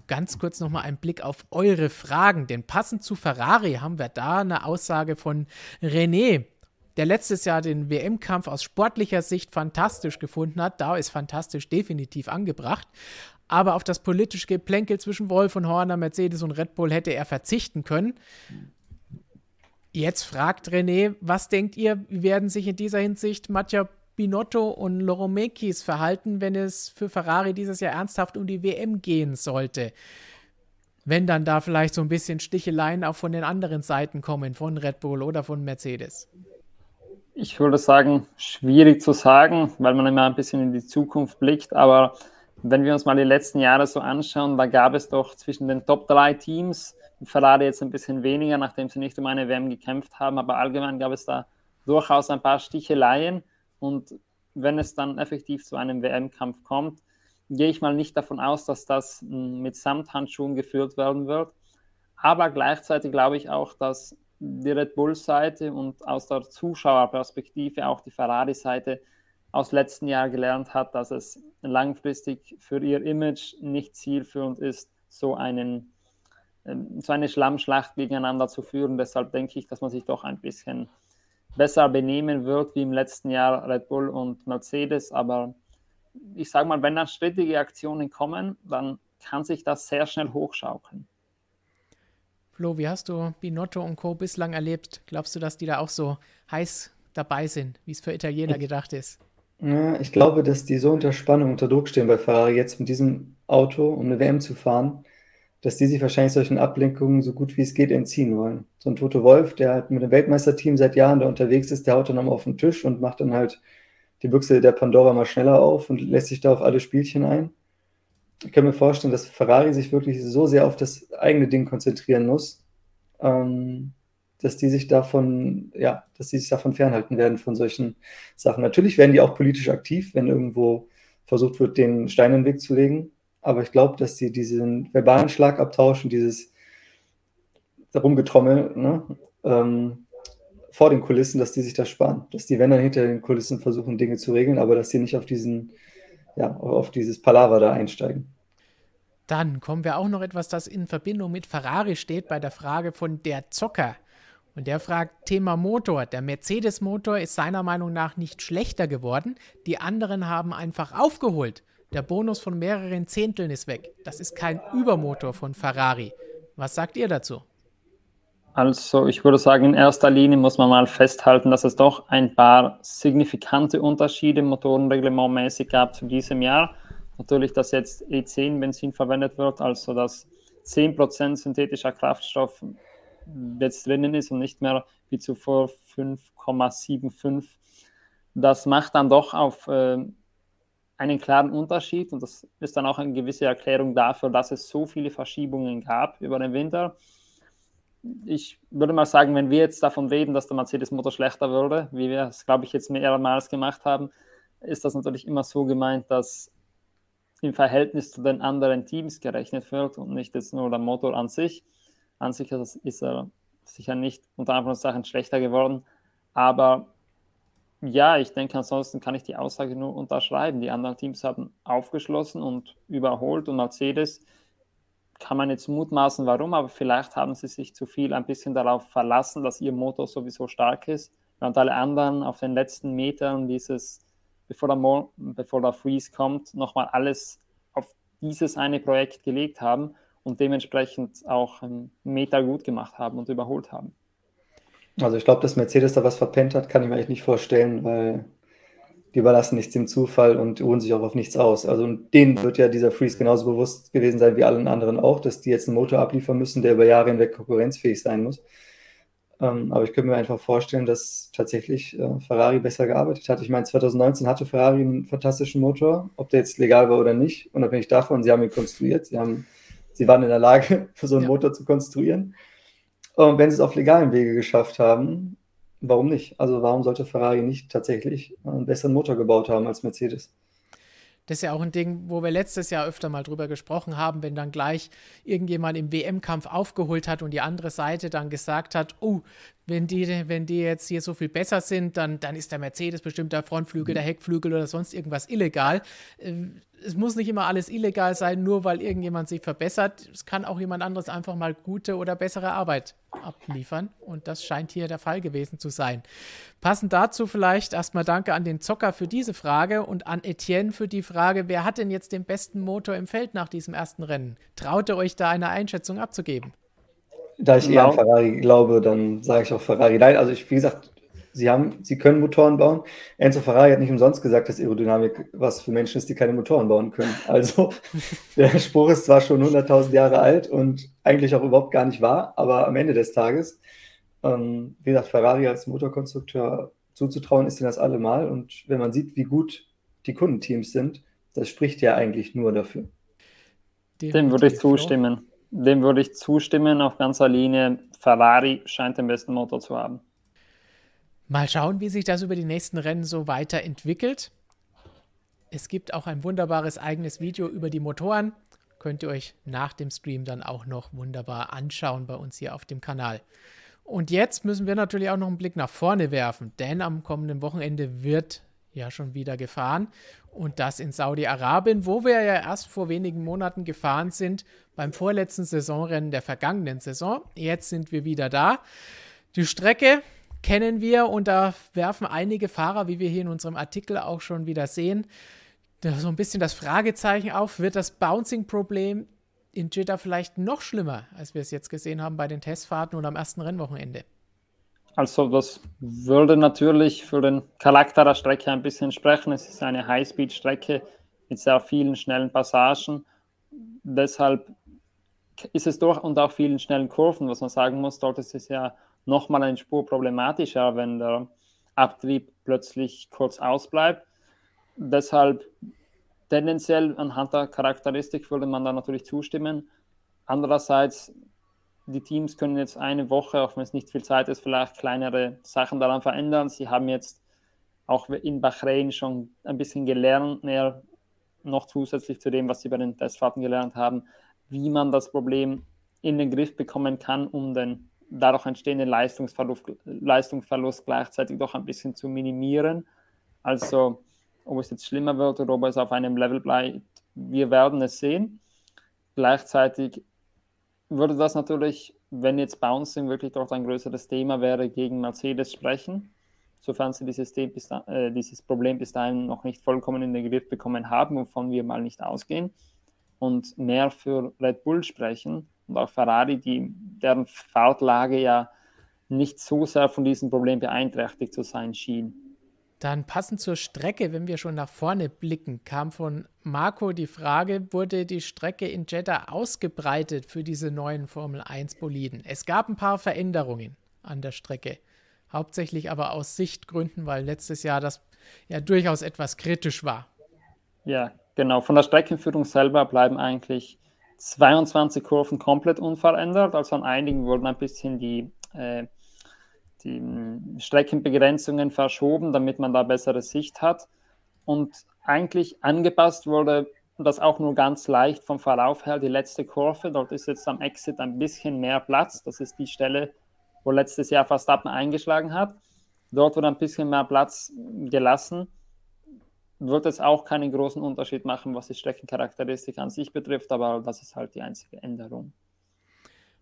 ganz kurz nochmal ein Blick auf eure Fragen. Denn passend zu Ferrari haben wir da eine Aussage von René, der letztes Jahr den WM-Kampf aus sportlicher Sicht fantastisch gefunden hat. Da ist fantastisch definitiv angebracht. Aber auf das politische Geplänkel zwischen Wolf und Horner, Mercedes und Red Bull hätte er verzichten können. Jetzt fragt René, was denkt ihr, wie werden sich in dieser Hinsicht Mattia Binotto und Loromekis verhalten, wenn es für Ferrari dieses Jahr ernsthaft um die WM gehen sollte? Wenn dann da vielleicht so ein bisschen Sticheleien auch von den anderen Seiten kommen, von Red Bull oder von Mercedes. Ich würde sagen, schwierig zu sagen, weil man immer ein bisschen in die Zukunft blickt, aber wenn wir uns mal die letzten Jahre so anschauen, da gab es doch zwischen den Top 3 Teams Ferrari jetzt ein bisschen weniger, nachdem sie nicht um eine WM gekämpft haben, aber allgemein gab es da durchaus ein paar Sticheleien und wenn es dann effektiv zu einem WM-Kampf kommt, gehe ich mal nicht davon aus, dass das hm, mit Samthandschuhen geführt werden wird. Aber gleichzeitig glaube ich auch, dass die Red Bull-Seite und aus der Zuschauerperspektive auch die Ferrari-Seite aus letzten Jahr gelernt hat, dass es langfristig für ihr Image nicht zielführend ist, so einen so eine Schlammschlacht gegeneinander zu führen. Deshalb denke ich, dass man sich doch ein bisschen besser benehmen wird wie im letzten Jahr Red Bull und Mercedes. Aber ich sage mal, wenn dann strittige Aktionen kommen, dann kann sich das sehr schnell hochschaukeln. Flo, wie hast du Binotto und Co. bislang erlebt? Glaubst du, dass die da auch so heiß dabei sind, wie es für Italiener gedacht ist? Ja, ich glaube, dass die so unter Spannung, unter Druck stehen bei Ferrari, jetzt mit diesem Auto, um eine WM zu fahren, dass die sich wahrscheinlich solchen Ablenkungen so gut wie es geht entziehen wollen. So ein Toto Wolf, der halt mit dem Weltmeisterteam seit Jahren da unterwegs ist, der haut dann nochmal auf den Tisch und macht dann halt die Büchse der Pandora mal schneller auf und lässt sich da auf alle Spielchen ein. Ich kann mir vorstellen, dass Ferrari sich wirklich so sehr auf das eigene Ding konzentrieren muss, ähm, dass die sich davon, ja, dass die sich davon fernhalten werden von solchen Sachen. Natürlich werden die auch politisch aktiv, wenn irgendwo versucht wird, den Stein in den Weg zu legen. Aber ich glaube, dass sie diesen verbalen Schlagabtausch und dieses Rumgetrommel ne, ähm, vor den Kulissen, dass die sich das sparen. Dass die, wenn dann hinter den Kulissen versuchen, Dinge zu regeln, aber dass sie nicht auf diesen, ja, auf dieses Palaver da einsteigen. Dann kommen wir auch noch etwas, das in Verbindung mit Ferrari steht, bei der Frage von der Zocker. Und der fragt Thema Motor. Der Mercedes-Motor ist seiner Meinung nach nicht schlechter geworden. Die anderen haben einfach aufgeholt. Der Bonus von mehreren Zehnteln ist weg. Das ist kein Übermotor von Ferrari. Was sagt ihr dazu? Also ich würde sagen, in erster Linie muss man mal festhalten, dass es doch ein paar signifikante Unterschiede motorenreglementmäßig gab zu diesem Jahr. Natürlich, dass jetzt E10-Benzin verwendet wird, also dass 10% synthetischer Kraftstoff jetzt drinnen ist und nicht mehr wie zuvor 5,75. Das macht dann doch auf äh, einen klaren Unterschied und das ist dann auch eine gewisse Erklärung dafür, dass es so viele Verschiebungen gab über den Winter. Ich würde mal sagen, wenn wir jetzt davon reden, dass der Mercedes-Motor schlechter würde, wie wir es, glaube ich, jetzt mehrmals gemacht haben, ist das natürlich immer so gemeint, dass im Verhältnis zu den anderen Teams gerechnet wird und nicht jetzt nur der Motor an sich. An sich ist er sicher nicht unter Anführungszeichen schlechter geworden, aber ja, ich denke, ansonsten kann ich die Aussage nur unterschreiben. Die anderen Teams haben aufgeschlossen und überholt und Mercedes kann man jetzt mutmaßen, warum, aber vielleicht haben sie sich zu viel ein bisschen darauf verlassen, dass ihr Motor sowieso stark ist, während alle anderen auf den letzten Metern dieses bevor der, Mo bevor der Freeze kommt, nochmal alles auf dieses eine Projekt gelegt haben und dementsprechend auch einen Meter gut gemacht haben und überholt haben. Also ich glaube, dass Mercedes da was verpennt hat, kann ich mir eigentlich nicht vorstellen, weil die überlassen nichts dem Zufall und ruhen sich auch auf nichts aus. Also denen wird ja dieser Freeze genauso bewusst gewesen sein wie allen anderen auch, dass die jetzt einen Motor abliefern müssen, der über Jahre hinweg konkurrenzfähig sein muss. Ähm, aber ich könnte mir einfach vorstellen, dass tatsächlich äh, Ferrari besser gearbeitet hat. Ich meine, 2019 hatte Ferrari einen fantastischen Motor, ob der jetzt legal war oder nicht, unabhängig davon, sie haben ihn konstruiert, sie, haben, sie waren in der Lage, (laughs) so einen ja. Motor zu konstruieren. Und wenn sie es auf legalen Wege geschafft haben, warum nicht? Also warum sollte Ferrari nicht tatsächlich einen besseren Motor gebaut haben als Mercedes? Das ist ja auch ein Ding, wo wir letztes Jahr öfter mal drüber gesprochen haben, wenn dann gleich irgendjemand im WM-Kampf aufgeholt hat und die andere Seite dann gesagt hat, oh, wenn die, wenn die jetzt hier so viel besser sind, dann, dann ist der Mercedes bestimmt der Frontflügel, der Heckflügel oder sonst irgendwas illegal. Ähm, es muss nicht immer alles illegal sein, nur weil irgendjemand sich verbessert. Es kann auch jemand anderes einfach mal gute oder bessere Arbeit abliefern. Und das scheint hier der Fall gewesen zu sein. Passend dazu vielleicht erstmal Danke an den Zocker für diese Frage und an Etienne für die Frage, wer hat denn jetzt den besten Motor im Feld nach diesem ersten Rennen? Traut ihr euch da eine Einschätzung abzugeben? Da ich eher an Ferrari glaube, dann sage ich auch Ferrari. Nein, also ich, wie gesagt, sie haben, sie können Motoren bauen. Enzo Ferrari hat nicht umsonst gesagt, dass Aerodynamik was für Menschen ist, die keine Motoren bauen können. (laughs) Also der Spruch ist zwar schon 100.000 Jahre alt und eigentlich auch überhaupt gar nicht wahr, aber am Ende des Tages, ähm, wie gesagt, Ferrari als Motorkonstrukteur zuzutrauen ist ihnen das allemal. Und wenn man sieht, wie gut die Kundenteams sind, das spricht ja eigentlich nur dafür. Dem würde ich zustimmen. Dem würde ich zustimmen auf ganzer Linie. Ferrari scheint den besten Motor zu haben. Mal schauen, wie sich das über die nächsten Rennen so weiterentwickelt. Es gibt auch ein wunderbares eigenes Video über die Motoren. Könnt ihr euch nach dem Stream dann auch noch wunderbar anschauen bei uns hier auf dem Kanal. Und jetzt müssen wir natürlich auch noch einen Blick nach vorne werfen, denn am kommenden Wochenende wird ja schon wieder gefahren und das in Saudi-Arabien, wo wir ja erst vor wenigen Monaten gefahren sind beim vorletzten Saisonrennen der vergangenen Saison. Jetzt sind wir wieder da. Die Strecke kennen wir und da werfen einige Fahrer, wie wir hier in unserem Artikel auch schon wieder sehen, so ein bisschen das Fragezeichen auf, wird das Bouncing-Problem in Jeddah vielleicht noch schlimmer, als wir es jetzt gesehen haben bei den Testfahrten und am ersten Rennwochenende? Also das würde natürlich für den Charakter der Strecke ein bisschen sprechen. Es ist eine Highspeed-Strecke mit sehr vielen schnellen Passagen. Deshalb ist es durch und auch vielen schnellen Kurven, was man sagen muss. Dort ist es ja nochmal eine Spur problematischer, wenn der Abtrieb plötzlich kurz ausbleibt. Deshalb tendenziell anhand der Charakteristik würde man da natürlich zustimmen. Andererseits die Teams können jetzt eine Woche, auch wenn es nicht viel Zeit ist, vielleicht kleinere Sachen daran verändern. Sie haben jetzt auch in Bahrain schon ein bisschen gelernt, mehr noch zusätzlich zu dem, was sie bei den Testfahrten gelernt haben, wie man das Problem in den Griff bekommen kann, um den dadurch entstehenden Leistungsverlust, Leistungsverlust gleichzeitig doch ein bisschen zu minimieren. Also, ob es jetzt schlimmer wird oder ob es auf einem Level bleibt, wir werden es sehen. Gleichzeitig würde das natürlich, wenn jetzt Bouncing wirklich dort ein größeres Thema wäre, gegen Mercedes sprechen, sofern sie dieses, äh, dieses Problem bis dahin noch nicht vollkommen in den Griff bekommen haben, wovon wir mal nicht ausgehen, und mehr für Red Bull sprechen und auch Ferrari, die, deren Fahrtlage ja nicht so sehr von diesem Problem beeinträchtigt zu sein schien. Dann passend zur Strecke, wenn wir schon nach vorne blicken, kam von Marco die Frage, wurde die Strecke in Jeddah ausgebreitet für diese neuen Formel 1 Boliden? Es gab ein paar Veränderungen an der Strecke, hauptsächlich aber aus Sichtgründen, weil letztes Jahr das ja durchaus etwas kritisch war. Ja, genau. Von der Streckenführung selber bleiben eigentlich 22 Kurven komplett unverändert. Also an einigen wurden ein bisschen die äh, die Streckenbegrenzungen verschoben, damit man da bessere Sicht hat. Und eigentlich angepasst wurde das auch nur ganz leicht vom Verlauf her, die letzte Kurve. Dort ist jetzt am Exit ein bisschen mehr Platz. Das ist die Stelle, wo letztes Jahr Verstappen eingeschlagen hat. Dort wurde ein bisschen mehr Platz gelassen. Wird es auch keinen großen Unterschied machen, was die Streckencharakteristik an sich betrifft, aber das ist halt die einzige Änderung.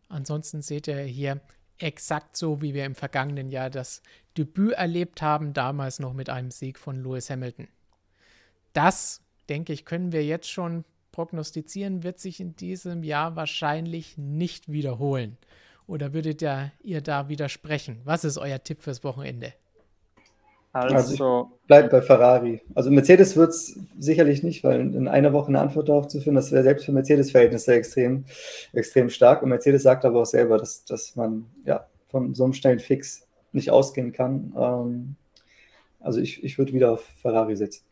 Ansonsten seht ihr hier exakt so, wie wir im vergangenen Jahr das Debüt erlebt haben, damals noch mit einem Sieg von Lewis Hamilton. Das, denke ich, können wir jetzt schon prognostizieren, wird sich in diesem Jahr wahrscheinlich nicht wiederholen. Oder würdet ihr, ihr da widersprechen? Was ist euer Tipp fürs Wochenende? Also, also bleibt bei Ferrari. Also Mercedes wird es sicherlich nicht, weil in einer Woche eine Antwort darauf zu finden, das wäre selbst für Mercedes-Verhältnisse extrem, extrem stark. Und Mercedes sagt aber auch selber, dass, dass man ja von so einem schnellen Fix nicht ausgehen kann. Ähm, also ich, ich würde wieder auf Ferrari setzen.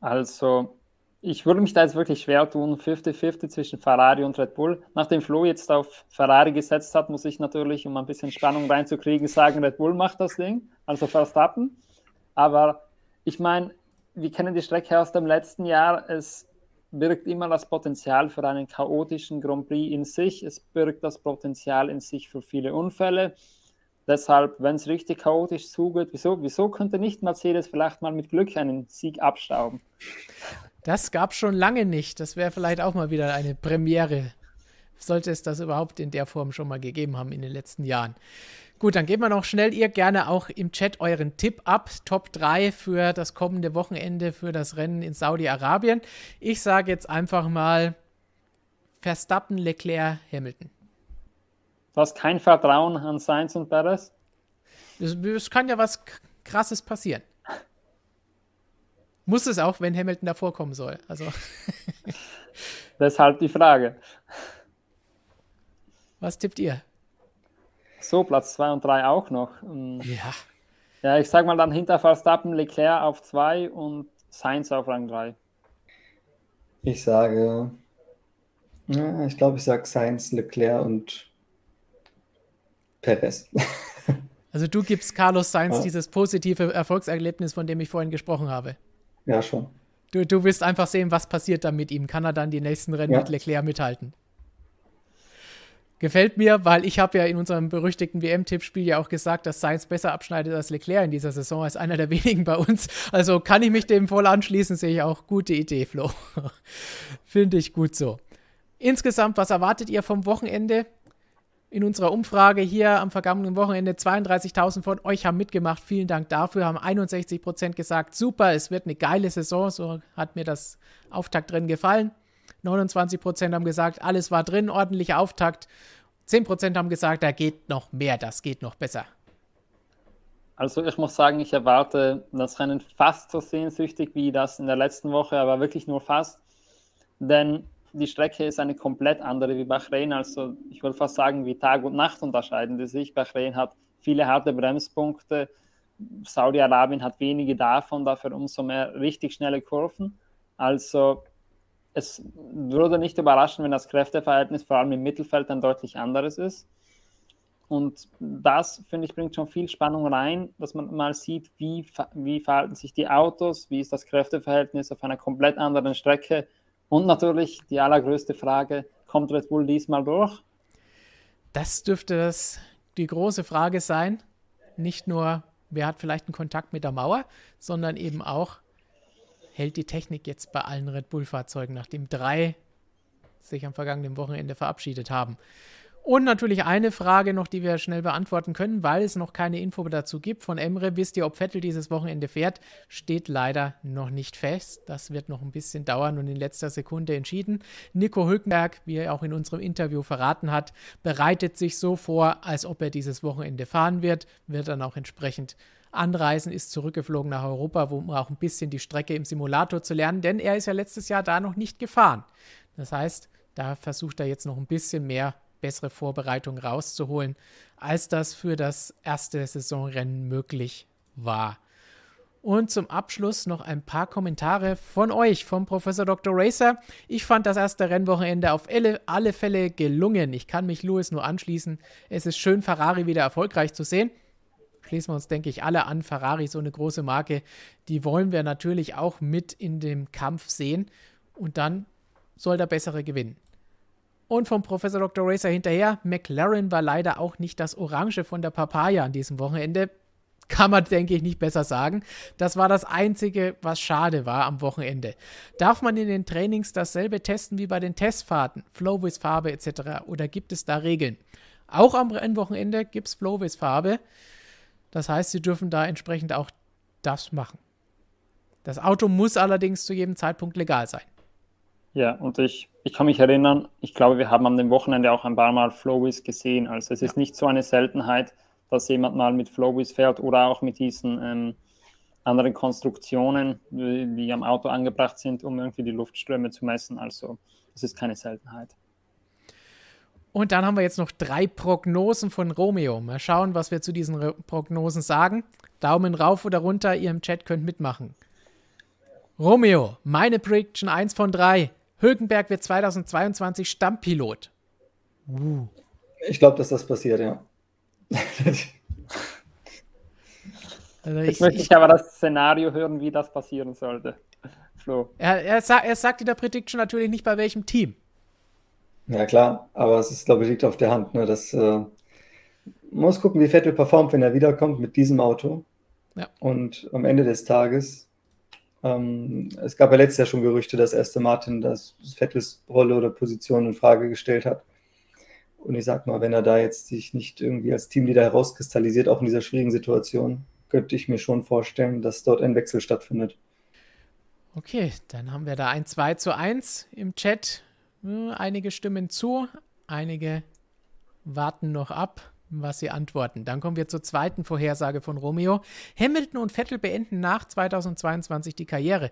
Also ich würde mich da jetzt wirklich schwer tun, 50-50 zwischen Ferrari und Red Bull. Nachdem Flo jetzt auf Ferrari gesetzt hat, muss ich natürlich, um ein bisschen Spannung reinzukriegen, sagen, Red Bull macht das Ding, also Verstappen. Aber ich meine, wir kennen die Strecke aus dem letzten Jahr. Es birgt immer das Potenzial für einen chaotischen Grand Prix in sich. Es birgt das Potenzial in sich für viele Unfälle. Deshalb, wenn es richtig chaotisch zugeht, wieso, wieso könnte nicht Mercedes vielleicht mal mit Glück einen Sieg abstauben? Das gab schon lange nicht. Das wäre vielleicht auch mal wieder eine Premiere. Sollte es das überhaupt in der Form schon mal gegeben haben in den letzten Jahren. Gut, dann gebt mal noch schnell ihr gerne auch im Chat euren Tipp ab. Top 3 für das kommende Wochenende für das Rennen in Saudi-Arabien. Ich sage jetzt einfach mal Verstappen, Leclerc, Hamilton. Du hast kein Vertrauen an Sainz und Perez? Es kann ja was Krasses passieren. Muss es auch, wenn Hamilton davor kommen soll. Also. (laughs) Deshalb die Frage. Was tippt ihr? So, Platz 2 und 3 auch noch. Ähm, ja. Ja, ich sag mal dann hinter Verstappen Leclerc auf 2 und Sainz auf Rang 3. Ich sage, ja, ich glaube, ich sage Sainz, Leclerc und Perez. (laughs) Also du gibst Carlos Sainz ja. dieses positive Erfolgserlebnis, von dem ich vorhin gesprochen habe. Ja, schon. Du, du willst einfach sehen, was passiert dann mit ihm. Kann er dann die nächsten Rennen ja. mit Leclerc mithalten? Gefällt mir, weil ich habe ja in unserem berüchtigten WM-Tippspiel ja auch gesagt, dass Sainz besser abschneidet als Leclerc in dieser Saison, als einer der (laughs) wenigen bei uns. Also kann ich mich dem voll anschließen, sehe ich auch. Gute Idee, Flo. (laughs) Finde ich gut so. Insgesamt, was erwartet ihr vom Wochenende? In unserer Umfrage hier am vergangenen Wochenende 32.000 von euch haben mitgemacht. Vielen Dank dafür. Haben 61 Prozent gesagt, super, es wird eine geile Saison. So hat mir das Auftakt drin gefallen. 29 Prozent haben gesagt, alles war drin, ordentlicher Auftakt. 10 Prozent haben gesagt, da geht noch mehr, das geht noch besser. Also ich muss sagen, ich erwarte das Rennen fast so sehnsüchtig wie das in der letzten Woche, aber wirklich nur fast. Denn die Strecke ist eine komplett andere wie Bahrain. Also ich würde fast sagen, wie Tag und Nacht unterscheiden die sich. Bahrain hat viele harte Bremspunkte. Saudi-Arabien hat wenige davon, dafür umso mehr richtig schnelle Kurven. Also es würde nicht überraschen, wenn das Kräfteverhältnis vor allem im Mittelfeld dann deutlich anderes ist. Und das, finde ich, bringt schon viel Spannung rein, dass man mal sieht, wie, wie verhalten sich die Autos, wie ist das Kräfteverhältnis auf einer komplett anderen Strecke. Und natürlich die allergrößte Frage, kommt Red Bull diesmal durch? Das dürfte das die große Frage sein. Nicht nur, wer hat vielleicht einen Kontakt mit der Mauer, sondern eben auch, hält die Technik jetzt bei allen Red Bull-Fahrzeugen, nachdem drei sich am vergangenen Wochenende verabschiedet haben. Und natürlich eine Frage noch, die wir schnell beantworten können, weil es noch keine Info dazu gibt. Von Emre, wisst ihr, ob Vettel dieses Wochenende fährt? Steht leider noch nicht fest. Das wird noch ein bisschen dauern und in letzter Sekunde entschieden. Nico Hülkenberg, wie er auch in unserem Interview verraten hat, bereitet sich so vor, als ob er dieses Wochenende fahren wird, wird dann auch entsprechend anreisen, ist zurückgeflogen nach Europa, um auch ein bisschen die Strecke im Simulator zu lernen, denn er ist ja letztes Jahr da noch nicht gefahren. Das heißt, da versucht er jetzt noch ein bisschen mehr bessere Vorbereitung rauszuholen, als das für das erste Saisonrennen möglich war. Und zum Abschluss noch ein paar Kommentare von euch, vom Professor Dr. Racer. Ich fand das erste Rennwochenende auf alle, Fälle gelungen. Ich kann mich Louis nur anschließen. Es ist schön, Ferrari wieder erfolgreich zu sehen. Schließen wir uns, denke ich, alle an. Ferrari, so eine große Marke, die wollen wir natürlich auch mit in dem Kampf sehen. Und dann soll der Bessere gewinnen. Und vom Professor Dr. Racer hinterher, McLaren war leider auch nicht das Orange von der Papaya an diesem Wochenende. Kann man, denke ich, nicht besser sagen. Das war das Einzige, was schade war am Wochenende. Darf man in den Trainings dasselbe testen wie bei den Testfahrten? Flowwiz Farbe etc. Oder gibt es da Regeln? Auch am Rennwochenende gibt es Flowwiz Farbe. Das heißt, Sie dürfen da entsprechend auch das machen. Das Auto muss allerdings zu jedem Zeitpunkt legal sein. Ja, und ich, ich kann mich erinnern, ich glaube, wir haben am dem Wochenende auch ein paar Mal Flowis gesehen. Also es ist nicht so eine Seltenheit, dass jemand mal mit Flowis fährt oder auch mit diesen ähm, anderen Konstruktionen, die am Auto angebracht sind, um irgendwie die Luftströme zu messen. Also es ist keine Seltenheit. Und dann haben wir jetzt noch drei Prognosen von Romeo. Mal schauen, was wir zu diesen Prognosen sagen. Daumen rauf oder runter, ihr im Chat könnt mitmachen. Romeo, meine Prediction 1 von 3. Hülkenberg wird 2022 Stammpilot. Uh. Ich glaube, dass das passiert, ja. (laughs) also Jetzt möchte ich aber das Szenario hören, wie das passieren sollte. Flo. Er, er, sa er sagt in der Prediction natürlich nicht bei welchem Team. Ja, klar, aber es ist, glaube ich, liegt auf der Hand. Ne, dass, äh, muss gucken, wie Vettel performt, wenn er wiederkommt mit diesem Auto. Ja. Und am Ende des Tages ähm, es gab ja letztes Jahr schon Gerüchte, dass Aston Martin das Vettels Rolle oder Position in Frage gestellt hat. Und ich sag mal, wenn er da jetzt sich nicht irgendwie als Teamleader herauskristallisiert, auch in dieser schwierigen Situation, könnte ich mir schon vorstellen, dass dort ein Wechsel stattfindet. Okay, dann haben wir da ein 2 zu 1 im Chat. Hm, einige stimmen zu, einige warten noch ab was sie antworten. Dann kommen wir zur zweiten Vorhersage von Romeo. Hamilton und Vettel beenden nach 2022 die Karriere.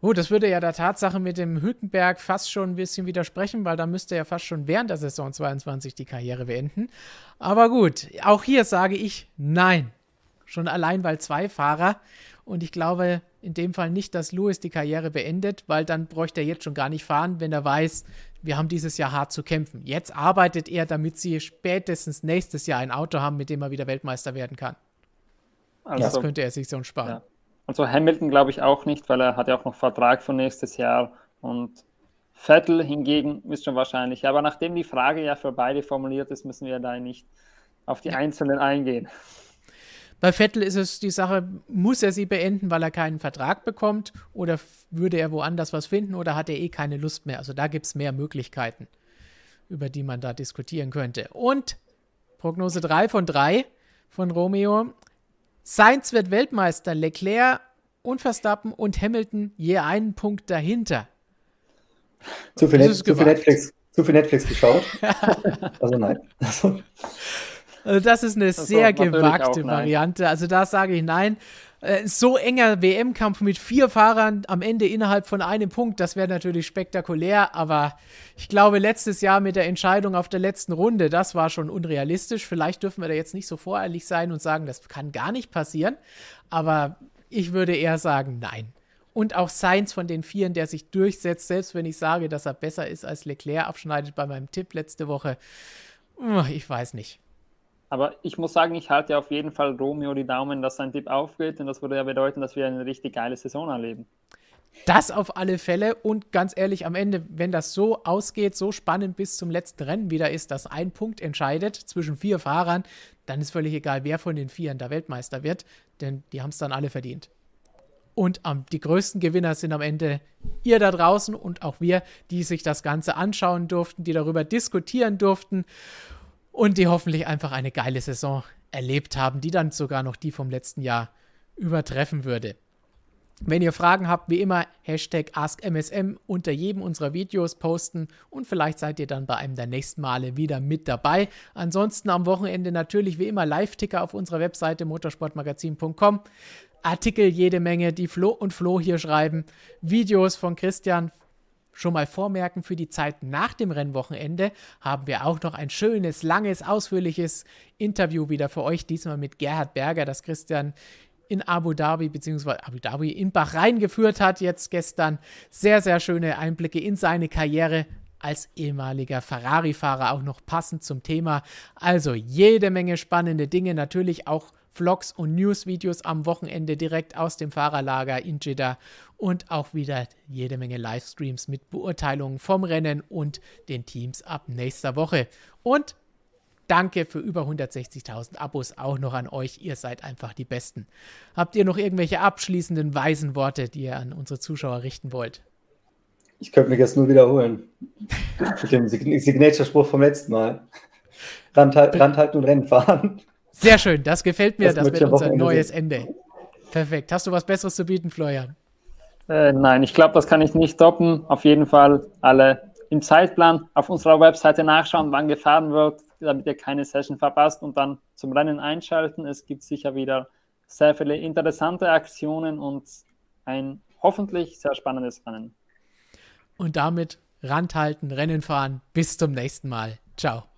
Oh, das würde ja der Tatsache mit dem Hülkenberg fast schon ein bisschen widersprechen, weil da müsste er fast schon während der Saison 22 die Karriere beenden. Aber gut, auch hier sage ich nein. Schon allein, weil zwei Fahrer und ich glaube in dem Fall nicht, dass Lewis die Karriere beendet, weil dann bräuchte er jetzt schon gar nicht fahren, wenn er weiß, wir haben dieses Jahr hart zu kämpfen. Jetzt arbeitet er, damit sie spätestens nächstes Jahr ein Auto haben, mit dem er wieder Weltmeister werden kann. Also, das könnte er sich so sparen. Ja. Also Hamilton glaube ich auch nicht, weil er hat ja auch noch Vertrag für nächstes Jahr und Vettel hingegen ist schon wahrscheinlich. Aber nachdem die Frage ja für beide formuliert ist, müssen wir da nicht auf die. Einzelnen eingehen. Bei Vettel ist es die Sache, muss er sie beenden, weil er keinen Vertrag bekommt oder würde er woanders was finden oder hat er eh keine Lust mehr? Also da gibt es mehr Möglichkeiten, über die man da diskutieren könnte. Und Prognose 3 von 3 von Romeo. Sainz wird Weltmeister, Leclerc und Verstappen und Hamilton je einen Punkt dahinter. Zu viel, Net zu viel Netflix, zu viel Netflix geschaut? (laughs) also nein. Also. Also das ist eine das sehr gewagte Variante. Also da sage ich nein. Äh, so enger WM-Kampf mit vier Fahrern am Ende innerhalb von einem Punkt, das wäre natürlich spektakulär, aber ich glaube, letztes Jahr mit der Entscheidung auf der letzten Runde, das war schon unrealistisch. Vielleicht dürfen wir da jetzt nicht so voreilig sein und sagen, das kann gar nicht passieren, aber ich würde eher sagen, nein. Und auch Sainz von den Vieren, der sich durchsetzt, selbst wenn ich sage, dass er besser ist als Leclerc, abschneidet bei meinem Tipp letzte Woche. Ich weiß nicht. Aber ich muss sagen, ich halte auf jeden Fall Romeo die Daumen, dass sein Tipp aufgeht. Und das würde ja bedeuten, dass wir eine richtig geile Saison erleben. Das auf alle Fälle. Und ganz ehrlich, am Ende, wenn das so ausgeht, so spannend bis zum letzten Rennen wieder ist, dass ein Punkt entscheidet zwischen vier Fahrern, dann ist völlig egal, wer von den Vieren der Weltmeister wird, denn die haben es dann alle verdient. Und ähm, die größten Gewinner sind am Ende ihr da draußen und auch wir, die sich das Ganze anschauen durften, die darüber diskutieren durften und die hoffentlich einfach eine geile Saison erlebt haben, die dann sogar noch die vom letzten Jahr übertreffen würde. Wenn ihr Fragen habt, wie immer, Hashtag AskMSM unter jedem unserer Videos posten und vielleicht seid ihr dann bei einem der nächsten Male wieder mit dabei. Ansonsten am Wochenende natürlich wie immer Live-Ticker auf unserer Webseite motorsportmagazin.com. Artikel jede Menge, die Flo und Flo hier schreiben. Videos von Christian schon mal vormerken für die Zeit nach dem Rennwochenende haben wir auch noch ein schönes, langes, ausführliches Interview wieder für euch, diesmal mit Gerhard Berger, das Christian in Abu Dhabi bzw. Abu Dhabi in Bahrain geführt hat, jetzt gestern. Sehr, sehr schöne Einblicke in seine Karriere als ehemaliger Ferrari-Fahrer, auch noch passend zum Thema. Also jede Menge spannende Dinge, natürlich auch Vlogs und News-Videos am Wochenende direkt aus dem Fahrerlager in Jeddah und auch wieder jede Menge Livestreams mit Beurteilungen vom Rennen und den Teams ab nächster Woche. Und Danke für über 160.000 Abos auch noch an euch. Ihr seid einfach die Besten. Habt ihr noch irgendwelche abschließenden weisen Worte, die ihr an unsere Zuschauer richten wollt? Ich könnte mich jetzt nur wiederholen. Mit dem Signature-Spruch vom letzten Mal. Randhal Randhalten und Rennen fahren. Sehr schön, das gefällt mir. Das, das wird unser neues Ende. Perfekt. Hast du was Besseres zu bieten, Florian? Äh, nein, ich glaube, das kann ich nicht toppen. Auf jeden Fall alle im Zeitplan auf unserer Webseite nachschauen, wann gefahren wird, damit ihr keine Session verpasst und dann zum Rennen einschalten. Es gibt sicher wieder sehr viele interessante Aktionen und ein hoffentlich sehr spannendes Rennen. Und damit Rand halten, Rennen fahren. Bis zum nächsten Mal. Ciao.